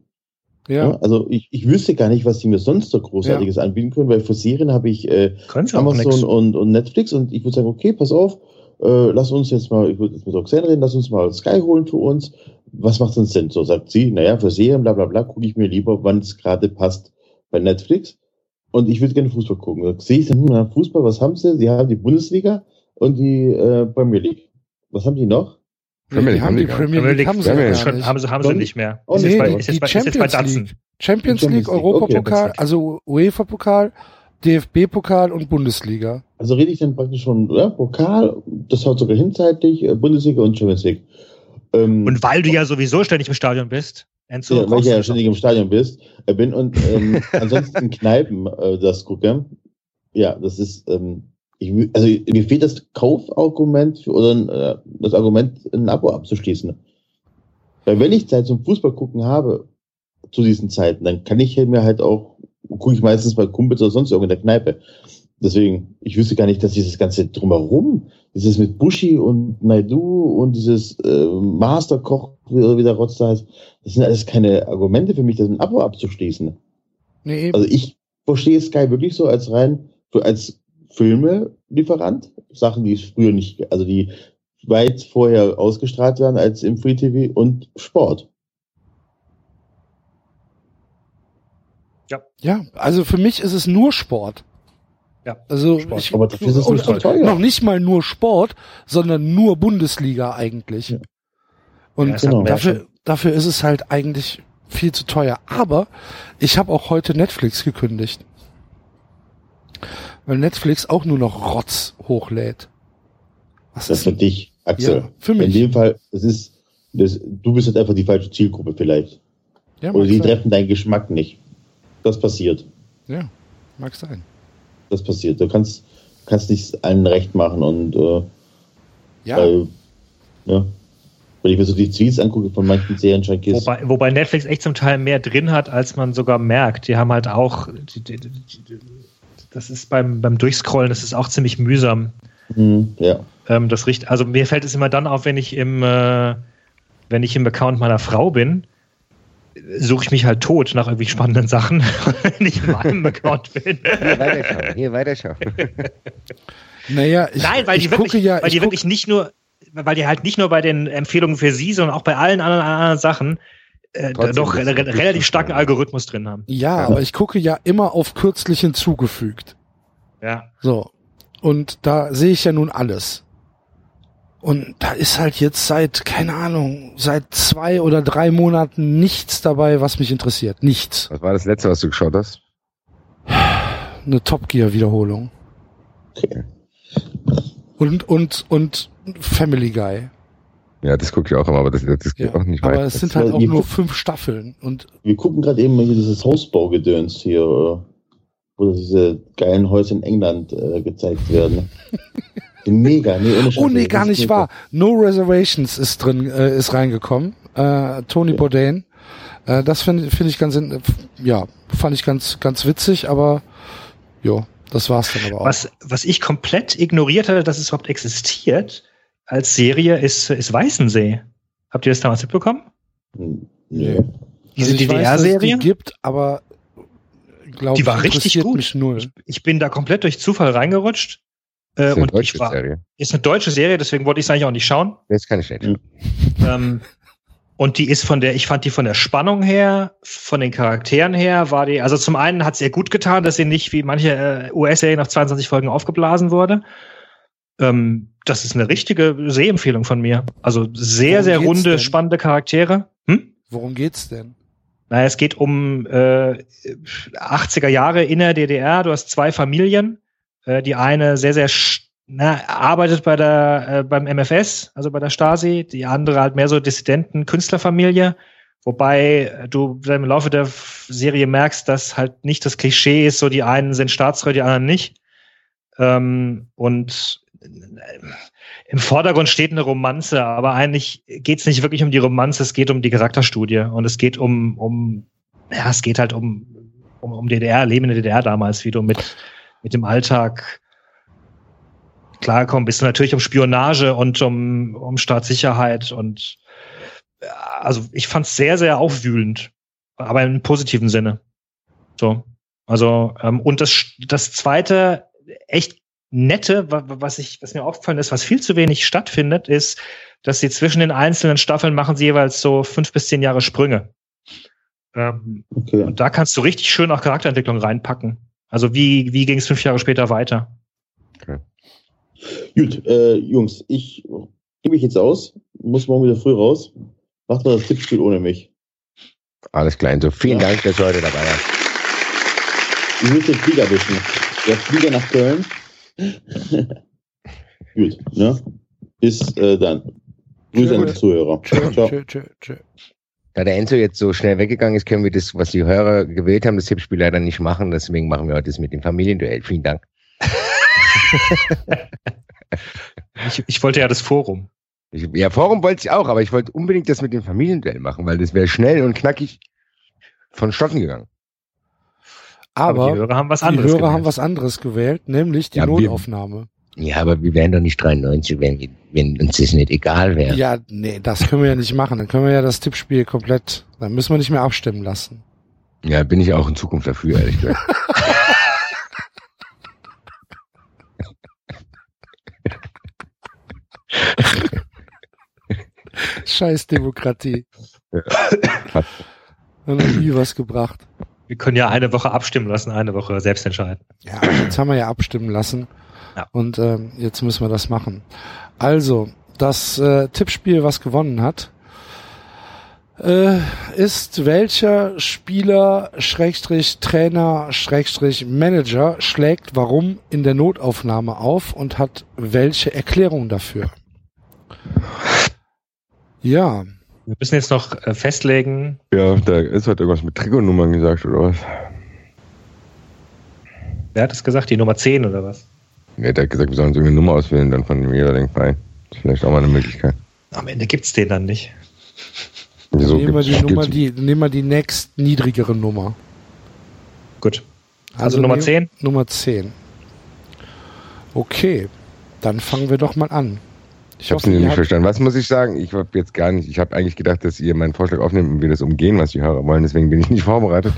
Ja. Ja, also ich, ich wüsste gar nicht, was die mir sonst so Großartiges anbieten können, weil für Serien habe ich äh, sie. Amazon und, und Netflix und ich würde sagen, okay, pass auf, äh, lass uns jetzt mal, ich würde jetzt mit Roxanne reden, lass uns mal Sky holen für uns. Was macht uns denn so? Sagt sie, naja, für Serien, bla bla bla, gucke ich mir lieber, wann es gerade passt bei Netflix. Und ich würde gerne Fußball gucken. Da sehe ich dann, hm, na, Fußball, was haben sie? Sie haben die Bundesliga und die äh, Premier League. Was haben die noch? Premier die League haben haben die Premier League haben sie Premier schon, nicht. haben sie, haben sie nicht mehr. Oh, ist, nee, jetzt bei, die ist, jetzt bei, ist jetzt bei Champions. League. Champions League, Europapokal, okay. also UEFA-Pokal, DFB-Pokal und Bundesliga. Also rede ich dann praktisch schon, ja, Pokal, das haut sogar hinzeitlich, äh, Bundesliga und Champions League. Ähm, Und weil du ja sowieso ständig im Stadion bist, Enzo, ja, weil ich ja ständig im Stadion bist, äh, bin und ähm, ansonsten in Kneipen äh, das gucke. Ja, das ist, ähm, ich, also mir fehlt das Kaufargument oder äh, das Argument, ein Abo abzuschließen. Weil wenn ich Zeit zum Fußball gucken habe, zu diesen Zeiten, dann kann ich mir halt auch, gucke ich meistens bei Kumpels oder sonst irgendwo in der Kneipe. Deswegen, ich wüsste gar nicht, dass dieses ganze drumherum, dieses mit Bushi und Naidu und dieses äh, Masterkoch, wie, der Rotz da heißt, das sind alles keine Argumente für mich, das ein Abo abzuschließen. Nee, eben. Also ich verstehe Sky wirklich so als rein, für, als Filmelieferant, Sachen, die es früher nicht, also die weit vorher ausgestrahlt werden als im Free TV und Sport. ja, also für mich ist es nur Sport. Ja, Also Sport. ich, Aber dafür ist es und- nicht so und teuer. noch nicht mal nur Sport, sondern nur Bundesliga eigentlich. Ja. Und Ja, genau. dafür, dafür ist es halt eigentlich viel zu teuer. Aber ich habe auch heute Netflix gekündigt. Weil Netflix auch nur noch Rotz hochlädt. Was Das ist für dich, Axel. Ja, für In mich. dem Fall, es ist, das, du bist halt einfach die falsche Zielgruppe vielleicht. Ja, Oder die sein. treffen deinen Geschmack nicht. Das passiert. Ja, mag sein. Das passiert. Du kannst, kannst nicht allen recht machen und äh, Ja, weil, ja. Wenn ich mir so die Tweets angucke von manchen Serien-Junkies, Wobei, wobei Netflix echt zum Teil mehr drin hat, als man sogar merkt. Die haben halt auch, die, die, die, das ist beim, beim Durchscrollen, das ist auch ziemlich mühsam. hm, ja. Ähm, das riecht, also mir fällt es immer dann auf, wenn ich im, äh, wenn ich im Account meiner Frau bin, suche ich mich halt tot nach irgendwie spannenden Sachen, wenn ich in meinem Account bin. Hier weiterschauen, hier weiterschauen. naja, ich, Nein, weil ich die wirklich, gucke ja, weil die guck- wirklich nicht nur, weil die halt nicht nur bei den Empfehlungen für sie, sondern auch bei allen anderen, anderen Sachen äh, doch re relativ starken Algorithmus drin haben. Ja, ja, aber ich gucke ja immer auf kürzlich hinzugefügt. Ja. So. Und da sehe ich ja nun alles. Und da ist halt jetzt seit, keine Ahnung, seit zwei oder drei Monaten nichts dabei, was mich interessiert. Nichts. Was war das letzte, was du geschaut hast? Eine Top Gear Wiederholung. Okay. Und, und, und Family Guy. Ja, das gucke ich auch immer, aber das, das geht Ja. auch nicht Aber weiter. es sind halt auch nur fünf Staffeln. Und Wir gucken gerade eben mal hier dieses Hausbaugedöns hier, äh, wo diese geilen Häuser in England äh, gezeigt werden. Mega, nee, ohne oh nee, gar nicht mega. wahr. No Reservations ist drin, äh, ist reingekommen. Äh, Tony Bourdain. Äh, das finde find ich ganz, in- ja, fand ich ganz, ganz witzig, aber jo, das war's dann aber auch. Was, was ich komplett ignoriert hatte, dass es überhaupt existiert als Serie, ist, ist Weißensee. Habt ihr das damals mitbekommen? Nee. Diese Also DDR-Serie? Die gibt, aber glaube Die ich, war richtig gut. mich null. Ich, ich bin da komplett durch Zufall reingerutscht. Äh, ist eine und deutsche ich war, Serie. ist eine deutsche Serie, deswegen wollte ich es eigentlich auch nicht schauen. Das kann ich nicht. Ähm, und die ist von der, ich fand die von der Spannung her, von den Charakteren her, war die, also zum einen hat es ihr gut getan, dass sie nicht wie manche äh, US-Serien nach 22 Folgen aufgeblasen wurde. Ähm, das ist eine richtige Sehempfehlung von mir. Also sehr, Worum sehr runde, denn? spannende Charaktere. Hm? Worum geht's denn? Naja, es geht um äh, 80er Jahre in der DDR. Du hast zwei Familien. Äh, die eine sehr, sehr na, arbeitet bei der äh, beim MFS, also bei der Stasi. Die andere halt mehr so Dissidenten, Künstlerfamilie. Wobei äh, du im Laufe der Serie merkst, dass halt nicht das Klischee ist, so die einen sind Staatstreu, die anderen nicht. Ähm, und im Vordergrund steht eine Romanze, aber eigentlich geht es nicht wirklich um die Romanze, es geht um die Charakterstudie und es geht um, um ja, es geht halt um, um, um DDR, Leben in der DDR damals, wie du mit, mit dem Alltag klarkommen bist. Und natürlich um Spionage und um, um Staatssicherheit und also ich fand es sehr, sehr aufwühlend, aber im positiven Sinne. So. Also, ähm, und das, das zweite, echt nette, wa- wa- was ich, was mir aufgefallen ist, was viel zu wenig stattfindet, ist, dass sie zwischen den einzelnen Staffeln machen sie jeweils so fünf bis zehn Jahre Sprünge. Ähm, Okay. und da kannst du richtig schön auch Charakterentwicklung reinpacken. Also wie, wie ging es fünf Jahre später weiter? Gut, äh, Jungs, ich gebe mich jetzt aus, muss morgen wieder früh raus. Macht mal das Tippspiel ohne mich. Alles klar. So, vielen Ja. Dank, dass du heute dabei warst. Ich muss den Flieger wischen. Der Flieger nach Köln. Gut, ne? Bis äh, dann. Grüße an die Zuhörer. Tschö, Ciao. tschö, tschö, tschö. Da der Enzo jetzt so schnell weggegangen ist, können wir das, was die Hörer gewählt haben, das Tippspiel leider nicht machen. Deswegen machen wir heute das mit dem Familienduell. Vielen Dank. Ich, ich wollte ja das Forum. Ich, ja, Forum wollte ich auch, aber ich wollte unbedingt das mit dem Familienduell machen, weil das wäre schnell und knackig vonstatten gegangen. Aber die Hörer haben was die anderes. Hörer haben gewählt. was anderes gewählt, nämlich die Ja, wir- Notaufnahme. Ja, aber wir wären doch nicht 93, wenn, wir- wenn uns das nicht egal wäre. Ja, nee, das können wir ja nicht machen. Dann können wir ja das Tippspiel komplett, dann müssen wir nicht mehr abstimmen lassen. Ja, bin ich auch in Zukunft dafür, ehrlich gesagt. Scheiß Demokratie. Hat- Hat noch nie was gebracht. Wir können ja eine Woche abstimmen lassen, eine Woche selbst entscheiden. Ja, jetzt haben wir ja abstimmen lassen. Ja. Und ähm, jetzt müssen wir das machen. Also, das äh, Tippspiel, was gewonnen hat, äh, ist welcher Spieler, Schrägstrich Trainer, Schrägstrich Manager schlägt warum in der Notaufnahme auf und hat welche Erklärung dafür. Ja, Wir müssen jetzt noch äh, festlegen, Ja, da ist halt irgendwas mit Trikotnummern gesagt, oder was? wer hat es gesagt, die Nummer 10 oder was? Ja, der hat gesagt, wir sollen uns irgendeine Nummer auswählen, dann von dem jeweiligen Verein. Das ist vielleicht auch mal eine Möglichkeit. Am Ende gibt's den dann nicht. Wieso nehmen wir die Nummer, die, nehmen wir die nächst niedrigere Nummer. Gut. Also Nummer nehmen- 10? Nummer 10. Okay, dann fangen wir doch mal an. Ich habe es nicht verstanden. Was muss ich sagen? Ich habe jetzt gar nicht, ich habe eigentlich gedacht, dass ihr meinen Vorschlag aufnehmt und wir das umgehen, was die Hörer wollen. Deswegen bin ich nicht vorbereitet.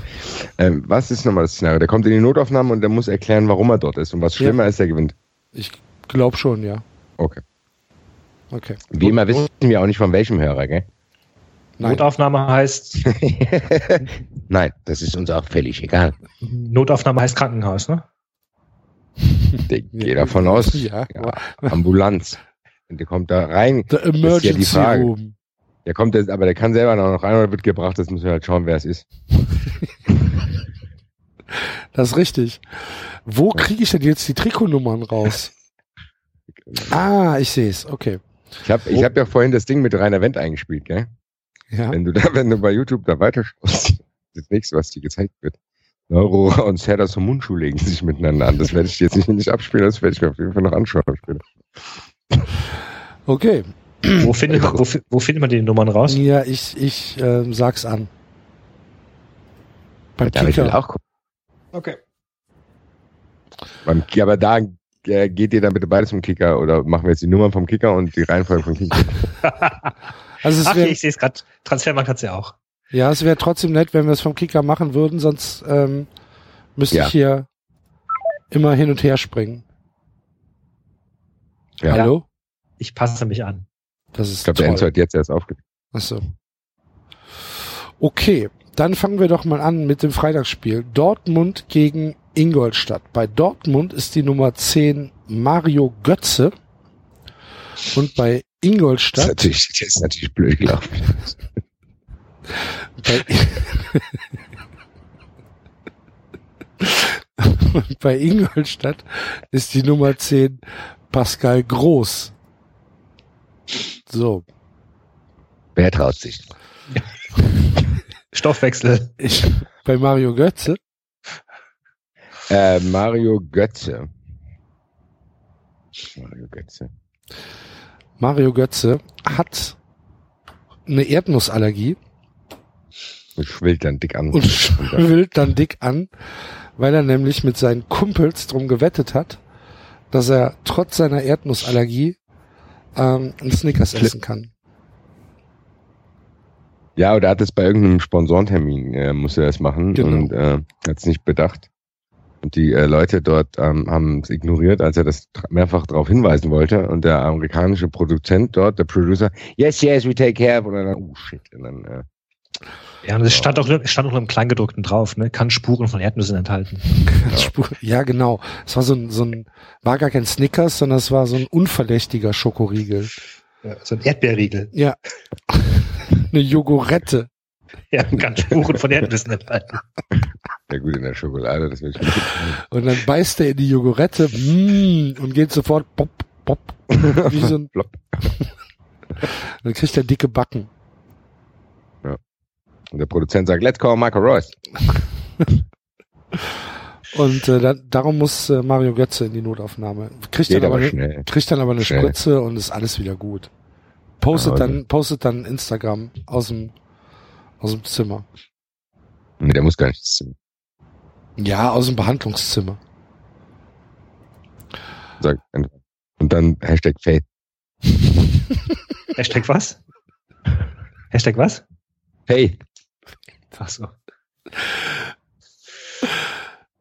Ähm, was ist nochmal das Szenario? Der kommt in die Notaufnahme und der muss erklären, warum er dort ist. Und was Ja. schlimmer ist, er gewinnt. Ich glaube schon, ja. Okay. Okay. Wie immer wissen wir auch nicht von welchem Hörer, gell? Nein. Notaufnahme heißt, Nein, das ist uns auch völlig egal. Notaufnahme heißt Krankenhaus, ne? Ich gehe davon aus. Ja. Ja, Ambulanz. Und der kommt da rein. The ist ja die Emergency Frage. Room. Der kommt jetzt, aber der kann selber noch rein oder wird gebracht. Das müssen wir halt schauen, wer es ist. Das ist richtig. Wo kriege ich denn jetzt die Trikotnummern raus? Ah, ich sehe es. Okay. Ich habe ich hab ja vorhin das Ding mit Rainer Wendt eingespielt, gell? Ja. Wenn du da, wenn du bei YouTube da weiterschaust, das nächste, was dir gezeigt wird. Neuro und Serdar zum Mundschuh legen sich miteinander an. Das werde ich jetzt nicht, nicht abspielen, das werde ich mir auf jeden Fall noch anschauen später. Okay. Wo findet, wo, wo findet man die Nummern raus? Ja, ich, ich ähm, sag's an. Beim Da ich will Kicker. auch gucken. Okay. Beim, ja, aber da äh, geht ihr dann bitte beides vom Kicker oder machen wir jetzt die Nummern vom Kicker und die Reihenfolge vom Kicker? Also es Ach, wäre ich sehe es gerade. Transfermarkt hat's ja auch. ja, es wäre trotzdem nett, wenn wir es vom Kicker machen würden, sonst ähm, müsste Ja. ich hier immer hin und her springen. Ja. Hallo? Ich passe mich an. Das ist Ich glaube, der Enzo hat jetzt erst aufgegeben. Achso. Okay, dann fangen wir doch mal an mit dem Freitagsspiel. Dortmund gegen Ingolstadt. Bei Dortmund ist die Nummer 10 Mario Götze und bei Das ist Ingolstadt natürlich, das ist natürlich blöd gelaufen. bei, und bei Ingolstadt ist die Nummer 10 Pascal Groß. So, Wer traut sich? Stoffwechsel. ich, bei Mario Götze Äh, Mario Götze. Mario Götze. Mario Götze hat eine Erdnussallergie Und schwillt dann dick an. und schwillt dann dick an, weil er nämlich mit seinen Kumpels drum gewettet hat, dass er trotz seiner Erdnussallergie ähm, einen Snickers essen kann. Ja, oder hat es bei irgendeinem Sponsorentermin, äh, musste er das machen Genau. und äh, hat es nicht bedacht. Und die äh, Leute dort ähm, haben es ignoriert, als er das mehrfach darauf hinweisen wollte. Und der amerikanische Produzent dort, der Producer, yes, yes, we take care. Und dann, oh shit. Und dann, äh, Ja, und es stand auch, es stand auch im Kleingedruckten drauf, ne? Kann Spuren von Erdnüssen enthalten. Spur- Ja, genau. Es war so ein, so ein, war gar kein Snickers, sondern es war so ein unverdächtiger Schokoriegel. Ja, so ein Erdbeerriegel. Ja. Eine Jogurette. Ja, kann Spuren von Erdnüssen enthalten. ja gut, in der Schokolade, das will ich nicht. Und dann beißt er in die Jogurette mm, und geht sofort pop, pop, wie so ein, Plopp. dann kriegt er dicke Backen. Und der Produzent sagt, let's call Michael Royce. Und äh, da, darum muss äh, Mario Götze in die Notaufnahme. Kriegt Geht dann, aber aber schnell. kriegt dann aber eine Schnell. Spritze und ist alles wieder gut. Postet Ja, dann, postet dann Instagram aus dem, aus dem Zimmer. Nee, der muss gar nichts. Ja, aus dem Behandlungszimmer. Sagt, und dann Hashtag Faith. Hashtag was? Hashtag was? Faith. Ach so.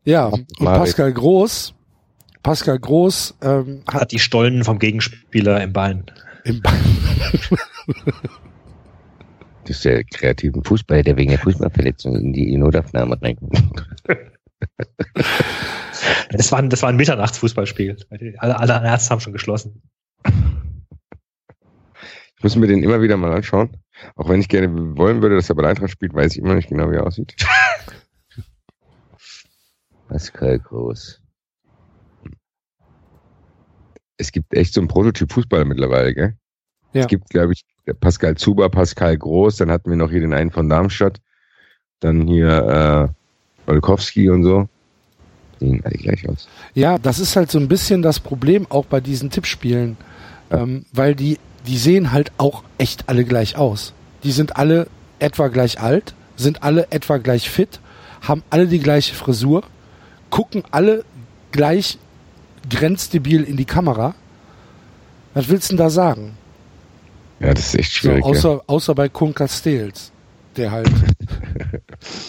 Ja, und. Pascal Groß, Pascal Groß ähm, hat Hat die Stollen vom Gegenspieler im Bein. im Be Das ist der kreativen Fußballer, der wegen der Fußballverletzung in die Notaufnahme reinkommt. Das war ein, das war ein Mitternachtsfußballspiel. Alle, alle Ärzte haben schon geschlossen. Ich muss mir den immer wieder mal anschauen. Auch wenn ich gerne wollen würde, dass er bei der Eintracht spielt, weiß ich immer nicht genau, wie er aussieht. Pascal Groß. Es gibt echt so einen Prototyp Fußballer mittlerweile, gell? Ja. Es gibt, glaube ich, Pascal Zuber, Pascal Groß, dann hatten wir noch hier den einen von Darmstadt, dann hier äh, Olkowski und so. Die sehen alle gleich aus. Ja, das ist halt so ein bisschen das Problem auch bei diesen Tippspielen, ähm, weil die, die sehen halt auch echt alle gleich aus. Die sind alle etwa gleich alt, sind alle etwa gleich fit, haben alle die gleiche Frisur, gucken alle gleich grenzdebil in die Kamera. Was willst du denn da sagen? Ja, das ist echt So, schwierig. ja. außer, außer bei Kun Castells, der halt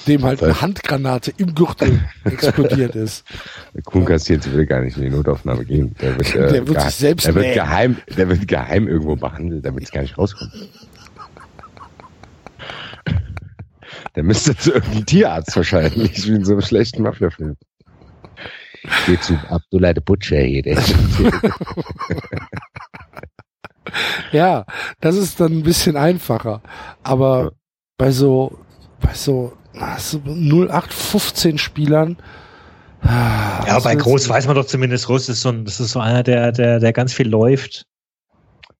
dem halt eine Handgranate im Gürtel explodiert ist. Der Kuhn kassiert will gar nicht in die Notaufnahme gehen. Der wird, äh, Der wird geheim- sich selbst der wird geheim, der wird geheim irgendwo behandelt, damit es gar nicht rauskommt. Der müsste zu irgendeinem Tierarzt wahrscheinlich, wie in so einem schlechten Mafia-Film. Geh zu Abdullah de Butcher hier, der Ja, das ist dann ein bisschen einfacher. Aber Ja. bei so, bei so, na, so 0815 Spielern. ah, Ja, was bei Groß weiß man doch zumindest, Groß ist so ein, das ist so einer, der, der, der ganz viel läuft.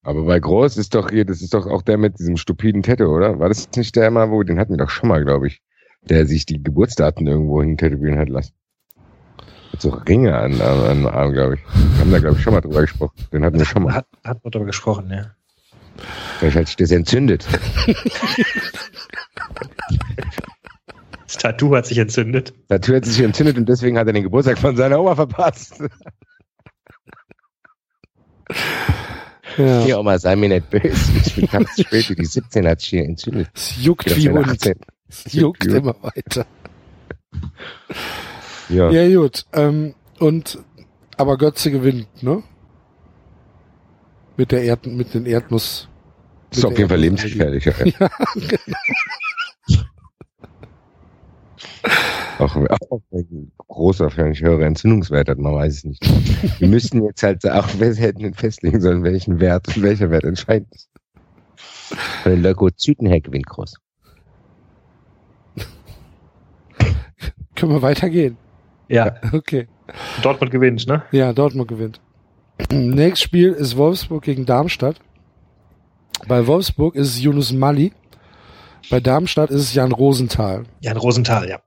Aber bei Groß ist doch hier, das ist doch auch der mit diesem stupiden Tattoo, oder? War das nicht der mal, wo, den hatten wir doch schon mal, glaube ich. Der sich die Geburtsdaten irgendwo hin tätowieren hat lassen. Mit so Ringe an, an, an den Arm, glaube ich. Wir haben da, glaube ich, schon mal drüber gesprochen. Den hatten wir schon mal. Hat, hat man darüber gesprochen, ja. Vielleicht hat sich das entzündet. Das Tattoo hat sich entzündet. Das hat sich entzündet und deswegen hat er den Geburtstag von seiner Oma verpasst. Ja, Hier, Oma, sei mir nicht böse. Ich bin ganz spät, die 17 hat sich hier entzündet. es juckt wie Hund. 18. Es juckt immer weiter. Ja. Ja, gut. Ähm, und, aber Götze gewinnt, ne? Mit der Erd, mit den Erdnuss. Das ist auf jeden Fall lebensgefährlich. Ja. auch, auch wenn ein großer, wahrscheinlich höherer Entzündungswert hat, man weiß es nicht. Wir müssten jetzt halt auch, wir hätten festlegen sollen, welchen Wert und welcher Wert entscheidend ist. Von den Leukozyten her gewinnt groß. Können wir weitergehen? Ja, Okay. Dortmund gewinnt, ne? Ja, Dortmund gewinnt. Nächstes Spiel ist Wolfsburg gegen Darmstadt. Bei Wolfsburg ist es Yunus Mali. Bei Darmstadt ist es Jan Rosenthal. Jan Rosenthal, ja.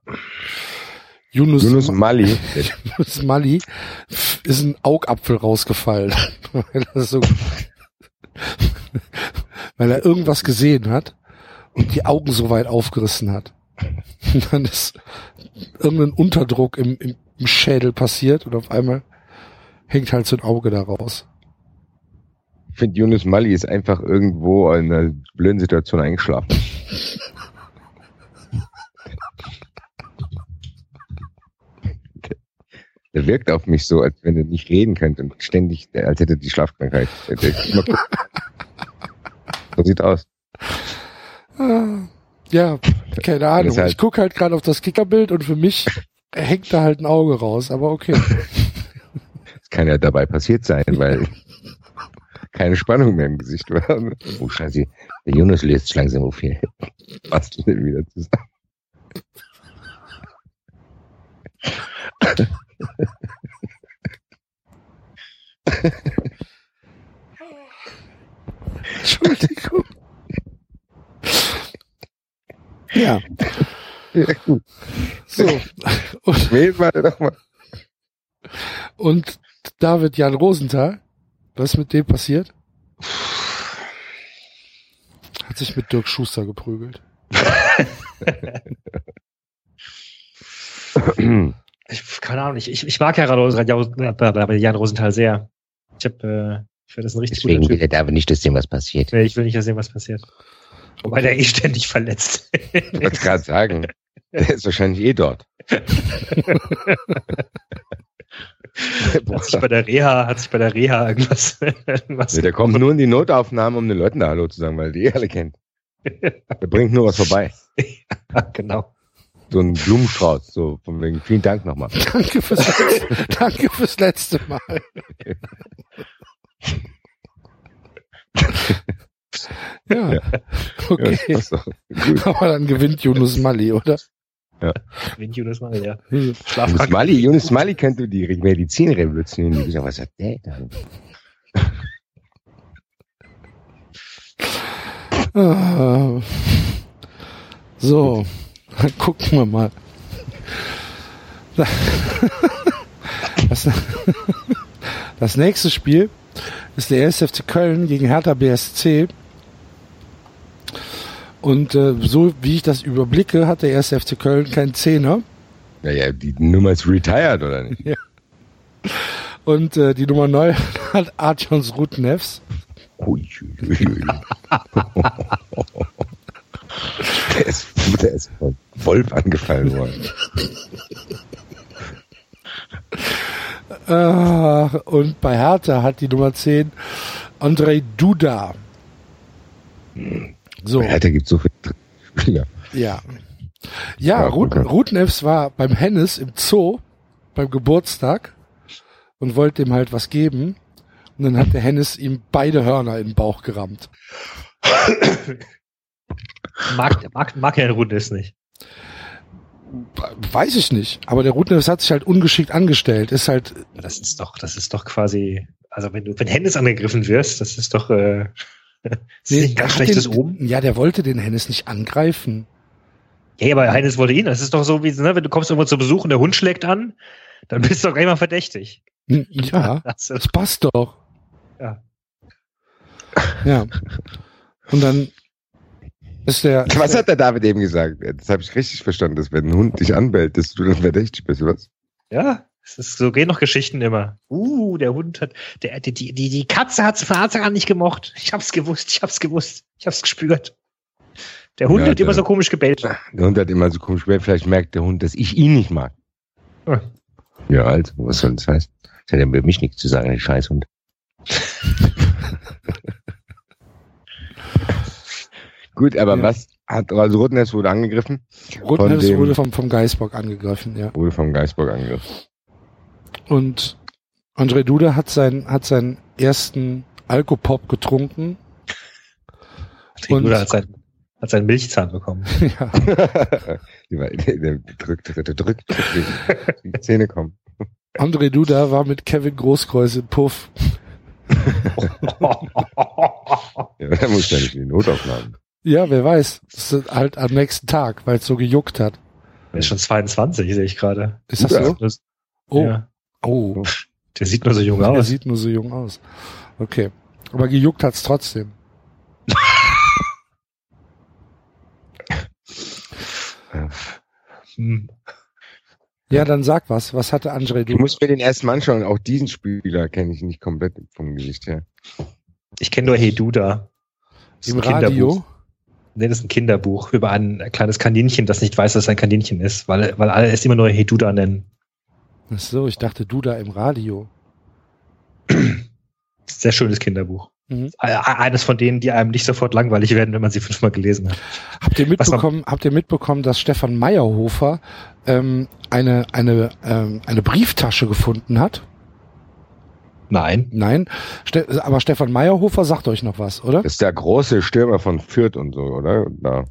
Yunus, Yunus Mali, Yunus Mali ist ein Augapfel rausgefallen. weil, er so, weil er irgendwas gesehen hat und die Augen so weit aufgerissen hat. Und dann ist irgendein Unterdruck im, im, im Schädel passiert und auf einmal hängt halt so ein Auge da raus. Ich finde Yunus Mali ist einfach irgendwo in einer blöden Situation eingeschlafen. Der wirkt auf mich so, als wenn er nicht reden könnte und ständig, als hätte er die Schlafkrankheit. So sieht aus. Ja, keine Ahnung. Heißt- ich gucke halt gerade auf das Kickerbild und für mich hängt da halt ein Auge raus, aber okay. Das kann ja dabei passiert sein, weil keine Spannung mehr im Gesicht war. Oh Scheiße, der Jonas löst sich langsam auf hier. Passt wieder zusammen. Entschuldigung. Ja, Ja, gut. so. Und, Wählen wir doch mal. und David Jan Rosenthal, was ist mit dem passiert? Hat sich mit Dirk Schuster geprügelt. Ich, keine Ahnung, ich, ich, ich mag ja Jan Jan Rosenthal sehr. Ich hab, äh, ich finde das ein richtig Deswegen guter will Typ. er aber nicht, dass dem was passiert. Nee, Ich will nicht sehen, was passiert. Wobei der eh ständig verletzt Ich wollte gerade sagen, der ist wahrscheinlich eh dort. hat sich bei der Reha, hat sich bei der Reha irgendwas, was Nee, der kommt nur in die Notaufnahme, um den Leuten da Hallo zu sagen, weil die eh alle kennt. Der bringt nur was vorbei. genau. So ein Blumenstrauß, so von wegen, vielen Dank nochmal. Danke fürs, letzte, danke fürs letzte Mal. Ja, Ja, okay. Gut. Aber dann gewinnt Yunus Mali, oder? Gewinnt Jonas mal, ja. Jonas Schlafkrank. Mali, Jonas Mali könnte die Medizin revolutionieren. Die gesagt, was hat der dann? Ah. So, dann gucken wir mal. Das, das nächste Spiel ist der 1. FC Köln gegen Hertha BSC. Und äh, so wie ich das überblicke, hat der 1. FC Köln keinen Zehner. Naja, die Nummer ist retired, oder nicht? Und äh, die Nummer 9 hat Artyons Rutnevs. Der ist, der ist voll. Wolf angefallen worden. Und bei Hertha hat die Nummer 10 Andrei Duda. So, Bei Hertha gibt so viele Spieler. ja. Ja, Ja, Ruten. Rutenefs war beim Hennes im Zoo beim Geburtstag und wollte ihm halt was geben. Und dann hat der Hennes ihm beide Hörner in den Bauch gerammt. Mag, mag, mag Herr Rundes nicht. Weiß ich nicht. Aber der Rutenefs hat sich halt ungeschickt angestellt. Ist halt, Das ist doch, das ist doch quasi, also wenn du, wenn Hennes angegriffen wirst, das ist doch, äh, ist nicht ganz schlechtes den, Oben. Ja, der wollte den Hennes nicht angreifen. Ja, aber Hennes wollte ihn. Das ist doch so wie, ne, wenn du kommst irgendwo zu Besuch und der Hund schlägt an, dann bist du doch mal verdächtig. Ja, Das das passt doch. Ja. Ja. Und dann ist der. Was hat der David eben gesagt? Das habe ich richtig verstanden, dass wenn ein Hund dich anbellt, dass du dann verdächtig bist, was? ja, ist, so gehen noch Geschichten immer. Uh, der Hund hat, der, die, die, die Katze hat's von Anfang an nicht gemocht. Ich hab's gewusst, ich hab's gewusst, ich hab's gespürt. Der Hund Ja, hat immer der- so komisch gebellt. Der Hund hat immer so komisch gewählt, vielleicht merkt der Hund, dass ich ihn nicht mag. Ja. Ja, also, was soll das heißen? Das hat ja über mich nichts zu sagen, der Scheißhund. Gut, aber Ja. was hat, also Rotnest wurde angegriffen, dem- wurde vom, vom Geisbock angegriffen, ja. wurde vom Geisburg angegriffen. Und André Duda hat, sein, hat seinen ersten Alkopop getrunken. Und- Oder hat seinen, hat seinen Milchzahn bekommen. ja. Die war- der, der drückt, der drückt, die, die Zähne kommen. André Duda war mit Kevin Großkreuz im Puff. Ja, der muss ja nicht in die Notaufnahme. Ja, wer weiß. Das ist halt am nächsten Tag, weil es so gejuckt hat. Er ist schon 22, sehe ich gerade. Ist das so? Das, Oh, ja, oh. der sieht nur so jung Er aus. sieht nur so jung aus. Okay. Aber gejuckt hat's trotzdem. Hm. Ja, dann sag was. Was hatte André Du musst mir den ersten Mal anschauen. Auch diesen Spieler kenne ich nicht komplett vom Gesicht her. Ich kenne nur Hey Duda. Das ist Im ein Kinderbuch. Radio? Nee, das ist ein Kinderbuch über ein kleines Kaninchen, das nicht weiß, dass es ein Kaninchen ist, weil, weil alle es immer nur Hey Duda nennen. Ach so, ich dachte Duda im Radio. Sehr schönes Kinderbuch. Mhm. E- Eines von denen, die einem nicht sofort langweilig werden, wenn man sie fünfmal gelesen hat. Habt ihr mitbekommen, habt ihr mitbekommen, dass Stefan Meyerhofer ähm, eine, eine, ähm, eine Brieftasche gefunden hat? Nein. Nein. Ste aber Stefan Meyerhofer sagt euch noch was, oder? Das ist der große Stürmer von Fürth und so, oder? Da.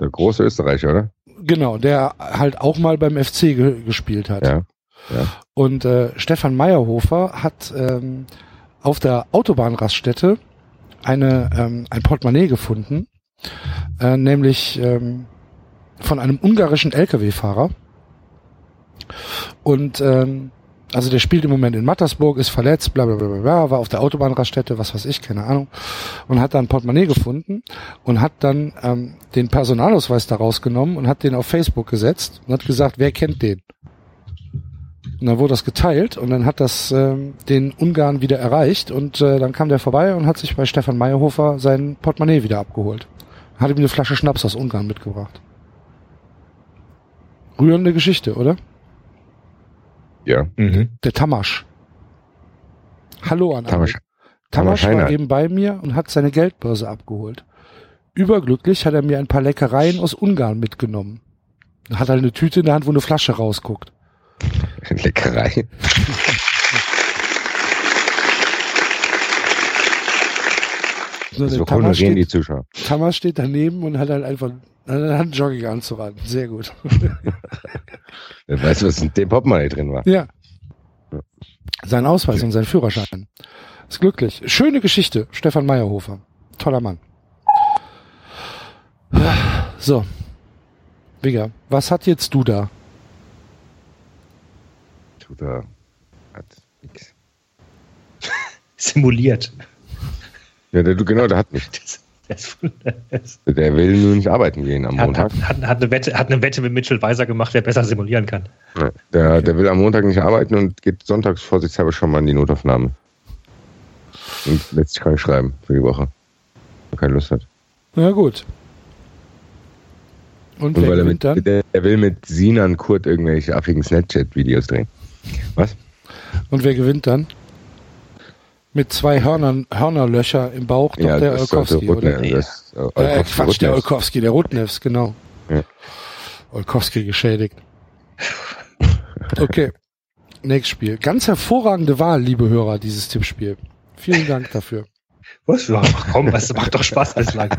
Der große Österreicher, oder? Genau, der halt auch mal beim FC ge gespielt hat. Ja. Und äh, Stefan Meyerhofer hat ähm, auf der Autobahnraststätte eine, ähm, ein Portemonnaie gefunden, äh, nämlich ähm, von einem ungarischen Lkw-Fahrer. Und ähm, also der spielt im Moment in Mattersburg, ist verletzt, bla bla bla bla, war auf der Autobahnraststätte, was weiß ich, keine Ahnung, und hat dann ein Portemonnaie gefunden und hat dann ähm, den Personalausweis da rausgenommen und hat den auf Facebook gesetzt und hat gesagt, wer kennt den? Und dann wurde das geteilt und dann hat das ähm, den Ungarn wieder erreicht und äh, dann kam der vorbei und hat sich bei Stefan Meyerhofer sein Portemonnaie wieder abgeholt. Hat ihm eine Flasche Schnaps aus Ungarn mitgebracht. Rührende Geschichte, oder? Ja. Mhm. Der Tamasch. Hallo an. Tamasch. Tamasch Tamasch war eben bei mir und hat seine Geldbörse abgeholt. Überglücklich hat er mir ein paar Leckereien aus Ungarn mitgenommen. Hat halt eine Tüte in der Hand, wo eine Flasche rausguckt. Leckerei. So, So Tamasch reden die steht, Zuschauer. Tamasch steht daneben und hat halt einfach hat einen Jogginganzug an. Sehr gut. Wer weiß, was in dem Portemonnaie drin war. Ja. Sein Ausweis und sein Führerschein. Ist glücklich. Schöne Geschichte. Stefan Meyerhofer. Toller Mann. So. Digga, was hat jetzt du da? Tut er. Hat nix. Simuliert. Ja, der, du, genau, der hat nichts. Das, das, Der will nur nicht arbeiten gehen am hat, Montag. hat, hat, hat, eine Wette, hat eine Wette mit Mitchell Weiser gemacht, wer besser simulieren kann. Ja, Der, der will am Montag nicht arbeiten und geht sonntags vorsichtshalber schon mal in die Notaufnahme. Und lässt sich krank schreiben für die Woche. Wenn er keine Lust hat. Na gut. Und, Und wer weil er mit, dann? der, der will mit Sinan Kurt irgendwelche affigen Snapchat-Videos drehen. Was? Und wer gewinnt dann? Mit zwei Hörnern, Hörnerlöcher im Bauch, doch der das ist doch Olkowski, oder? das- Äh, Olkowski, Quatsch, der Rutne. Olkowski, der Rutnevs, genau. Ja. Olkowski geschädigt. Okay. Nächstes Spiel. Ganz hervorragende Wahl, liebe Hörer, dieses Tippspiel. Vielen Dank dafür. Was? Ja, komm, das macht doch Spaß bislang.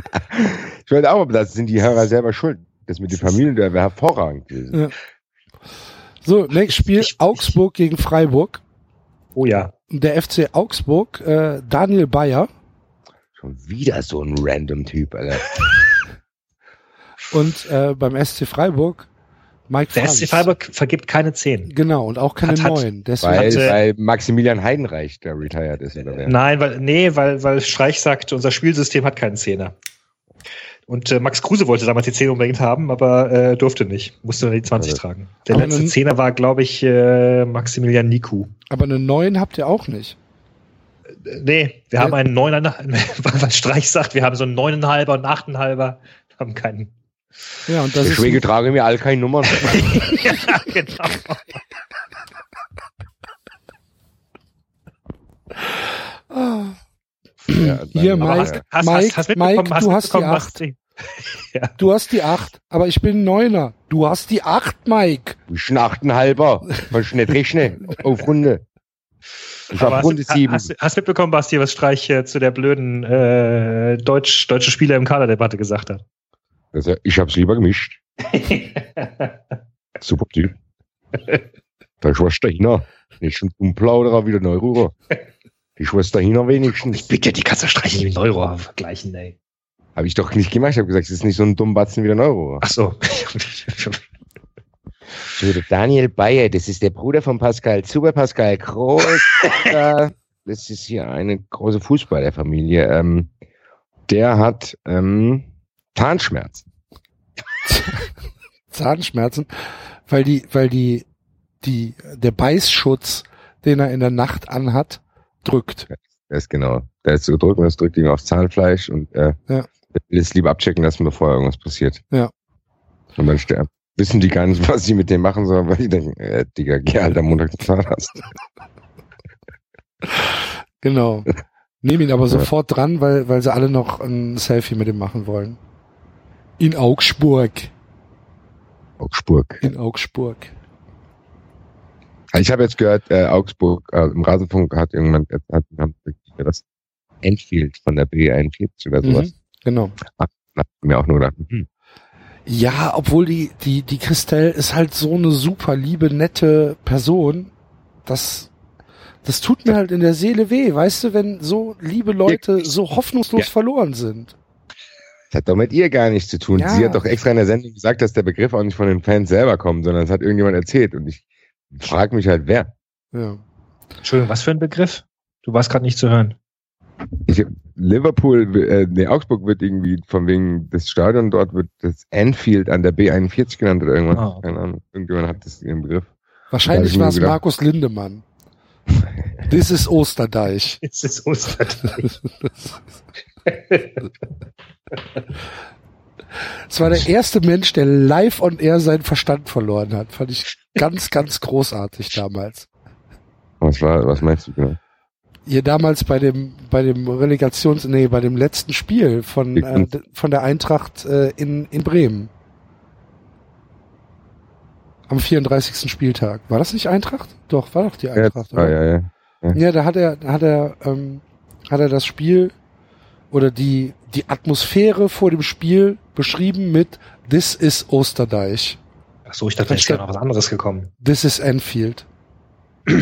Ich wollte auch, aber das sind die Hörer selber schuld. Das mit den Familien, der wäre hervorragend gewesen. Ja. So, nächstes Spiel. Ich- Augsburg gegen Freiburg. Oh ja. Der FC Augsburg, äh, Daniel Bayer Schon wieder so ein random Typ, Alter. und äh, beim SC Freiburg Mike Der Franz. SC Freiburg vergibt keine Zehn. Genau, und auch keine Hat- hat- neuen. Deswegen, Weil, Hatte- weil Maximilian Heidenreich, der retired ist, oder wer? Nein, weil, nee, weil, weil Streich sagt, unser Spielsystem hat keinen Zehner. Und äh, Max Kruse wollte damals die 10 unbedingt haben, aber äh, durfte nicht. Musste nur die 20 Also, tragen. Der aber letzte nun- Zehner war, glaube ich, äh, Maximilian Niku. aber eine neuen habt ihr auch nicht. Äh, Nee, wir Ja. haben einen Neuner, weil Streich sagt, wir haben so einen Neuneinhalber und einen Achtenhalber. Wir haben keinen. Ja, und das Deswegen ist tragen wir alle keine Nummern. ja, genau. Ja, Hier, Mike. aber hast, hast, Mike, hast, hast mitbekommen, Mike, hast du hast die mitbekommen, was Acht. die- du hast die acht, aber ich bin Neuner. Du hast die acht, Mike. Du bist ein Achtenhalber. Kannst du nicht rechnen. Auf Runde. Ich Aber hab hast, Runde du- sieben. hast, hast mitbekommen, Basti, was Streich äh, zu der blöden äh, Deutsch, deutsche Spieler im Kaderdebatte gesagt hat? Also, ich hab's lieber gemischt. Super Typ. Da ist was dahinter. Nicht schon zum Plauderer wieder Neurührer. Die Schwester dahinter wenigstens. Ich bitte, die kannst du Streich nicht mit Euro vergleichen, ey. Habe ich doch nicht gemacht. Ich habe gesagt, es ist nicht so ein Dummbatzen wie der Neurührer. Ach so. So, der Daniel Bayer, das ist der Bruder von Pascal. Super Pascal Groß. das ist hier eine große Fußballerfamilie. Ähm, der hat ähm, Zahnschmerzen. Zahnschmerzen, weil die, weil die, die, der Beißschutz, den er in der Nacht anhat, drückt. Ist genau. Der ist so gedrückt und das drückt ihn aufs Zahnfleisch und äh, Ja. will es lieber abchecken lassen, bevor irgendwas passiert. Ja. Und dann sterben. Wissen die gar nicht, was sie mit dem machen sollen, weil die denken, äh, Digga, geh halt am Montag zum Zahnarzt. Genau. Nehmen ihn aber sofort dran, weil, weil sie alle noch ein Selfie mit ihm machen wollen. In Augsburg. Augsburg. In Augsburg. Ich habe jetzt gehört, äh, Augsburg, äh, im Rasenfunk hat irgendwann, hat, hat das Enfield von der B41 oder sowas. Mhm, genau. Hab ich mir auch nur gedacht, hm, Ja, obwohl die, die, die Christelle ist halt so eine super liebe, nette Person. Das, das tut mir halt in der Seele weh, weißt du, wenn so liebe Leute so hoffnungslos Ja. verloren sind. das hat doch mit ihr gar nichts zu tun. Ja. Sie hat doch extra in der Sendung gesagt, dass der Begriff auch nicht von den Fans selber kommt, sondern es hat irgendjemand erzählt. Und ich frage mich halt, wer. Ja. Entschuldigung, was für ein Begriff? Du warst gerade nicht zu hören. Ich, Liverpool, äh, nee, Augsburg wird irgendwie von wegen des Stadion dort wird das Anfield an der B41 genannt oder irgendwas. Ah, okay. Keine Ahnung. Irgendjemand hat das ihren Begriff. Wahrscheinlich war es gedacht- Markus Lindemann. Das ist Osterdeich. Es ist Osterdeich. Es war der erste Mensch, der live on air seinen Verstand verloren hat. Fand ich ganz, ganz großartig damals. Was war, was meinst du genau? Hier damals bei dem, bei dem Relegations, nee, bei dem letzten Spiel von, äh, von der Eintracht äh, in, in Bremen. Am 34. Spieltag. War das nicht Eintracht? Doch, war doch die Ja, Eintracht. ah, oder? ja, ja. Ja, da hat er, da hat er, ähm, hat er das Spiel oder die, die Atmosphäre vor dem Spiel beschrieben mit This is Osterdeich. Ach so, ich dachte, da ist ja noch was anderes gekommen. This is Enfield.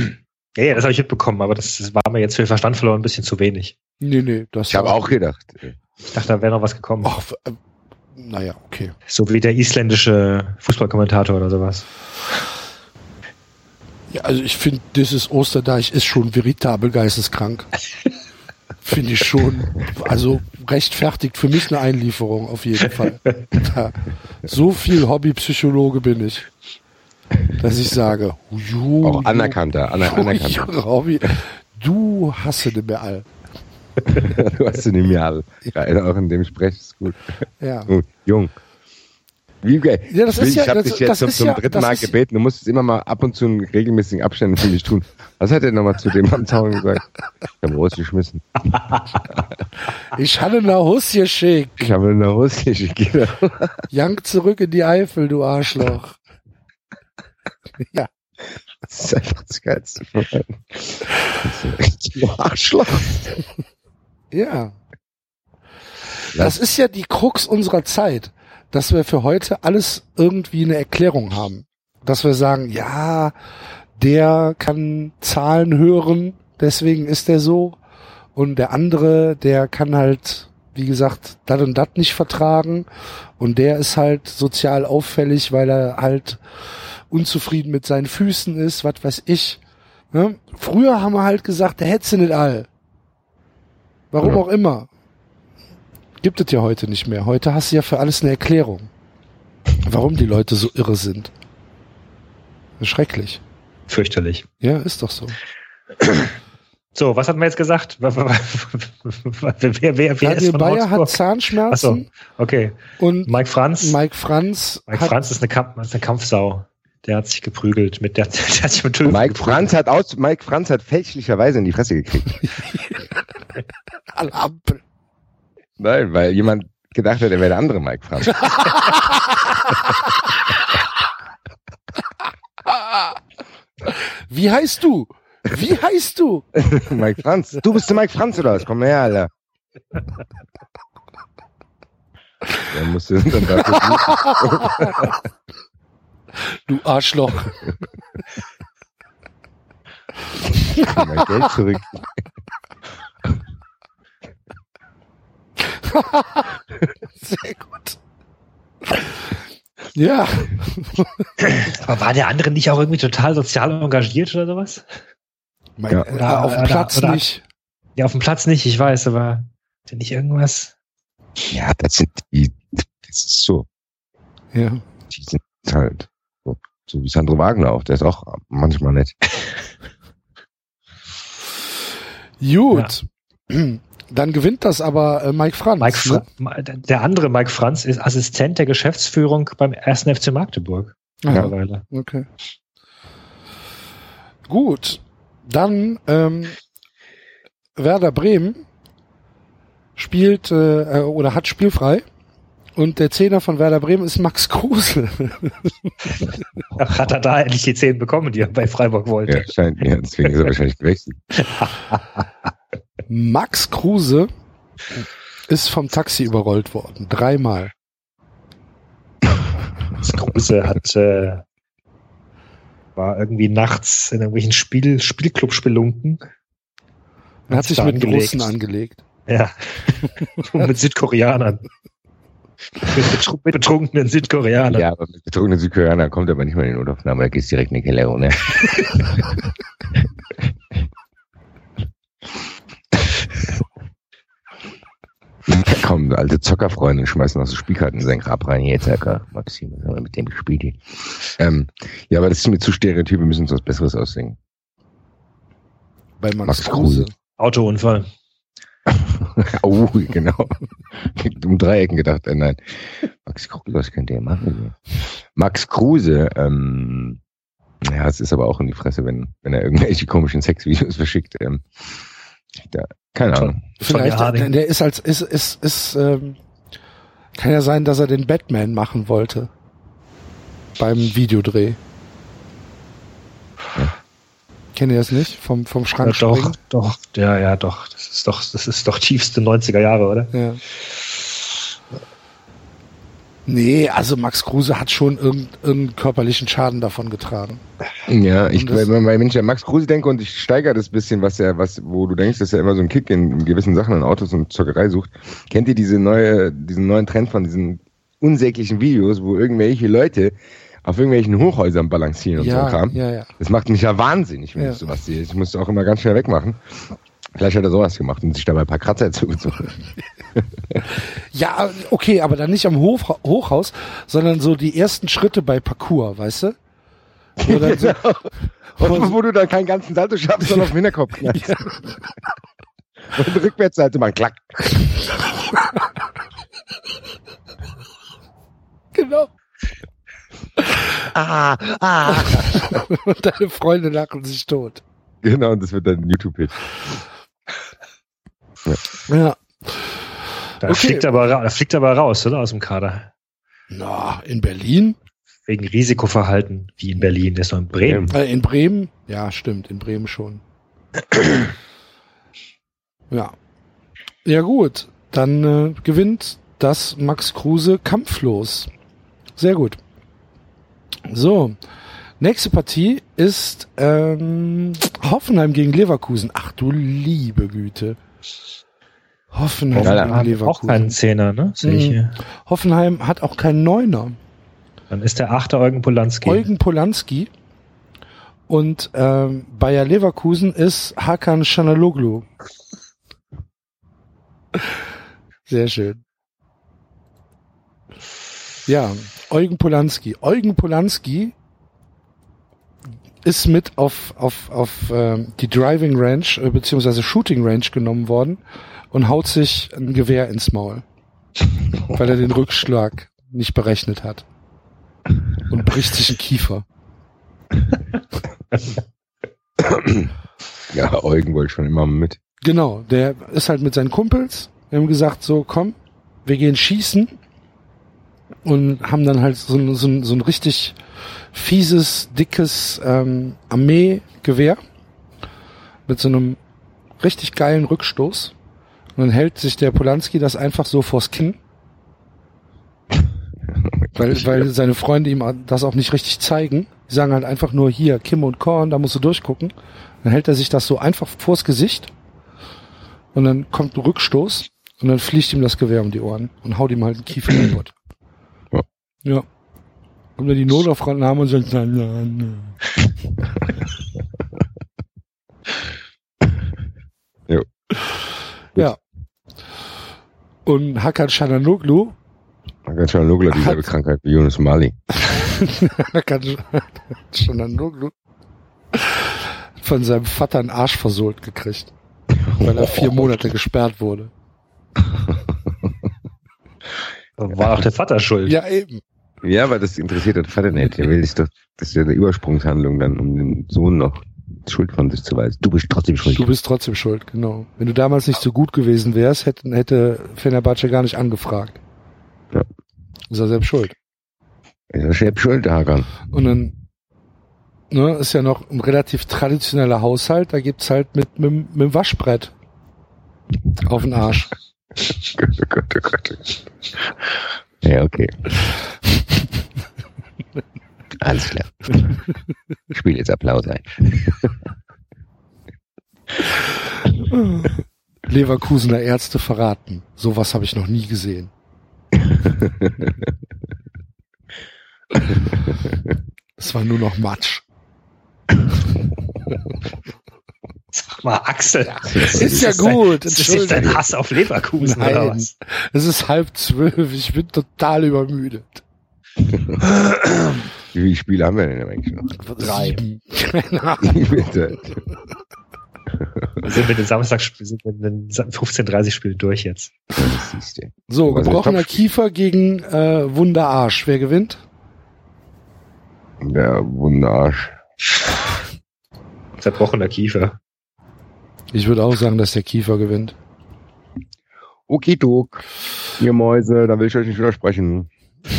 Ja, ja, das habe ich mitbekommen, aber das, das war mir jetzt für den Verstand verloren ein bisschen zu wenig. Nee, nee, das Ich habe auch gedacht. äh, Ich dachte, da wäre noch was gekommen. Ach, äh, naja, okay. So wie der isländische Fußballkommentator oder sowas. Ja, also ich finde, This is Osterdeich ist schon veritabel geisteskrank. finde ich schon. Also rechtfertigt für mich eine Einlieferung auf jeden Fall. So viel Hobbypsychologe bin ich, dass ich sage, ju, Auch anerkannter, aner, anerkannter. Hobby, du hasse nicht mehr all. du hast ihn im Jahr. Ja, auch in dem Sprech ist gut. Ja. Jung. Wie geil. Ja, das ich ist ja- ich habe dich jetzt zum, ist zum ja- dritten Mal ist- gebeten. Du musst es immer mal ab und zu in regelmäßigen Abständen für mich tun. Was hat er nochmal zu dem am Zaun gesagt? Ich habe rausgeschmissen. Ich hatte eine Hus geschickt. Ich habe eine russische Kinder. Jank zurück in die Eifel, du Arschloch. Ja. Das ist einfach das Geilste von allem. Ist ein Arschloch. Ja. Das ist ja die Krux unserer Zeit, dass wir für heute alles irgendwie eine Erklärung haben. Dass wir sagen, ja, der kann Zahlen hören, deswegen ist er so. Und der andere, der kann halt, wie gesagt, dat und dat nicht vertragen. Und der ist halt sozial auffällig, weil er halt unzufrieden mit seinen Füßen ist, was weiß ich. Ne? Früher haben wir halt gesagt, der hätte sie nicht all. Warum Ja. auch immer. Gibt es ja heute nicht mehr. Heute hast du ja für alles eine Erklärung. Warum die Leute so irre sind. Schrecklich. Fürchterlich. Ja, ist doch so. So, was hatten wir jetzt gesagt? wer, wer, wer, ist Daniel von Bayer hat? Zahnschmerzen Okay. und Mike Franz. Mike, Mike Franz hat, Franz ist eine, Kamp ist eine Kampfsau. Der hat sich geprügelt mit der, der hat sich mit Mike geprügelt. Franz hat aus, Mike Franz hat fälschlicherweise in die Fresse gekriegt. Ampel. Nein, weil jemand gedacht hat, er wäre der andere Mike Franz. Wie heißt du? Wie heißt du? Mike Franz. Du bist der Mike Franz oder was? Komm her, Alter. Der musste dann dafür Du Arschloch. mein Geld zurück. Sehr gut. Ja, Aber war der andere nicht auch irgendwie total sozial engagiert oder sowas? mein, Ja. äh, Oder- auf dem Platz oder- nicht. Ja, auf dem Platz nicht, ich weiß, aber ist ja nicht irgendwas. Ja, das sind die, das ist so. Ja. Die sind halt so, so wie Sandro Wagner auch. Der ist auch manchmal nett. Gut. Dann gewinnt das aber äh, Mike Franz. Mike ne? Fra der andere Mike Franz ist Assistent der Geschäftsführung beim 1. FC Magdeburg. Ja. Mittlerweile. Okay. Gut. Dann ähm, Werder Bremen spielt äh, äh, oder hat spielfrei. Und der Zehner von Werder Bremen ist Max Kruse. Ach, hat er da endlich die 10 bekommen, die er bei Freiburg wollte. Ja, scheint mir. Deswegen ist er wahrscheinlich gewechselt. Max Kruse ist vom Taxi überrollt worden. Dreimal. Das Große hat, äh, war irgendwie nachts in irgendwelchen Spiel, Spielclub-Spelunken. Er hat sich mit angelegt. Russen angelegt. Ja. Und mit Südkoreanern. mit, betru mit betrunkenen Südkoreanern. Ja, aber mit betrunkenen Südkoreaner kommt aber nicht mal in die Notaufnahme. Da geht's direkt in die Keller, ne? Da kommen alte Zockerfreunde und schmeißen noch so Spielkarten in sein Grab rein. Hier, Zocker, Maxim, was haben wir mit dem gespielt hier? Ähm, ja, aber das ist mir zu stereotyp. Wir müssen uns was Besseres ausdenken. Bei Max, Max Kruse. Kruse. Autounfall. oh, genau. um Dreiecken gedacht. Äh, nein. Max Kruse, was könnte er machen? Max Kruse, ähm, ja, es ist aber auch in die Fresse, wenn, wenn er irgendwelche komischen Sexvideos verschickt. Ähm, da, keine Ahnung. Vielleicht, der, der ist als, ist, ist, ist, ähm, kann ja sein, dass er den Batman machen wollte. Beim Videodreh. Kennt ihr das nicht? Vom, vom Ja, Schrank doch, springen? doch, ja, ja, doch. Das ist doch, das ist doch tiefste 90er Jahre, oder? Ja. Nee, also Max Kruse hat schon irgendeinen irgendeinen körperlichen Schaden davon getragen. Ja, ich, das- weil, weil wenn ich an Max Kruse denke und ich steigere das bisschen, was er, was, wo du denkst, dass er immer so einen Kick in, gewissen Sachen an Autos und Zockerei sucht. Kennt ihr diese neue, diesen neuen Trend von diesen unsäglichen Videos, wo irgendwelche Leute auf irgendwelchen Hochhäusern balancieren und so Ja, Kram? ja, ja. Das macht mich ja wahnsinnig, wenn Ja. ich sowas sehe. Ich muss auch immer ganz schnell wegmachen. Vielleicht hat er sowas gemacht und sich dabei ein paar Kratzer zugezogen. Ja, okay, aber dann nicht am Hoch, Hochhaus, sondern so die ersten Schritte bei Parcours, weißt du? Wo dann so, Und wo du dann keinen ganzen Salto schaffst, sondern auf den Hinterkopf knallst. Und Rückwärtsseite mal klack. genau. ah, ah. und deine Freunde lachen sich tot. Genau, und das wird dann ein YouTube-Hit. Ja. Da, Okay. fliegt aber, da fliegt aber raus, oder? Aus dem Kader. Na, in Berlin? Wegen Risikoverhalten, wie in Berlin. Der ist noch in Bremen. Äh, in Bremen? Ja, stimmt, in Bremen schon. ja. Ja gut, dann äh, gewinnt das Max Kruse kampflos. Sehr gut. So, nächste Partie ist ähm, Hoffenheim gegen Leverkusen. Ach du liebe Güte. Hoffenheim Ja, gegen Haben auch Leverkusen. keinen Zehner, ne? Sehe ich Mhm. hier. Hoffenheim hat auch keinen Neuner. Dann ist der achte Eugen Polanski. Eugen Polanski. Und ähm, Bayer Leverkusen ist Hakan Şanaloglu. Sehr schön. Ja, Eugen Polanski. Eugen Polanski ist mit auf, auf, auf ähm, die Driving Range äh, beziehungsweise Shooting Range genommen worden und haut sich ein Gewehr ins Maul, weil er den Rückschlag nicht berechnet hat und bricht sich einen Kiefer. Ja, Eugen wollte schon immer mit. Genau, der ist halt mit seinen Kumpels. Wir haben gesagt, so komm, wir gehen schießen und haben dann halt so, ein- so, ein- so ein richtig fieses, dickes ähm, Armeegewehr mit so einem richtig geilen Rückstoß. Und dann hält sich der Polanski das einfach so vors Kinn, weil, weil seine Freunde ihm das auch nicht richtig zeigen. Die sagen halt einfach nur hier, Kim und Korn, da musst du durchgucken. Dann hält er sich das so einfach vors Gesicht und dann kommt ein Rückstoß und dann fliegt ihm das Gewehr um die Ohren und haut ihm halt den Kiefer kaputt. Ja. Ja. Kommt dann die Notaufnahme und sagt, nein, nein, nein. Jo. Ja. Und Hakan Shalanoglu, Hakan Çalhanoğlu hat dieselbe Hat- Krankheit wie Yunus Mali. Hakan Shalanoglu von seinem Vater einen Arsch versohlt gekriegt, weil er vier Monate gesperrt wurde. War auch der Vater schuld. Ja, eben. Ja, aber das interessiert den Vater nicht. Der will sich doch, das ist ja eine Übersprungshandlung dann, um den Sohn noch Schuld von sich zu weisen. Du bist trotzdem schuld. Du bist trotzdem schuld, genau. Wenn du damals nicht so gut gewesen wärst, hätte, hätte Fenerbahce gar nicht angefragt. Ist er selbst schuld. Ist er selbst schuld, Hakan. Und dann ne, ist ja noch ein relativ traditioneller Haushalt, da gibt's halt mit, mit, mit dem Waschbrett auf den Arsch. Gott, oh Gott, oh Gott. Ja, okay. Alles klar. Ich spiele jetzt Applaus ein. Leverkusener Ärzte verraten. Sowas habe ich noch nie gesehen. Es war nur noch Matsch. Sag mal, Axel. Ist ja gut, Das ist jetzt dein. Hass auf Leverkusen oder Nein, was? es ist halb zwölf, ich bin total übermüdet. Wie viele Spiele haben wir denn eigentlich noch? Drei. Keine Ahnung. Wir sind mit den Samstagspielen, sind mit den 15:30 Spielen durch jetzt. So, gebrochener? Kiefer gegen äh, Wunderarsch. Wer gewinnt? Der Wunderarsch. Zerbrochener Kiefer. Ich würde auch sagen, dass der Kiefer gewinnt. Okidok. Ihr Mäuse, da will ich euch nicht widersprechen.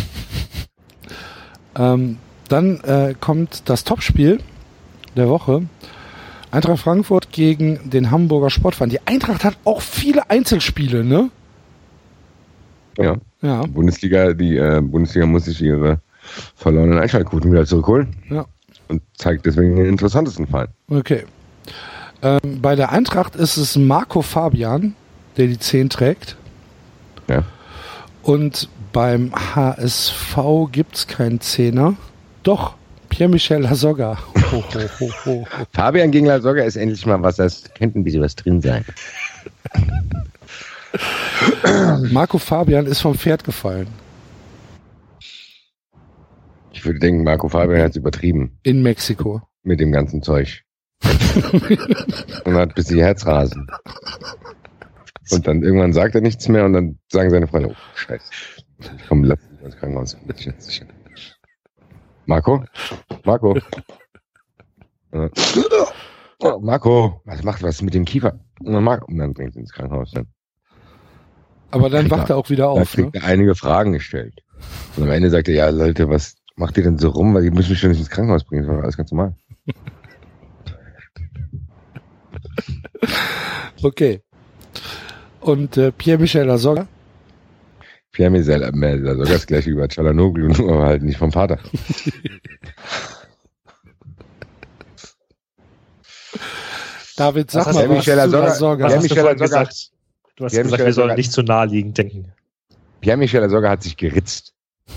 Ähm, dann äh, kommt das Topspiel der Woche. Eintracht Frankfurt gegen den Hamburger Sportverein. Die Eintracht hat auch viele Einzelspiele, ne? Ja. Ja. Bundesliga, die äh, Bundesliga muss sich ihre verlorenen Einschaltquoten wieder zurückholen. Ja. Und zeigt deswegen den interessantesten Fall. Okay. Ähm, bei der Eintracht ist es Marco Fabian, der die 10 trägt. Ja. Und beim HSV gibt's keinen Zehner. Doch, Pierre-Michel Lasogga. Fabian gegen Lasogga ist endlich mal was, das könnte ein bisschen was drin sein. Marco Fabian ist vom Pferd gefallen. Ich würde denken, Marco Fabian hat es übertrieben In Mexiko. mit dem ganzen Zeug. und hat bis die Herzrasen. Und dann irgendwann sagt er nichts mehr und dann sagen seine Freunde, oh, scheiße. Komm, lass mich ins Krankenhaus. Bin ich jetzt sicher. Marco? Marco? Äh, oh, Marco, was macht was mit dem Kiefer? Und dann, Marco, und dann bringt ihn ins Krankenhaus. Dann, Aber dann wacht er auch wieder auf. Ne? kriegt er einige Fragen gestellt. Und am Ende sagt er, ja Leute, was macht ihr denn so rum? Weil ihr müsst mich schon nicht ins Krankenhaus bringen. Das war alles ganz normal. Okay. Und äh, Pierre-Michel Lasogga? Pierre Michel, äh, sogar das gleiche über Chalanoglu, nur halt nicht vom Vater. David, sag Was mal hast was du- Michel. Was Ja, hast du Michel gesagt? Du hast gesagt, Michel wir sollen nicht zu naheliegend denken. Pierre Michel sogar hat sich geritzt.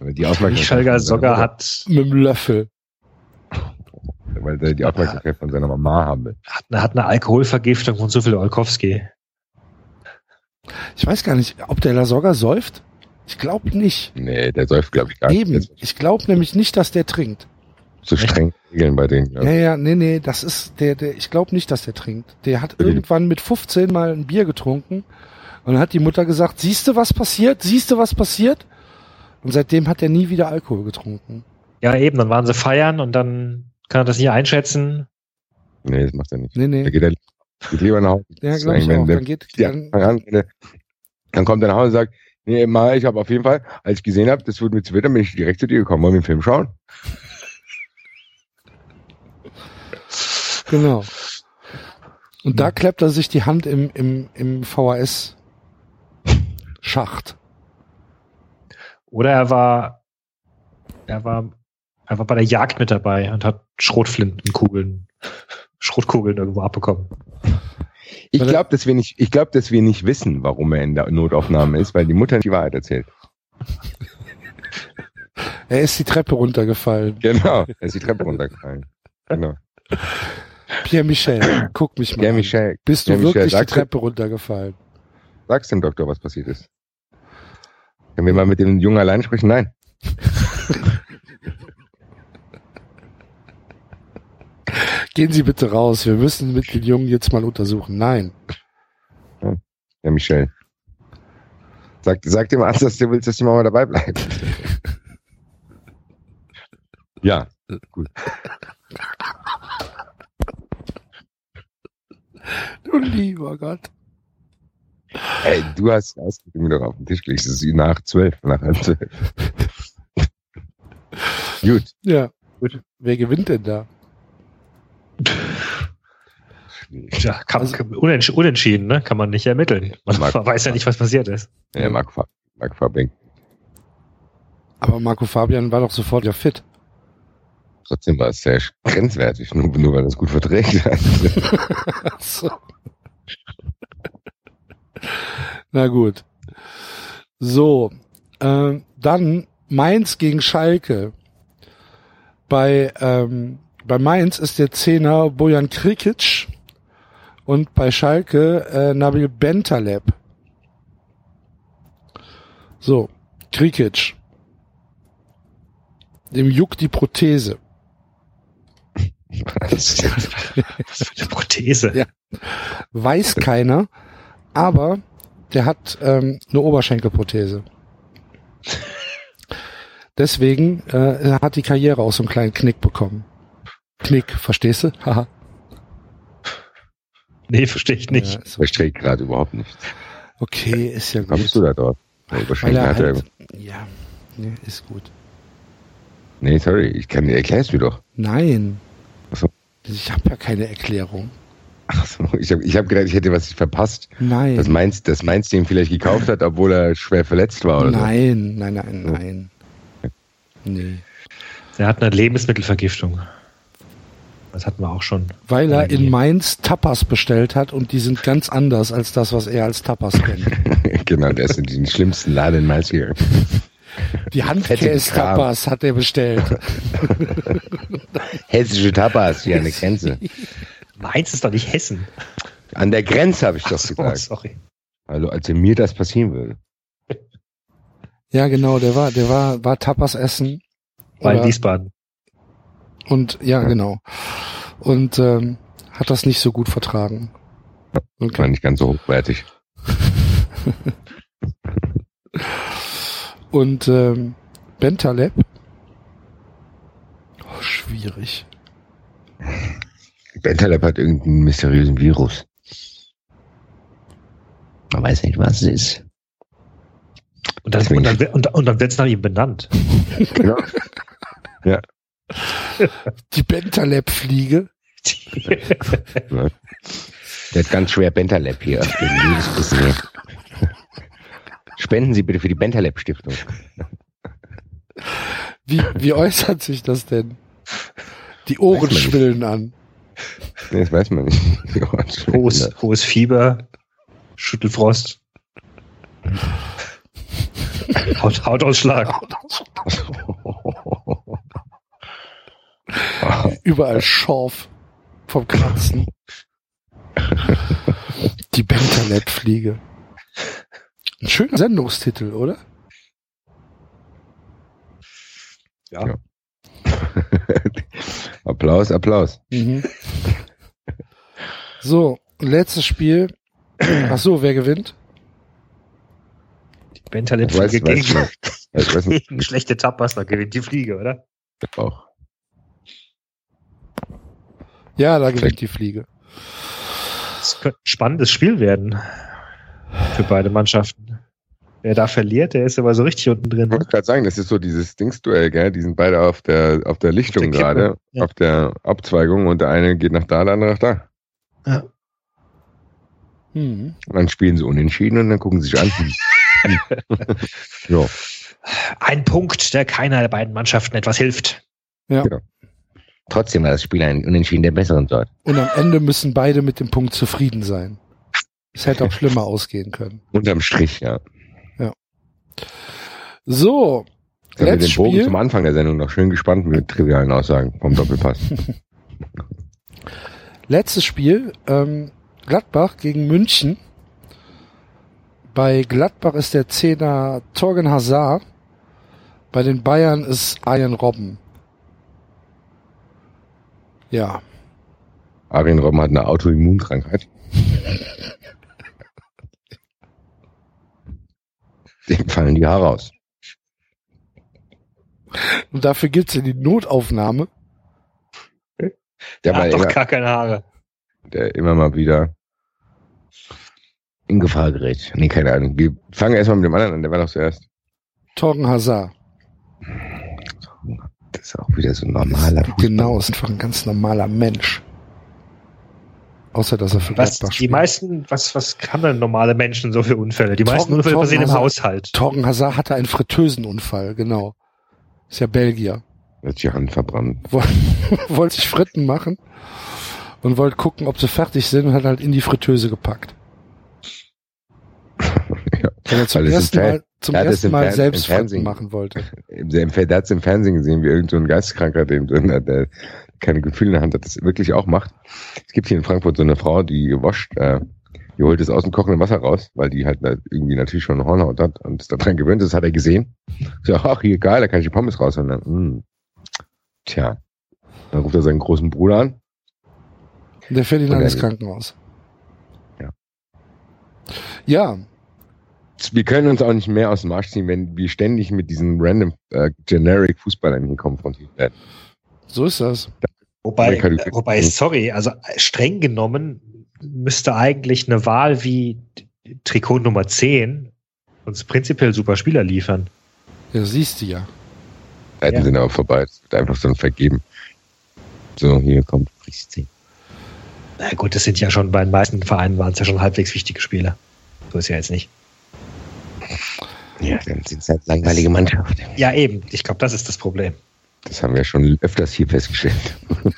Die Aufmerksamkeit Sogger Mutter- hat, Mit dem Löffel. Weil er die Aufmerksamkeit von seiner Mama haben will. hat, eine, hat eine Alkoholvergiftung von so viel Olkowski. Ich weiß gar nicht, ob der Lasogga säuft. Ich glaube nicht. Nee, der säuft, glaube ich, gar nicht. Eben. Ist Ich glaube nämlich nicht, dass der trinkt. So streng Regeln bei denen. Ja, Ja. ja, nee, nee, das ist der, der, ich glaube nicht, dass der trinkt. Der hat irgendwann mit 15 mal ein Bier getrunken und dann hat die Mutter gesagt, siehst du, was passiert? Siehst du, was passiert? Und seitdem hat er nie wieder Alkohol getrunken. Ja, eben, dann waren sie feiern und dann kann er das nicht einschätzen. Nee, das macht er nicht. Nee, nee. geht, er, geht lieber nach Hause. Ja, glaube ich auch. der- Dann geht, dann, an, der- dann kommt er nach Hause und sagt, nee, mal, ich habe auf jeden Fall, als ich gesehen habe, das wird mir zu witter, bin ich direkt zu dir gekommen, wollen wir den Film schauen? genau. Und da kleppt er sich die Hand im, im, im VHS-Schacht. Oder er war, er war, er war bei der Jagd mit dabei und hat Schrotflintenkugeln, Schrotkugeln irgendwo abbekommen. Ich glaube, dass wir nicht, ich glaube, dass wir nicht wissen, warum er in der Notaufnahme ist, weil die Mutter nicht die Wahrheit erzählt. Er ist die Treppe runtergefallen. Genau. Er ist die Treppe runtergefallen. Genau. Pierre Michel, guck mich mal Pierre an. Michel, Bist du Pierre Michel, wirklich die Treppe runtergefallen? sag's dem Doktor, was passiert ist. Können wir mal mit dem Jungen allein sprechen? Nein. Gehen Sie bitte raus. Wir müssen mit den Jungen jetzt mal untersuchen. Nein. Ja, Michel. Sag, sag dem Arzt, dass du willst, dass die Mama dabei bleibt. ja, gut. Du lieber Gott. Ey, du hast Ausdrücke doch auf den Tisch gelegt. Es ist nach zwölf, nach halb zwölf. Gut. Ja. Gut. Wer gewinnt denn da? Ja, kann, Also- unentsch unentschieden, ne? Kann man nicht ermitteln. Man, man weiß ja nicht, was passiert ist. Ja, Marc, Fa- Marc Fabian. Aber Marco Fabian war doch sofort ja fit. Trotzdem war es sehr grenzwertig, nur, nur weil er es gut verträgt. Ach so. Na gut. So, ähm, dann Mainz gegen Schalke. Bei, ähm, bei Mainz ist der Zehner Bojan Krikic und bei Schalke äh, Nabil Bentaleb. So, Krikic. Dem juckt die Prothese. Was für eine Prothese. Ja. Weiß keiner, aber der hat ähm, eine Oberschenkelprothese. Deswegen äh, hat die Karriere auch so einen kleinen Knick bekommen. Knick, verstehst du? Haha. Nee, verstehe ich nicht. Ja, ist Verstehe ich gerade überhaupt nicht. okay, ist ja Kommst gut. du da drauf? Ja, wahrscheinlich er hat er, halt, ja, nee, ist gut. nee, sorry, ich kann, erklärst du doch. Nein. Ach so. Ich habe ja keine Erklärung. Ach so, ich habe ich hab gedacht, ich hätte was verpasst. Nein. Das Mainz, das Mainz den vielleicht gekauft hat, obwohl er schwer verletzt war oder nein, nein, nein, nein. Nee. Er hat eine Lebensmittelvergiftung. Das hatten wir auch schon. Weil er in. Mainz Tapas bestellt hat und die sind ganz anders als das, was er als Tapas kennt. genau, der ist in den schlimmsten Laden in Mainz gegangen. Die Handkäse-Tapas hat er bestellt. Hessische Tapas, hier an der Grenze. Mainz ist doch nicht Hessen. An der Grenze habe ich doch So, gesagt. sorry. Also, als mir das passieren würde. Ja, genau, der war, der war, war Tapas essen. Bei Oder- Wiesbaden. Und ja, genau. Und ähm, hat das nicht so gut vertragen. War Okay. nicht ganz so hochwertig. Und ähm, Bentaleb. Oh, schwierig. Bentaleb hat irgendeinen mysteriösen Virus. Man weiß nicht, was es ist. Und dann, und dann, und, und dann wird es nach ihm benannt. Genau. Die Bentaleb-Fliege. Der hat ganz schwer Bentaleb hier. Spenden Sie bitte für die Bentaleb Stiftung. Wie, wie äußert sich das denn? Die Ohren schwillen an. Nee, das weiß man nicht. Hohes, hohes Fieber, Schüttelfrost, Haut, Hautausschlag. Überall Schorf vom Kratzen. Die Bentaleb-Fliege. Ein schöner Sendungstitel, oder? Ja. Applaus, Applaus. Mhm. So, letztes Spiel. Ach so, wer gewinnt? Die Bentaleb Ich weiß, Fliege weiß gegen, weiß gegen schlechte Tapas, da gewinnt die Fliege, oder? Auch. Ja, da gewinnt die Fliege. Das könnte ein spannendes Spiel werden. Für beide Mannschaften. Wer da verliert, der ist aber so richtig unten drin. Ich wollte gerade sagen, das ist so dieses Dingsduell, gell? Die sind beide auf der, auf der Lichtung Auf der gerade, ja. auf der Abzweigung und der eine geht nach da, der andere nach da. Ja. Hm. Und dann spielen sie unentschieden und dann gucken sie sich an. ja. Ein Punkt, der keiner der beiden Mannschaften etwas hilft. Trotzdem war das Spiel ein Unentschieden der besseren Sorte. Und am Ende müssen beide mit dem Punkt zufrieden sein. Es hätte auch schlimmer ausgehen können. Unterm Strich, ja. So, Ich habe letztes den Bogen Spiel. zum Anfang der Sendung noch schön gespannt mit trivialen Aussagen vom Doppelpass. Letztes Spiel, ähm, Gladbach gegen München. Bei Gladbach ist der Zehner Torgen Hazard. Bei den Bayern ist Ian Robben. Ja, Arjen Robben hat eine Autoimmunkrankheit. Dem fallen die Haare aus. und dafür gibt's ja die Notaufnahme. Der hat doch immer, gar keine Haare. der immer mal wieder in Gefahr gerät. Nee, keine Ahnung. Wir fangen erstmal mit dem anderen an, der war doch zuerst. Torgen Hazard. Das ist auch wieder so ein normaler Fußball. Genau, ist einfach ein ganz normaler Mensch. Außer, dass er für Was, Gladbach die meisten, was, was haben denn normale Menschen so für Unfälle? Die meisten Torben- Unfälle Torben passieren im Hazard- Haushalt. Torgen Hazard hatte einen Fritteusenunfall, genau. Ist ja Belgier. Hat die Hand verbrannt. Woll- wollte sich Fritten machen und wollte gucken, ob sie fertig sind und hat halt in die Fritteuse gepackt. ja. Weil er es im Mal, zum es ersten Mal selbst Fernsehen- machen wollte. Im, im, der hat es im Fernsehen gesehen, wie irgend so ein Geisteskranker, den drin hat, der keine Gefühle in der Hand hat, das wirklich auch macht. Es gibt hier in Frankfurt so eine Frau, die wascht, äh, die holt es aus dem kochenden Wasser raus, weil die halt irgendwie natürlich schon eine Hornhaut hat und ist daran gewöhnt ist, das hat er gesehen. So, ach, hier geil, da kann ich die Pommes raus. Und dann, mh, tja. Dann ruft er seinen großen Bruder an. Der fährt ihn ins Krankenhaus. Ja. Ja, Wir können uns auch nicht mehr aus dem Arsch ziehen, wenn wir ständig mit diesen random äh, generic Fußballern hier konfrontiert werden. so ist das. Wobei, wobei, sorry, also streng genommen müsste eigentlich eine Wahl wie Trikot Nummer 10 uns prinzipiell super Spieler liefern. Ja, siehst du ja. Zeiten Ja. sind aber vorbei. Es wird einfach dann vergeben. So, hier kommt Christi. Na gut, das sind ja schon bei den meisten Vereinen waren es ja schon halbwegs wichtige Spieler. So ist ja jetzt nicht. Ja, dann sind es halt langweilige Mannschaft. Ja, eben. Ich glaube, das ist das Problem. Das haben wir schon öfters hier festgestellt.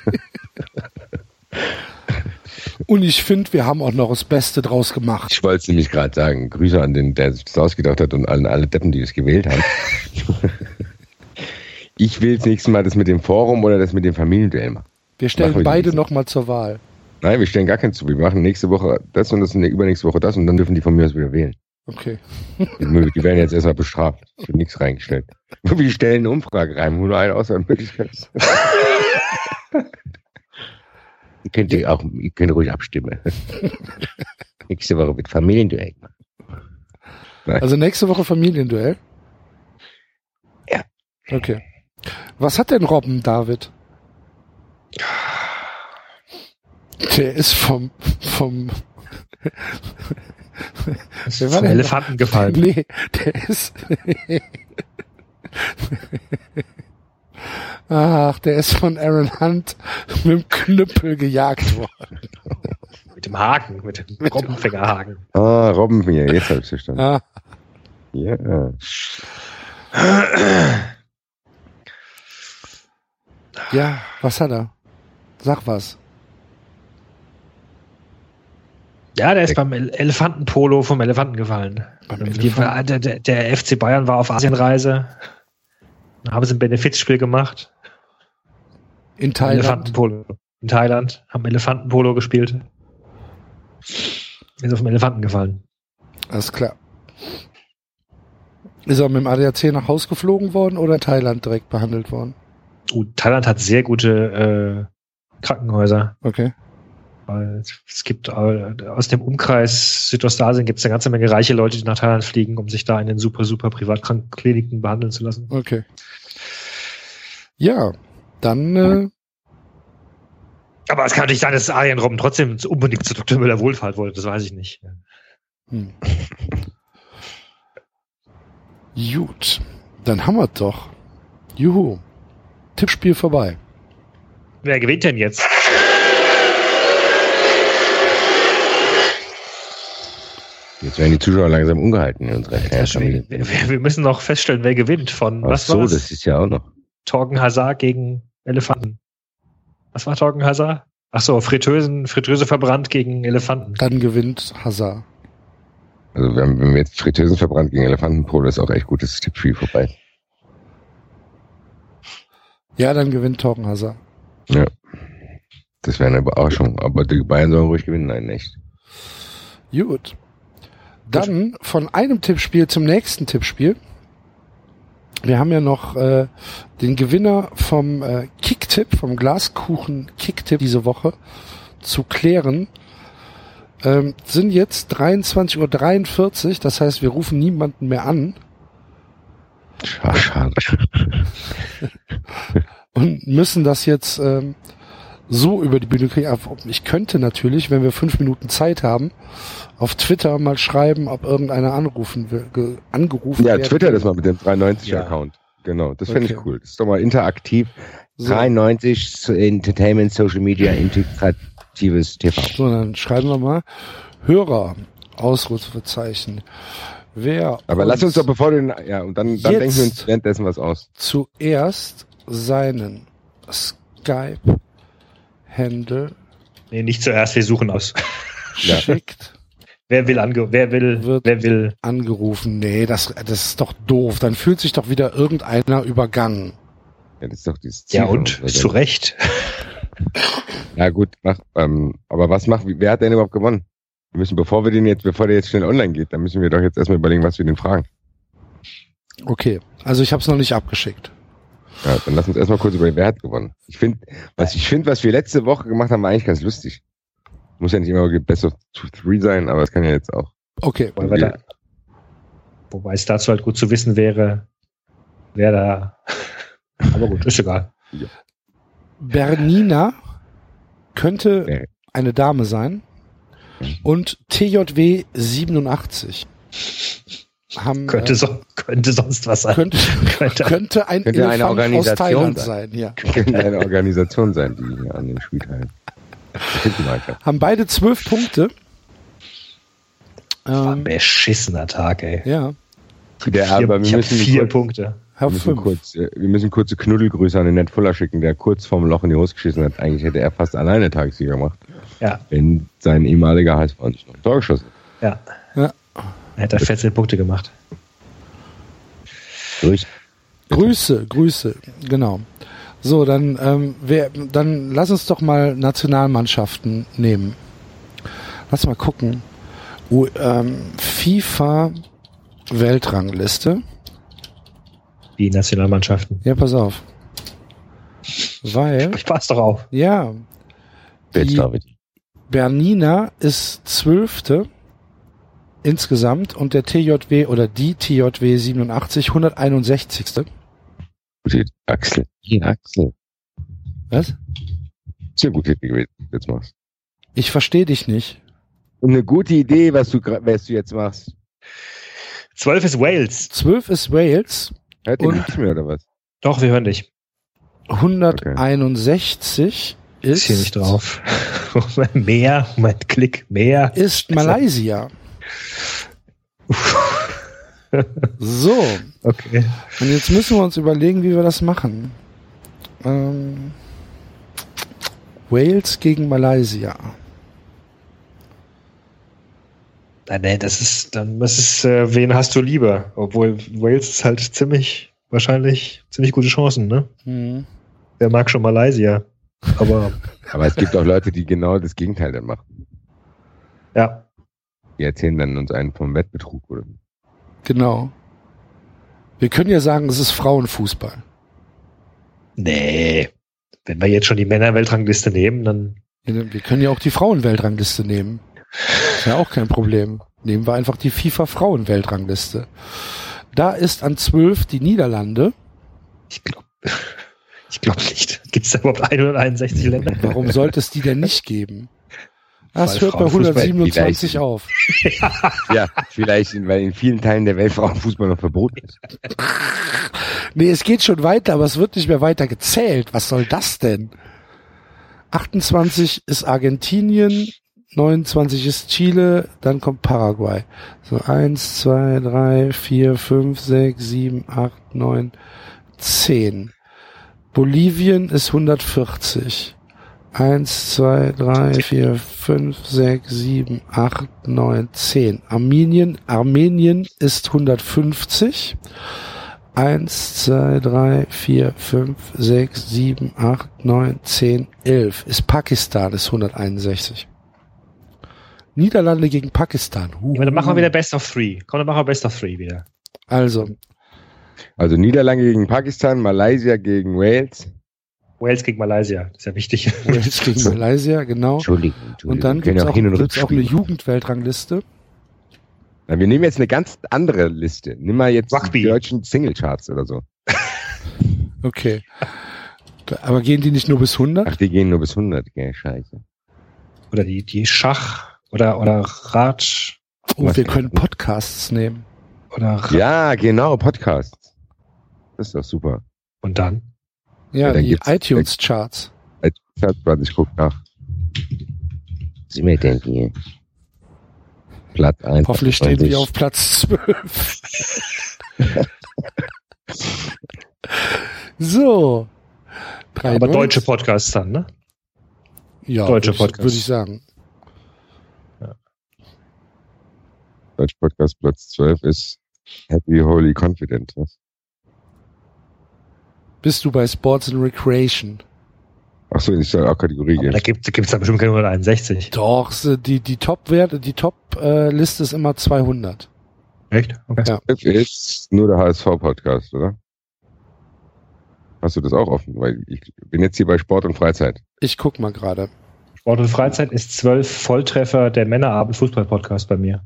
Und ich finde, wir haben auch noch das Beste draus gemacht. Ich wollte es nämlich gerade sagen. Grüße an den, der sich das ausgedacht hat und an alle Deppen, die es gewählt haben. ich will das nächste Mal das mit dem Forum oder das mit dem Familienduell machen. Wir stellen Machen wir beide nochmal zur Wahl. Nein, wir stellen gar keins zu. Wir machen nächste Woche das und das und übernächste Woche das und dann dürfen die von mir aus wieder wählen. Okay. Die werden jetzt erstmal bestraft. Es wird nichts reingestellt. Wir stellen eine Umfrage rein, wo nur eine Auswahlmöglichkeit ist. ihr könnt ihr auch, ihr könnt ruhig abstimmen. Nächste Woche wird Familienduell. Also nächste Woche Familienduell. Okay. Was hat denn Robben, David? Der ist vom, vom, Wer war denn Elefanten gefallen. nee, der ist, ach, der ist von Aaron Hunt mit dem Knüppel gejagt worden. Mit dem Haken, mit dem Robbenfängerhaken. Ah, Robbenfinger, jetzt hab ich's verstanden. Ah, Ja. ja, was hat er? Sag was. Ja, der ist beim El Elefantenpolo vom Elefanten gefallen. Die, der, der, der FC Bayern war auf Asienreise. Da haben sie ein Benefizspiel gemacht. In Thailand. Elefantenpolo. In Thailand. Haben Elefantenpolo gespielt. Ist auf dem Elefanten gefallen. Alles klar. Ist er mit dem ADAC nach Haus geflogen worden oder in Thailand direkt behandelt worden? Uh, Thailand hat sehr gute äh, Krankenhäuser. Okay. Weil es gibt äh, aus dem Umkreis Südostasien gibt es eine ganze Menge reiche Leute, die nach Thailand fliegen, um sich da in den super, super Privatkrankenkliniken behandeln zu lassen. Okay. Ja, dann äh, Aber es kann natürlich sein, dass Arjen Robben trotzdem unbedingt zu Dr. Müller Wohlfahrt wollte, das weiß ich nicht. hm. gut. Dann haben wir doch. Juhu. Tippspiel vorbei. Wer gewinnt denn jetzt? Jetzt werden die Zuschauer langsam ungehalten in unserer Wir, Familie. wir, wir müssen noch feststellen, wer gewinnt von Ach was so, war's? das ist ja auch noch. Torgen Hazard gegen Elefanten. Was war Torgen Hazard? Ach so, Fritteusen, Fritteuse verbrannt gegen Elefanten. Dann gewinnt Hazard. Also wenn, wenn wir jetzt Fritteusen verbrannt gegen Elefantenpolo, ist auch echt gutes Tippspiel vorbei. Ja, dann gewinnt Torgen Hazard. Ja. Das wäre eine Überraschung. Aber die Bayern sollen ruhig gewinnen, nein, nicht. Gut. Dann von einem Tippspiel zum nächsten Tippspiel. Wir haben ja noch äh, den Gewinner vom äh, Kicktipp, vom Glaskuchen Kicktipp diese Woche zu klären. Ähm, sind jetzt 23.43 Uhr, das heißt, wir rufen niemanden mehr an Schade. und müssen das jetzt ähm, so über die Bühne kriegen. Ich könnte natürlich, wenn wir fünf Minuten Zeit haben, auf Twitter mal schreiben, ob irgendeiner anrufen will, ge- angerufen Ja, Twitter das mal mit dem 93-Account. Genau, das finde ich Okay. cool. Das ist doch mal interaktiv. So. 93 so Entertainment, Social Media, integratives TV. So, dann schreiben wir mal Hörer, Ausrufezeichen. Wer Aber lass uns doch, bevor du den, ja, und dann, dann denken wir uns währenddessen was aus. zuerst seinen Skype-Handle Nee, nicht zuerst, wir suchen aus. Ja. schickt, Wer will ange wer will, Wird- wer will. angerufen. Nee, das, das ist doch doof. Dann fühlt sich doch wieder irgendeiner übergangen. Ja, das ist doch dieses Ziel. Ja und? Zu Recht. Ja gut, mach, ähm, aber was macht, wer hat denn überhaupt gewonnen? Wir müssen, bevor wir den jetzt, bevor der jetzt schnell online geht, dann müssen wir doch jetzt erstmal überlegen, was wir den fragen. Okay, also ich habe es noch nicht abgeschickt. Ja, dann lass uns erstmal kurz überlegen, wer hat gewonnen. Ich finde, was ich finde, was wir letzte Woche gemacht haben, war eigentlich ganz lustig. Muss ja nicht immer Best of Two, Three sein, aber es kann ja jetzt auch. Okay, Wobei, da, wobei es dazu halt gut zu wissen wäre, wer da. Aber gut, ist egal. Bernina könnte Nee. eine Dame sein und TJW 87 haben Könnte, äh, so, könnte sonst was sein. könnte, Könnte. könnte ein Könnte eine Elefant aus Organisation Thailand sein. sein. Ja. Könnte eine Organisation sein, die hier an dem Spiel teilnimmt. Haben beide zwölf Punkte. Ähm, Beschissener Tag, ey. ja, Der, Vier, aber wir müssen, vier kurz, Punkte. wir, müssen kurz, äh, wir müssen kurze Knuddelgrüße an den Ned Fuller schicken, der kurz vorm Loch in die Hose geschissen hat. Eigentlich hätte er fast alleine Tagessieger gemacht, Ja, wenn sein ehemaliger HSV nicht noch ein Tor geschossen ja. Ja. Er hat da 14 Punkte gemacht. hätte. Durch. Grüße, Grüße, genau. So, dann, ähm, wer, dann lass uns doch mal Nationalmannschaften nehmen. Lass mal gucken. U, ähm, FIFA Weltrangliste. Die Nationalmannschaften. Ja, pass auf. Weil, Ich pass doch auf. ja, Jetzt die David. Bernina ist zwölfte insgesamt und der TJW oder die TJW 87 161. Gute. Axel. Hier, Axel. Was? Ist ja eine gute Idee gewesen, was du jetzt machst. Ich verstehe dich nicht. Und eine gute Idee, was du, was du jetzt machst. 12 ist Wales. 12 ist Wales, Hört ihr nicht mehr oder was? Doch, wir hören dich. 161 Ist hier nicht ist, drauf. mehr, Moment, Klick, mehr. ist Malaysia. So, Okay. und jetzt müssen wir uns überlegen, wie wir das machen. Ähm, Wales gegen Malaysia. Nein, nee, das ist, dann, das ist, äh, wen hast du lieber? Obwohl Wales ist halt ziemlich, wahrscheinlich ziemlich gute Chancen, ne? Hm. Wer mag schon Malaysia? Aber, Aber es gibt auch Leute, die genau das Gegenteil dann machen. ja. Die erzählen dann uns einen vom Wettbetrug oder so. Genau. Wir können ja sagen, es ist Frauenfußball. Nee. Wenn wir jetzt schon die Männerweltrangliste nehmen, dann, Wir können ja auch die Frauenweltrangliste nehmen. Ist ja auch kein Problem. Nehmen wir einfach die FIFA Frauenweltrangliste. Da ist an 12 die Niederlande. ich glaube, ich glaube nicht. Gibt es da überhaupt 161 Länder? Warum sollte es die denn nicht geben? Das Weil hört bei Frauenfußball 127 vielleicht- auf. Ja, vielleicht, in, weil in vielen Teilen der Welt Frauenfußball noch verboten ist. Nee, es geht schon weiter, aber es wird nicht mehr weiter gezählt. Was soll das denn? 28 ist Argentinien, 29 ist Chile, dann kommt Paraguay. So, 1, 2, 3, 4, 5, 6, 7, 8, 9, 10. Bolivien ist 140. 1, 2, 3, 4, 5, 6, 7, 8, 9, 10. Armenien, Armenien ist 150. 1, 2, 3, 4, 5, 6, 7, 8, 9, 10, 11. Ist Pakistan, ist 161. Niederlande gegen Pakistan. Huh. Ja, dann machen wir wieder Best of Three. Komm, dann machen wir Best of Three wieder. Also, Also Niederlande gegen Pakistan, Malaysia gegen Wales. Wales gegen Malaysia. Das ist ja wichtig. Wales gegen Malaysia, genau. Entschuldigung. Entschuldigung. Und dann gibt's ja auch, gibt's auch eine. Jugendweltrangliste. Na, wir nehmen jetzt eine ganz andere Liste. Nimm mal jetzt Rugby. die deutschen Singlecharts oder so. Okay. Da- Aber gehen die nicht nur bis 100? Ach, die gehen nur bis 100. Gell, scheiße. Oder die, die Schach oder, oder Rad Und wir können Podcasts nehmen. oder Ja, genau, Podcasts. Das ist doch super. und dann. Ja, Ja, die iTunes-Charts. Chartblatt, ich guck nach. Was sind wir denn hier? Platz 1. Hoffentlich stehen wir auf Platz 12. so. Aber 93. deutsche Podcasts dann, ne? ja, deutsche würde ich- Podcasts. Würde ich sagen. Deutsch Podcast Platz 12 ist Happy Holy Confident. Was? Bist du bei Sports and Recreation? Ach so, ich soll auch Kategorie Aber da gibt es gibt's da bestimmt keine 161. Doch, die, die Top-Werte, die Top-Liste ist immer 200. Echt? Okay. Ja. 12 ist nur der HSV-Podcast, oder? Hast du das auch offen? Weil ich bin jetzt hier bei Sport und Freizeit. Ich guck mal gerade. Sport und Freizeit ist zwölf Volltreffer der Männerabend Fußball-Podcast bei mir.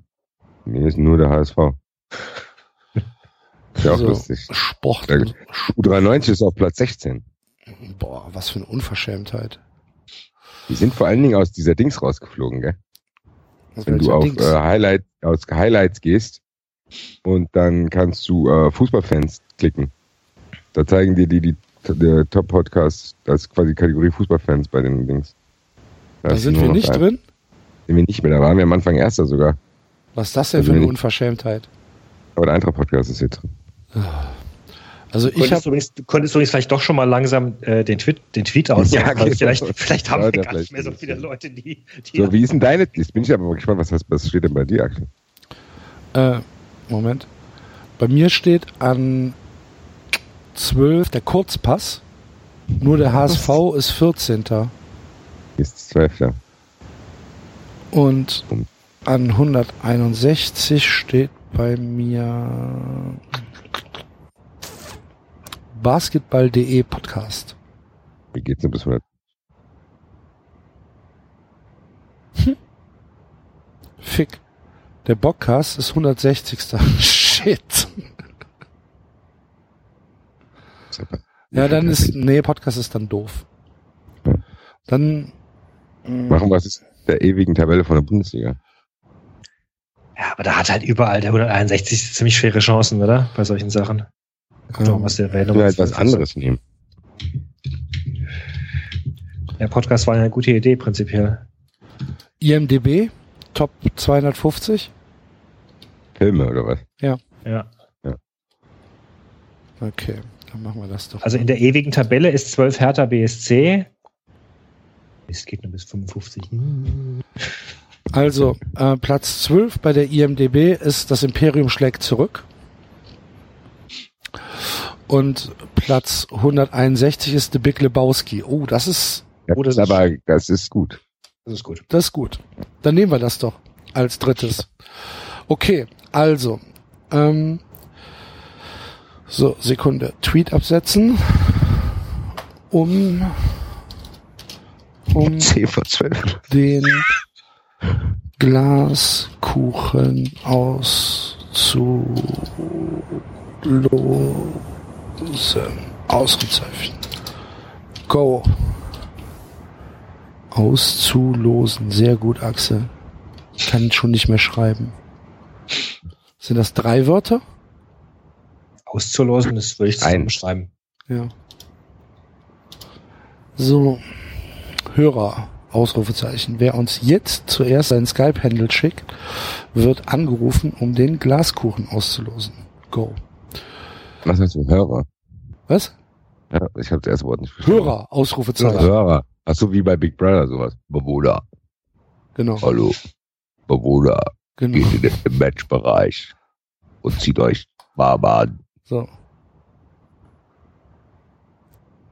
Mir ist nur der HSV. Ist ja auch So, lustig. Sport. Der- U93 ist auf Platz 16. Boah, was für eine Unverschämtheit. Die sind vor allen Dingen aus dieser Dings rausgeflogen, gell? Was Wenn du auf Dings? äh, Highlight, aus Highlights gehst und dann kannst du äh, Fußballfans klicken. Da zeigen dir die, die der Top-Podcast, das ist quasi Kategorie Fußballfans bei den Dings. da ist sind wir nicht ein- drin? Sind wir nicht mehr, da waren wir am Anfang Erster sogar. Was ist das denn Also für eine Unverschämtheit? Aber der Eintracht-Podcast ist hier drin. Also ich könntest, habe übrigens, du könntest übrigens vielleicht doch schon mal langsam äh, den, Tweet, den Tweet aussagen. Ja, weil genau. vielleicht, vielleicht haben Leute, wir gar nicht mehr so viele. Leute, die, die So, wie ist denn deine? Jetzt bin ich aber mal gespannt, was, heißt, was steht denn bei dir, Axel? Äh, Moment. Bei mir steht an 12 der Kurzpass. Nur der HSV ist 14. Hier ist das 12, ja. Und an 161 steht bei mir basketball.de Podcast. Wie geht's denn bis 100? Fick. Der Bockcast ist 160. Shit. Ja, dann ist, nee, Podcast ist dann doof. Dann Machen wir es der ewigen Tabelle von der Bundesliga. Ja, aber da hat halt überall der 161 ziemlich schwere Chancen, oder? Bei solchen Sachen. Doch mal, ähm, was der will halt was anderes nehmen. Der Podcast war eine gute Idee, prinzipiell. IMDB, Top 250. Filme oder was? Ja. Okay, dann machen wir das doch. Also in der ewigen Tabelle ist 12 Hertha BSC. Es geht nur bis 55. Also, äh, Platz 12 bei der IMDB ist das Imperium schlägt zurück. Und Platz 161 ist The Big Lebowski. Oh, das ist, Oh, das ist- aber das ist gut. Das ist gut. das ist gut. Dann nehmen wir das doch als drittes. Okay, also, ähm, so, Sekunde. Tweet absetzen. Um, um 10 vor 12. den Glaskuchen auszulosen. Ausrufezeichen. Go. Auszulosen. Sehr gut, Axel. Ich kann schon nicht mehr schreiben. Sind das drei Wörter? Auszulosen, das würde ich Ein. zusammenschreiben. Ja. So, Hörer, Ausrufezeichen. Wer uns jetzt zuerst sein Skype-Handle schickt, wird angerufen, um den Glaskuchen auszulosen. Go. Was heißt du? Hörer? Was? Ja, ich habe das erste Wort nicht verstanden. Hörer, Ausrufezeichen. Hörer. Ach so, wie bei Big Brother sowas. Bewohner. Genau, Hallo. Bewohner. genau. Geht in den Matchbereich und zieht euch warm an. So.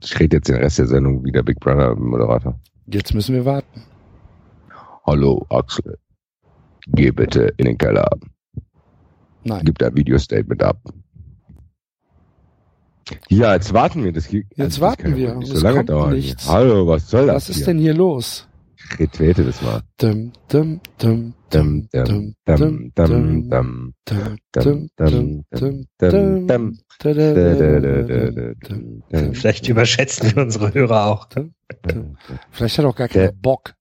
Ich rede jetzt den Rest der Sendung wie der Big Brother Moderator. Jetzt müssen wir warten. Hallo, Axel. Geh bitte in den Keller. Nein. Gib dein Videostatement ab. Ja, jetzt warten wir. Das geht, Jetzt das warten ja wir. Nicht so lange dauern. nichts. Hallo, was soll das Was ist hier? denn hier los? Retweete das mal. Dum, dum, dum, Dum, dum, dum, dum, dum, dum, dum, dum, dum, dum. Vielleicht überschätzen wir unsere Hörer auch. Vielleicht hat er auch gar keinen Bock.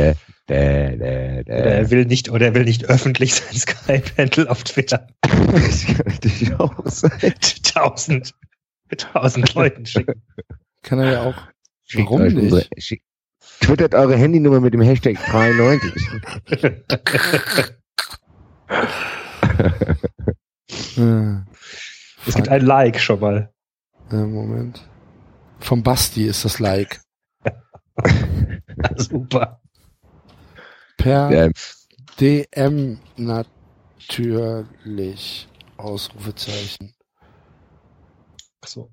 Da, da, da, da, Oder er will nicht, oder er will nicht öffentlich sein Skype-Handle auf Twitter Das kann natürlich auch sein. tausend, tausend Leuten schicken. Kann er ja auch. Schickt Warum nicht? unsere- schick- Twittert eure Handynummer mit dem Hashtag 93. Äh, Es gibt ein Like schon mal. äh, Moment. Vom Basti ist das Like. Super. Per Ja, DM natürlich. Ausrufezeichen. So.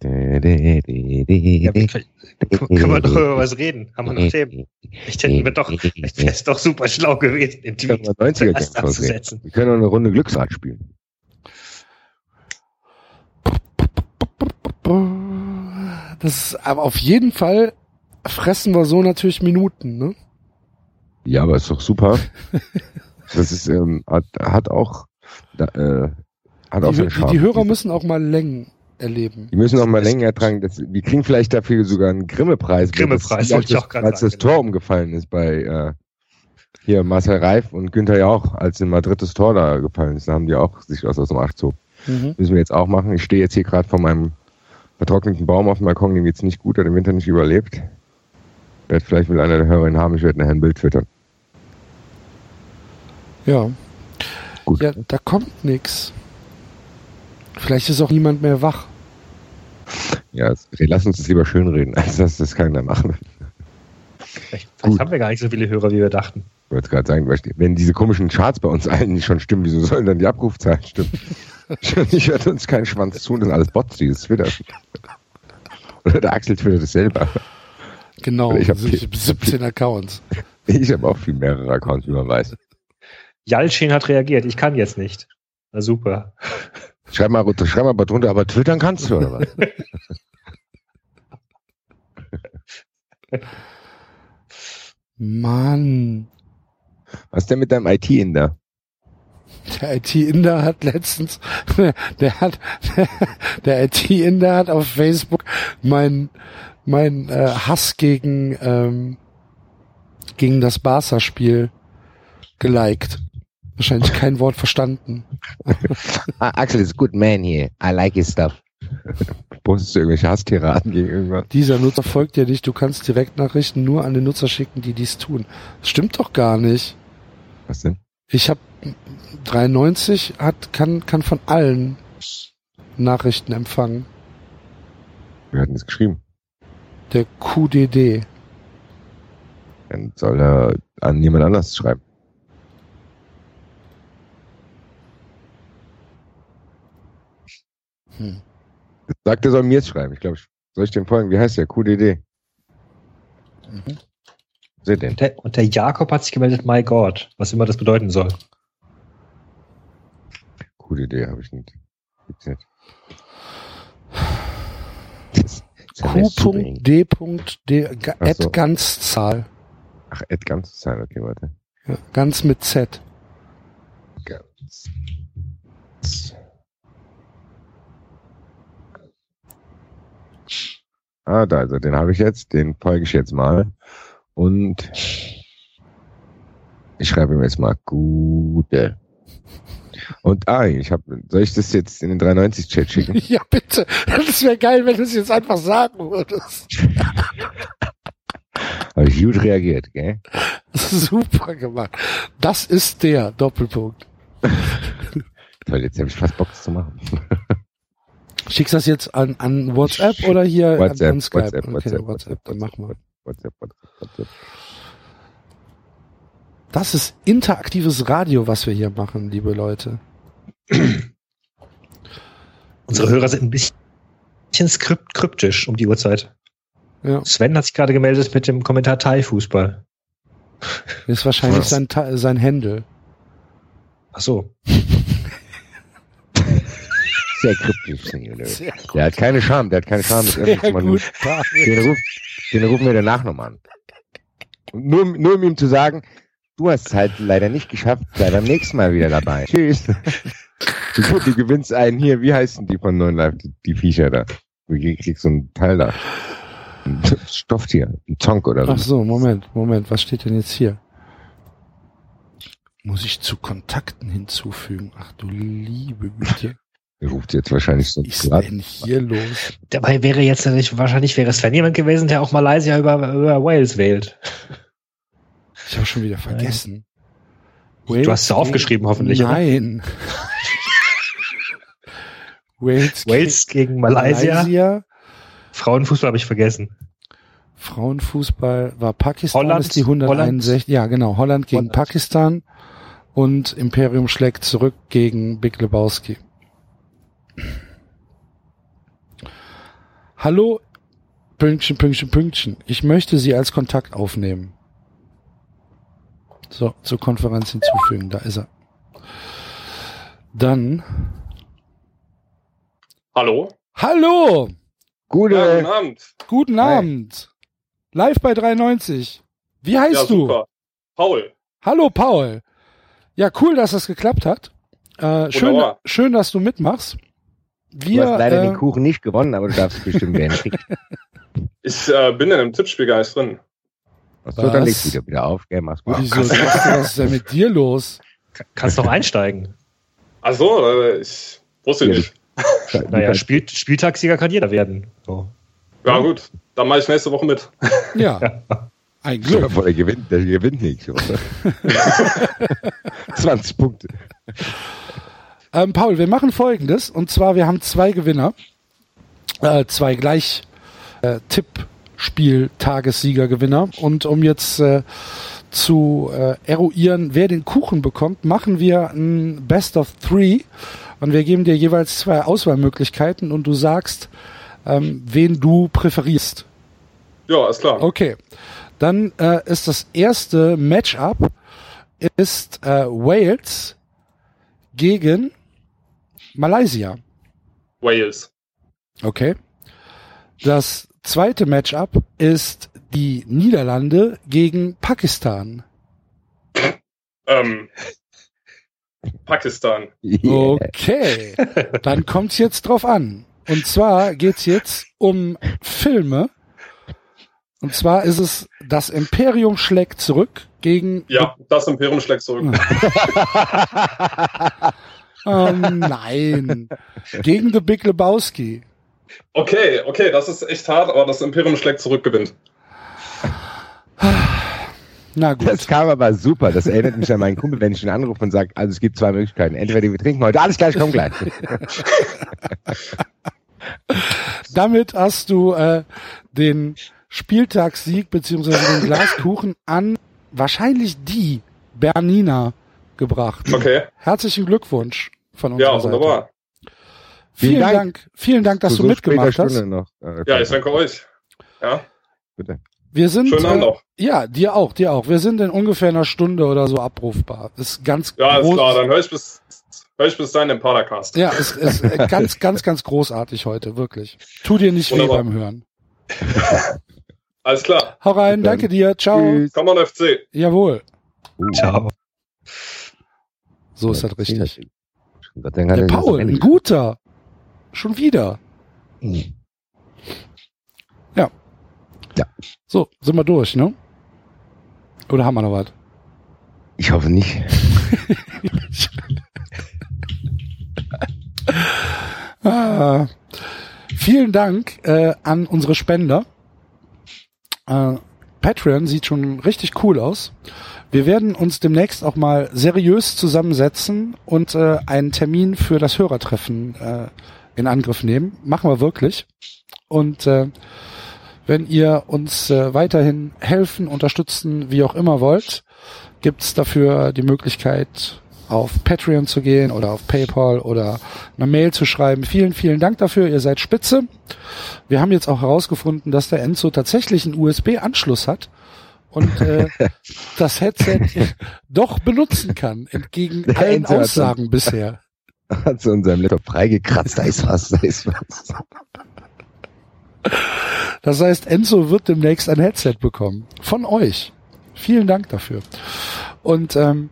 da, da, da, Ja, können, können wir doch über was reden? Haben wir noch Themen? Ich hätten wir doch, wäre es doch super schlau gewesen, den Tweet wir 90er zuerst abzusetzen. Wir können auch eine Runde Glücksrad spielen. Das ist aber auf jeden Fall fressen wir so natürlich Minuten, ne? Ja, aber ist doch super. Das ist, ähm, hat, hat auch, da, äh, hat auch Die, die, die Hörer müssen auch mal Längen erleben. Die müssen auch mal länger ertragen. Das, wir kriegen vielleicht dafür sogar einen Grimme-Preis. Grimme-Preis, das- wollte als ich das- auch gerade Als das sagen, Tor genau. umgefallen ist bei äh, hier Marcel Reif und Günther ja auch, als in Madrid das Tor da gefallen ist, da haben die auch sich was aus dem Arsch gezogen. Mhm. Müssen wir jetzt auch machen. Ich stehe jetzt hier gerade vor meinem vertrockneten Baum auf dem Balkon, dem geht's nicht gut, hat den Winter nicht überlebt. Werd, vielleicht will einer der Hörerinnen haben, ich werde nachher ein Bild twittern. Ja. Gut. Ja, da kommt nix. Vielleicht ist auch niemand mehr wach. Ja, lass uns das lieber schönreden, als dass das keiner machen will. Vielleicht, Gut. vielleicht haben wir gar nicht so viele Hörer, wie wir dachten. Ich wollte gerade sagen, wenn diese komischen Charts bei uns allen nicht schon stimmen, wieso sollen dann die Abrufzahlen stimmen? ich werde uns keinen Schwanz tun, das sind alles Bots, dieses Twitter. Oder der Axel twittert es selber. Genau. Ich hab Also viel- 17 Accounts. Ich habe auch viel mehrere Accounts, wie man weiß. Jalcin hat reagiert, ich kann jetzt nicht. Na super. Schreib mal, runter- schreib mal drunter, aber twittern kannst du, oder was? Mann. Was ist denn mit deinem IT in da? Der IT-Inder hat letztens, der hat, der IT-Inder hat auf Facebook mein, mein äh, Hass gegen, ähm, gegen das Barca-Spiel geliked. Wahrscheinlich kein Wort verstanden. Axel is a good man here. I like his stuff. Postest du irgendwelche Hasstiraden gegen irgendwas? Dieser Nutzer folgt dir nicht. Du kannst Direktnachrichten nur an den Nutzer schicken, die dies tun. Das stimmt doch gar nicht. Was denn? Ich habe 93 hat kann kann von allen Nachrichten empfangen. Wir hatten es geschrieben. Der QDD. Dann soll er an jemand anders schreiben. Hm. Sagt, er soll mir jetzt schreiben. Ich glaube, soll ich dem folgen? Wie heißt der? QDD. Mhm. Seht den. Und der, und der Jakob hat sich gemeldet, my God, was immer das bedeuten soll. QDD habe ich nicht. Gibt's nicht. Das ist ja nicht super eng. Q.D.D. Ga- Ach so. Ad Ganzzahl. Ach, Ed ganz sein. Okay, warte. Ja, ganz mit Z. Ganz. Ah, da, also den habe ich jetzt, den folge ich jetzt mal. Und ich schreibe ihm jetzt mal Gute. Und ah, ich habe, soll ich das jetzt in den 390-Chat schicken? Ja, bitte. Das wäre geil, wenn du es jetzt einfach sagen würdest. Habe ich gut reagiert, gell? Super gemacht. Das ist der Doppelpunkt. Toll, jetzt habe ich fast Bock, zu machen. Schickst das jetzt an, an WhatsApp oder hier WhatsApp, an Skype? WhatsApp, okay, WhatsApp, WhatsApp, dann mach mal. WhatsApp, WhatsApp, WhatsApp. Das ist interaktives Radio, was wir hier machen, liebe Leute. Unsere Hörer sind ein bisschen skript kryptisch um die Uhrzeit. Ja, Sven hat sich gerade gemeldet mit dem Kommentar Thai-Fußball. das ist wahrscheinlich Was? sein, sein Händel. Ach so. Sehr kryptisch, Senor. Sehr gut. Der hat keine Scham, der hat keine Scham. Das Sehr gut. Den, ruf, den rufen wir danach nochmal an. Nur, nur um ihm zu sagen, du hast es halt leider nicht geschafft, sei beim nächsten Mal wieder dabei. Tschüss. Du, du gewinnst einen hier, wie heißen die von Neuen Live, die, die Viecher da? Du kriegst so ein Teil da. Ein Stofftier, ein Zonk oder Ach so. so, Moment, Moment, was steht denn jetzt hier? Muss ich zu Kontakten hinzufügen? Ach du liebe Güte. Der ruft jetzt wahrscheinlich so Was ist grad- denn hier los? Dabei wäre jetzt nicht, wahrscheinlich wäre Sven jemand gewesen, der auch Malaysia über, über Wales wählt. Ich habe schon wieder vergessen. Du hast es aufgeschrieben, hoffentlich? Nein. Wales, Wales gegen Malaysia. Malaysia. Frauenfußball habe ich vergessen. Frauenfußball war Pakistan, Holland, ist die 161. Ja, genau. Holland gegen Holland. Pakistan und Imperium schlägt zurück gegen Big Lebowski. Hallo, Pünktchen, Pünktchen, Pünktchen. Ich möchte Sie als Kontakt aufnehmen. So, zur Konferenz hinzufügen. Da ist er. Dann. Hallo? Hallo! Gute, Ja, guten Abend. Guten Hi. Abend. Live bei 390. Wie heißt ja, du? super. Paul. Hallo Paul. Ja, cool, dass das geklappt hat. Äh, schön, schön, dass du mitmachst. du Wir, hast leider äh, den Kuchen nicht gewonnen, aber du darfst bestimmt werden. Ich äh, bin in einem Tippspiel gar nicht drin. So, dann Was? legst du wieder, wieder auf, gell, mach's gut. Wieso, was ist denn mit dir los? Ka- Kannst doch einsteigen. Ach so, äh, ich wusste Ja, nicht. Naja, Spiel, Spieltagssieger kann jeder werden. So. Ja gut, dann mache ich nächste Woche mit. Ja, ein Glück. vor, der gewinnt, der gewinnt nichts, oder? 20 Punkte. Ähm, Paul, wir machen folgendes. Und zwar, wir haben zwei Gewinner. Äh, zwei gleich äh, Tippspiel-Tagessieger-Gewinner. Und um jetzt äh, zu äh, eruieren, wer den Kuchen bekommt, machen wir ein Best of Three. Und wir geben dir jeweils zwei Auswahlmöglichkeiten und du sagst, ähm, wen du präferierst. Ja, ist klar. Okay. Dann äh, ist das erste Matchup ist äh, Wales gegen Malaysia. Wales. Okay. Das zweite Matchup ist die Niederlande gegen Pakistan. Ähm, Pakistan. Okay, dann kommt's jetzt drauf an. Und zwar geht's jetzt um Filme. Und zwar ist es das Imperium schlägt zurück gegen. Ja, das Imperium schlägt zurück. Oh nein. Gegen The Big Lebowski. Okay, okay, das ist echt hart, aber das Imperium schlägt zurück gewinnt. Na gut. Das kam aber super. Das erinnert mich an meinen Kumpel, wenn ich ihn anrufe und sage, also es gibt zwei Möglichkeiten. Entweder wir trinken heute, alles gleich, komm gleich. Damit hast du äh, den Spieltagssieg beziehungsweise den Glaskuchen an wahrscheinlich die Bernina gebracht. Okay. Herzlichen Glückwunsch von Ja, unserer Seite. Vielen, Dank. Dank. Vielen Dank, dass Zu du so mitgemacht hast. Noch. Ja, ich danke euch. Ja, Bitte. Wir sind schönen Abend äh, noch. ja, dir auch, dir auch. Wir sind in ungefähr einer Stunde oder so abrufbar. Ist ganz Ja, ist groß. klar, dann höre ich bis, hör ich bis dahin den Padercast. Ja, ist, ist äh, ganz, ganz, ganz großartig heute, wirklich. Tu dir nicht Wunderbar. weh beim Hören. Alles klar. Hau rein, danke dir, ciao. Tschüss. Komm on FC. Jawohl. Uh, Ciao. So ist das richtig. Der er das Paul, ein guter. Schon wieder. Mhm. So, sind wir durch, ne? Oder haben wir noch was? Ich hoffe nicht. Ah, vielen Dank äh, an unsere Spender. Äh, Patreon sieht schon richtig cool aus. Wir werden uns demnächst auch mal seriös zusammensetzen und äh, einen Termin für das Hörertreffen äh, in Angriff nehmen. Machen wir wirklich. Und äh, wenn ihr uns äh, weiterhin helfen, unterstützen, wie auch immer wollt, gibt's dafür die Möglichkeit, auf Patreon zu gehen oder auf PayPal oder eine Mail zu schreiben. Vielen, vielen Dank dafür. Ihr seid spitze. Wir haben jetzt auch herausgefunden, dass der Enzo tatsächlich einen USB-Anschluss hat und äh, das Headset doch benutzen kann, entgegen Der allen Enzo Aussagen bisher. Hat zu unserem Laptop freigekratzt. Da ist was, da ist was. Das heißt, Enzo wird demnächst ein Headset bekommen. Von euch. Vielen Dank dafür. Und ähm,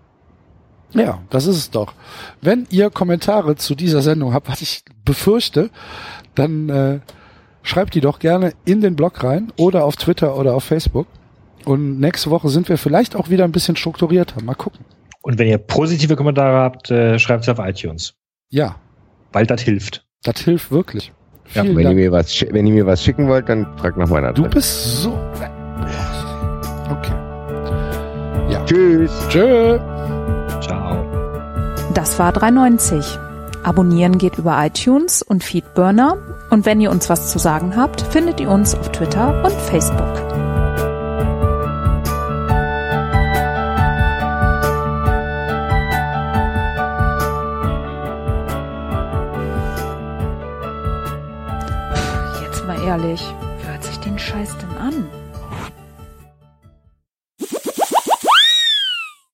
ja, das ist es doch. Wenn ihr Kommentare zu dieser Sendung habt, was ich befürchte, dann äh, schreibt die doch gerne in den Blog rein oder auf Twitter oder auf Facebook. Und nächste Woche sind wir vielleicht auch wieder ein bisschen strukturierter. Mal gucken. Und wenn ihr positive Kommentare habt, äh, schreibt sie auf iTunes. Ja, Weil das hilft. das hilft wirklich. Ja, wenn, ihr mir was, wenn ihr mir was schicken wollt, dann fragt nach meiner Du Adresse. bist so. Okay. Tschüss. Tschö. Ciao. Das war 390. Abonnieren geht über iTunes und Feedburner. Und wenn ihr uns was zu sagen habt, findet ihr uns auf Twitter und Facebook. Ehrlich, hat sich den Scheiß